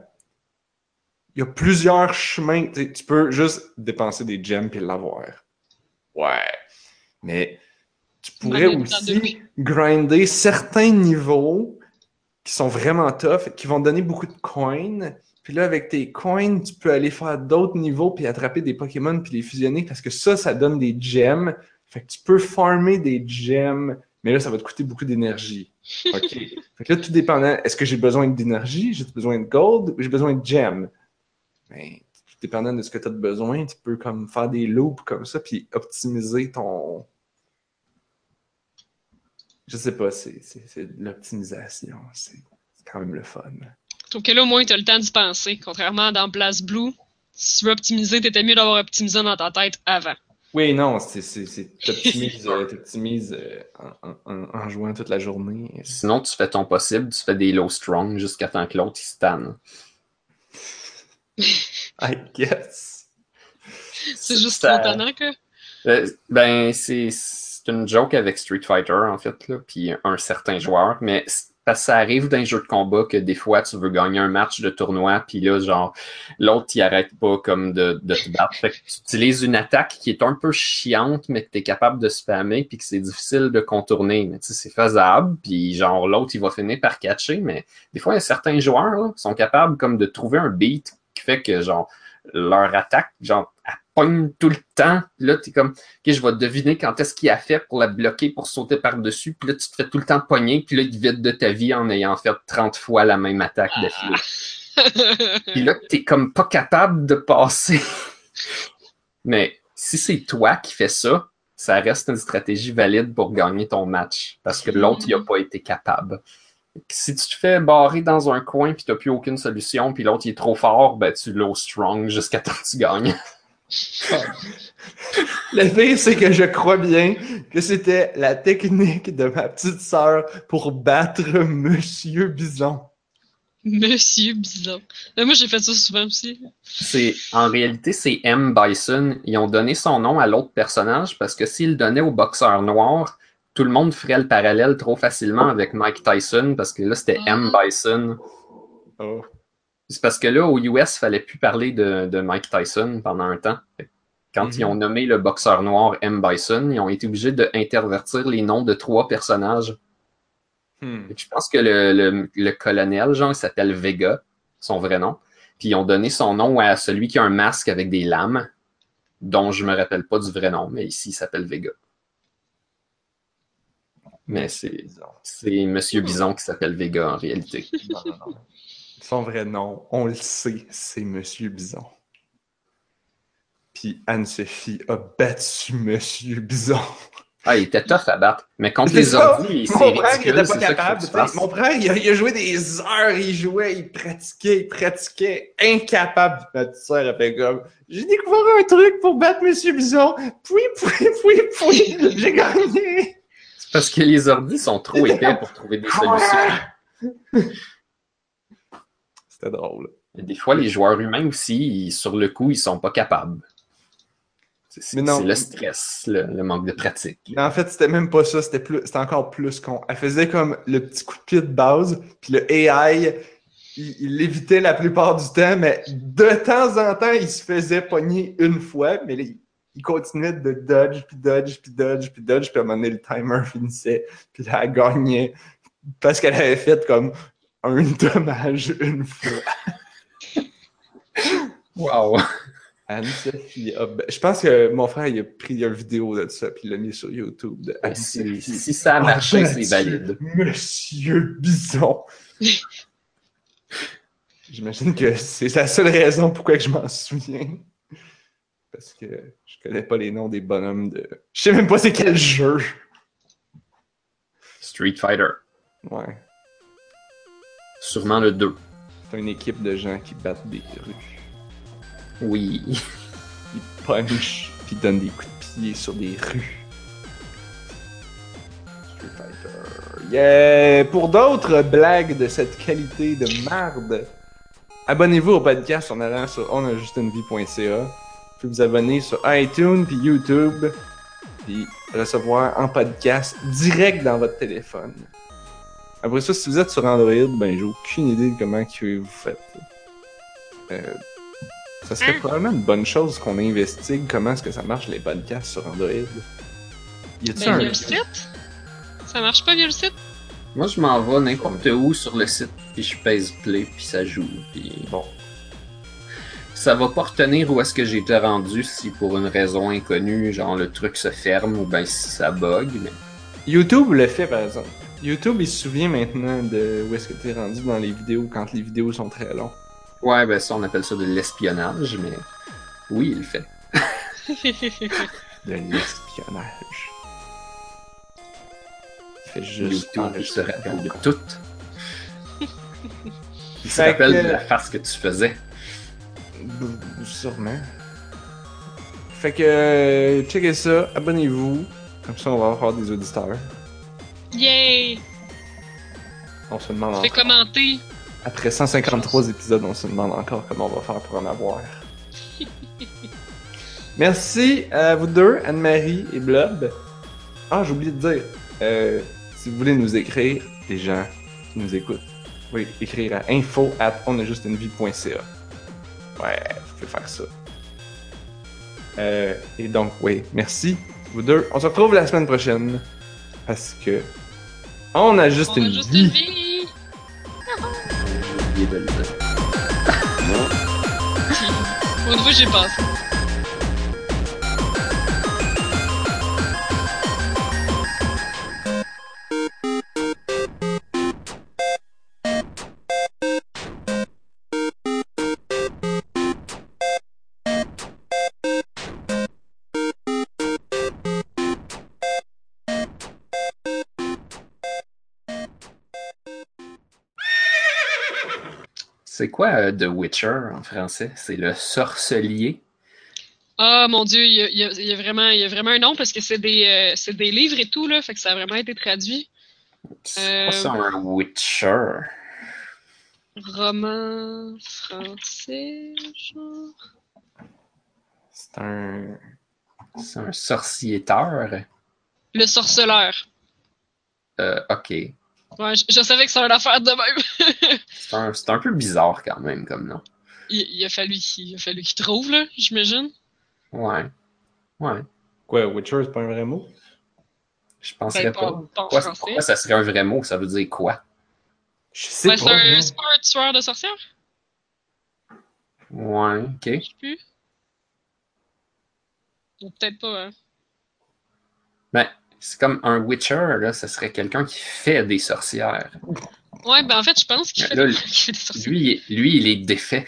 il y a plusieurs chemins. Tu peux juste dépenser des gems et l'avoir. Ouais. Mais tu pourrais Ouais, aussi grinder certains niveaux qui sont vraiment tough, qui vont te donner beaucoup de coins. Puis là, avec tes coins, tu peux aller faire d'autres niveaux puis attraper des Pokémon puis les fusionner parce que ça, ça donne des gems. Fait que tu peux farmer des gems, mais là, ça va te coûter beaucoup d'énergie. OK. fait que là, tout dépendant, est-ce que j'ai besoin d'énergie, j'ai besoin de gold ou j'ai besoin de gems? Ben, tout dépendant de ce que tu as besoin, tu peux comme faire des loops comme ça puis optimiser ton. Je sais pas, c'est de l'optimisation. C'est quand même le fun. Trouve que là, au moins, tu as le temps d'y penser. Contrairement à dans Blast Blue, si tu veux optimiser, t'étais mieux d'avoir optimisé dans ta tête avant. Oui, non, t'optimises euh, t'optimises, euh, en, en- en- en jouant toute la journée. Sinon, tu fais ton possible, tu fais des low strong jusqu'à temps que l'autre il stanne. I guess. C'est juste Ça- trop tannant, que. Euh, ben, c'est c'est une joke avec Street Fighter, en fait, là, puis un certain joueur, mais c'est- parce que ça arrive dans les de combat que des fois, tu veux gagner un match de tournoi, puis là, genre, l'autre, il arrête pas comme de, de te battre. Fait tu utilises une attaque qui est un peu chiante, mais que tu es capable de spammer, puis que c'est difficile de contourner. Mais tu sais, c'est faisable, puis genre, l'autre, il va finir par catcher, mais des fois, certains joueurs, sont capables comme de trouver un beat qui fait que, genre, leur attaque, genre, pogne tout le temps. Puis là, t'es comme, OK, je vais deviner quand est-ce qu'il a fait pour la bloquer, pour sauter par-dessus. Puis là, tu te fais tout le temps pogner. Puis là, il te vide de ta vie en ayant fait 30 fois la même attaque d'affilée. Puis là, t'es comme pas capable de passer. Mais si c'est toi qui fais ça, ça reste une stratégie valide pour gagner ton match. Parce que l'autre, il a pas été capable. Si tu te fais barrer dans un coin puis t'as plus aucune solution, puis l'autre il est trop fort, ben tu low strong jusqu'à temps que tu gagnes. Le pire, c'est que je crois bien que c'était la technique de ma petite sœur pour battre Monsieur Bison. Monsieur Bison. Mais moi, j'ai fait ça souvent aussi. C'est en réalité c'est M Bison. Ils ont donné son nom à l'autre personnage parce que s'ils le donnaient au boxeur noir, tout le monde ferait le parallèle trop facilement avec Mike Tyson parce que là c'était M Bison. Oh. C'est parce que là au US, il fallait plus parler de, de Mike Tyson pendant un temps. Quand Mhm. ils ont nommé le boxeur noir M Bison, ils ont été obligés d'intervertir les noms de trois personnages. Hmm. Je pense que le, le, le colonel, genre, il s'appelle Vega, son vrai nom. Puis ils ont donné son nom à celui qui a un masque avec des lames, dont je me rappelle pas du vrai nom, mais ici il s'appelle Vega. Mais c'est Monsieur Bison qui s'appelle Vega en réalité. Non, non, non. Son vrai nom, on le sait, c'est Monsieur Bison. Puis Anne-Sophie a battu Monsieur Bison. Ah, il était tough à battre. Mais contre les ordi, c'est Mon frère, il était pas capable. Mon frère, il a, il a joué des heures, il jouait, il pratiquait, il pratiquait, incapable. Ma petite sœur, elle fait comme J'ai découvert un truc pour battre Monsieur Bison. Puis, puis, puis, puis, j'ai gagné. C'est parce que les ordis sont trop épais pour trouver des solutions. C'était drôle. Des fois, les joueurs humains aussi, ils- sur le coup, ils sont pas capables. C'est le stress, le, le manque de pratique. Mais en fait, c'était même pas ça, c'était plus, c'était encore plus con. Elle faisait comme le petit coup de pied de base, puis le AI, il, il l'évitait la plupart du temps, mais de temps en temps, il se faisait pogner une fois, mais là, il, il continuait de dodge, puis dodge, puis dodge, puis dodge, puis à un moment donné, le timer finissait, puis là, elle gagnait, parce qu'elle avait fait comme un dommage une fois. Wow! Anne-Sophie, ah, ben, je pense que mon frère, il a pris une vidéo de ça, puis il l'a mis sur YouTube. De Ben, si, ça a marché, c'est Monsieur- valide. Monsieur Bison. J'imagine que c'est la seule raison pourquoi je m'en souviens. Parce que je connais pas les noms des bonhommes de. Je sais même pas c'est quel jeu. Street Fighter. Ouais. Sûrement le 2. C'est une équipe de gens qui battent des rues. Oui. Ils punchent, puis donnent des coups de pied sur des rues. Yeah. Pour d'autres blagues de cette qualité de marde, abonnez-vous au podcast en allant sur onajustunevie.ca. Vous pouvez vous abonner sur iTunes puis YouTube puis recevoir en podcast direct dans votre téléphone. Après ça, si vous êtes sur Android, ben j'ai aucune idée de comment que vous faites. Euh, ça serait Hein? probablement une bonne chose qu'on investigue comment est-ce que ça marche les podcasts sur Android. Y a-tu Ben, un... via le site? Ça marche pas via le site? Moi, je m'en vais n'importe où sur le site, puis je pèse play, puis ça joue. Puis Bon. ça va pas retenir où est-ce que j'étais rendu si pour une raison inconnue, genre le truc se ferme ou ben si ça bug. Mais... YouTube le fait par exemple. YouTube il se souvient maintenant de où est-ce que t'es rendu dans les vidéos quand les vidéos sont très longues. Ouais, ben ça, on appelle ça de l'espionnage, mais oui, il le fait. De l'espionnage. Il fait juste YouTube, il se rappelle de tout. Il se rappelle que- de la face que tu faisais. B- Sûrement. Fait que, euh, checkez ça, abonnez-vous. Comme ça, on va avoir des auditeurs. Yay! On se demande Fais encore. commenter. Après 153 épisodes, on se demande encore comment on va faire pour en avoir. Merci à vous deux, Anne-Marie et Blob. Ah, j'ai oublié de dire, euh, si vous voulez nous écrire, les gens qui nous écoutent, vous pouvez écrire à info at onajustunevie.ca. Ouais, vous pouvez faire ça. Euh, et donc, oui, merci, vous deux. On se retrouve la semaine prochaine, parce que on a juste On une a juste vie. une vie. Pour une fois, j'ai passé. C'est quoi euh, The Witcher en français? C'est le sorcelier? Ah mon dieu, il y a, il y a- il y a vraiment, il y a vraiment un nom parce que c'est des, euh, des livres et tout, là, fait que ça a vraiment été traduit. C'est Euh, ça un Witcher? Roman français, genre. C'est un. C'est un sorciéteur? Le sorceleur. Euh, ok. Ouais, je, je savais que c'était une affaire de même. C'est un, c'est un peu bizarre quand même comme nom. il, il a fallu qu'il il a fallu qu'il trouve, là, j'imagine. Ouais. Ouais. Quoi, Witcher, c'est pas un vrai mot? Je penserais Ben, pas. pas, Pourquoi, ça serait un vrai mot? Ça veut dire quoi? Je sais Ben, c'est pas. un, c'est pas un tueur de sorcières? Ouais, ok. Je sais plus. Ou peut-être pas, hein. Ben, c'est comme un Witcher, là, ça serait quelqu'un qui fait des sorcières. Ouais, ben en fait, je pense qu'il fait, Là, des- qu'il fait des sorcières. Lui, il- lui, il est défait.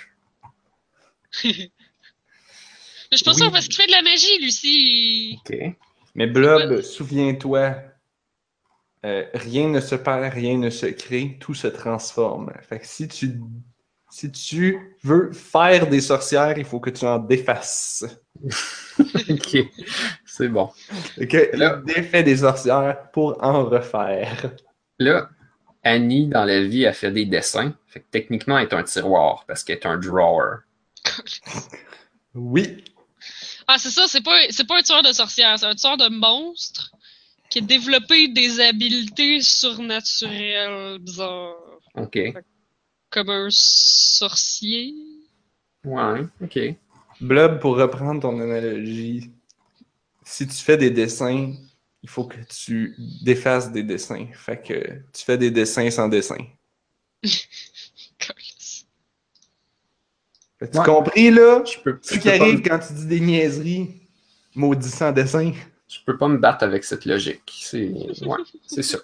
Mais je Oui. sûre parce qu'il fait de la magie, aussi. Ok. Mais Blob, souviens-toi, euh, rien ne se perd, rien ne se crée, tout se transforme. Fait que si tu, si tu veux faire des sorcières, il faut que tu en défasses. ok. C'est bon. Ok, Là- défais des sorcières pour en refaire. Là, Annie, dans la vie, a fait des dessins. Fait que techniquement, elle est un tiroir parce qu'elle est un drawer. Oui. Ah, c'est ça, c'est pas, c'est pas un tueur de sorcières, c'est un tueur de monstres qui a développé des habiletés surnaturelles bizarres. Ok. Comme un sorcier. Ouais, ok. Blob, pour reprendre ton analogie, si tu fais des dessins, il faut que tu défasses des dessins. Fait que tu fais des dessins sans dessin. Ouais. compris, là? Je peux, Ce je qui arrive me- quand tu dis des niaiseries, maudit sans dessin. je peux pas me battre avec cette logique. C'est ouais, c'est ça.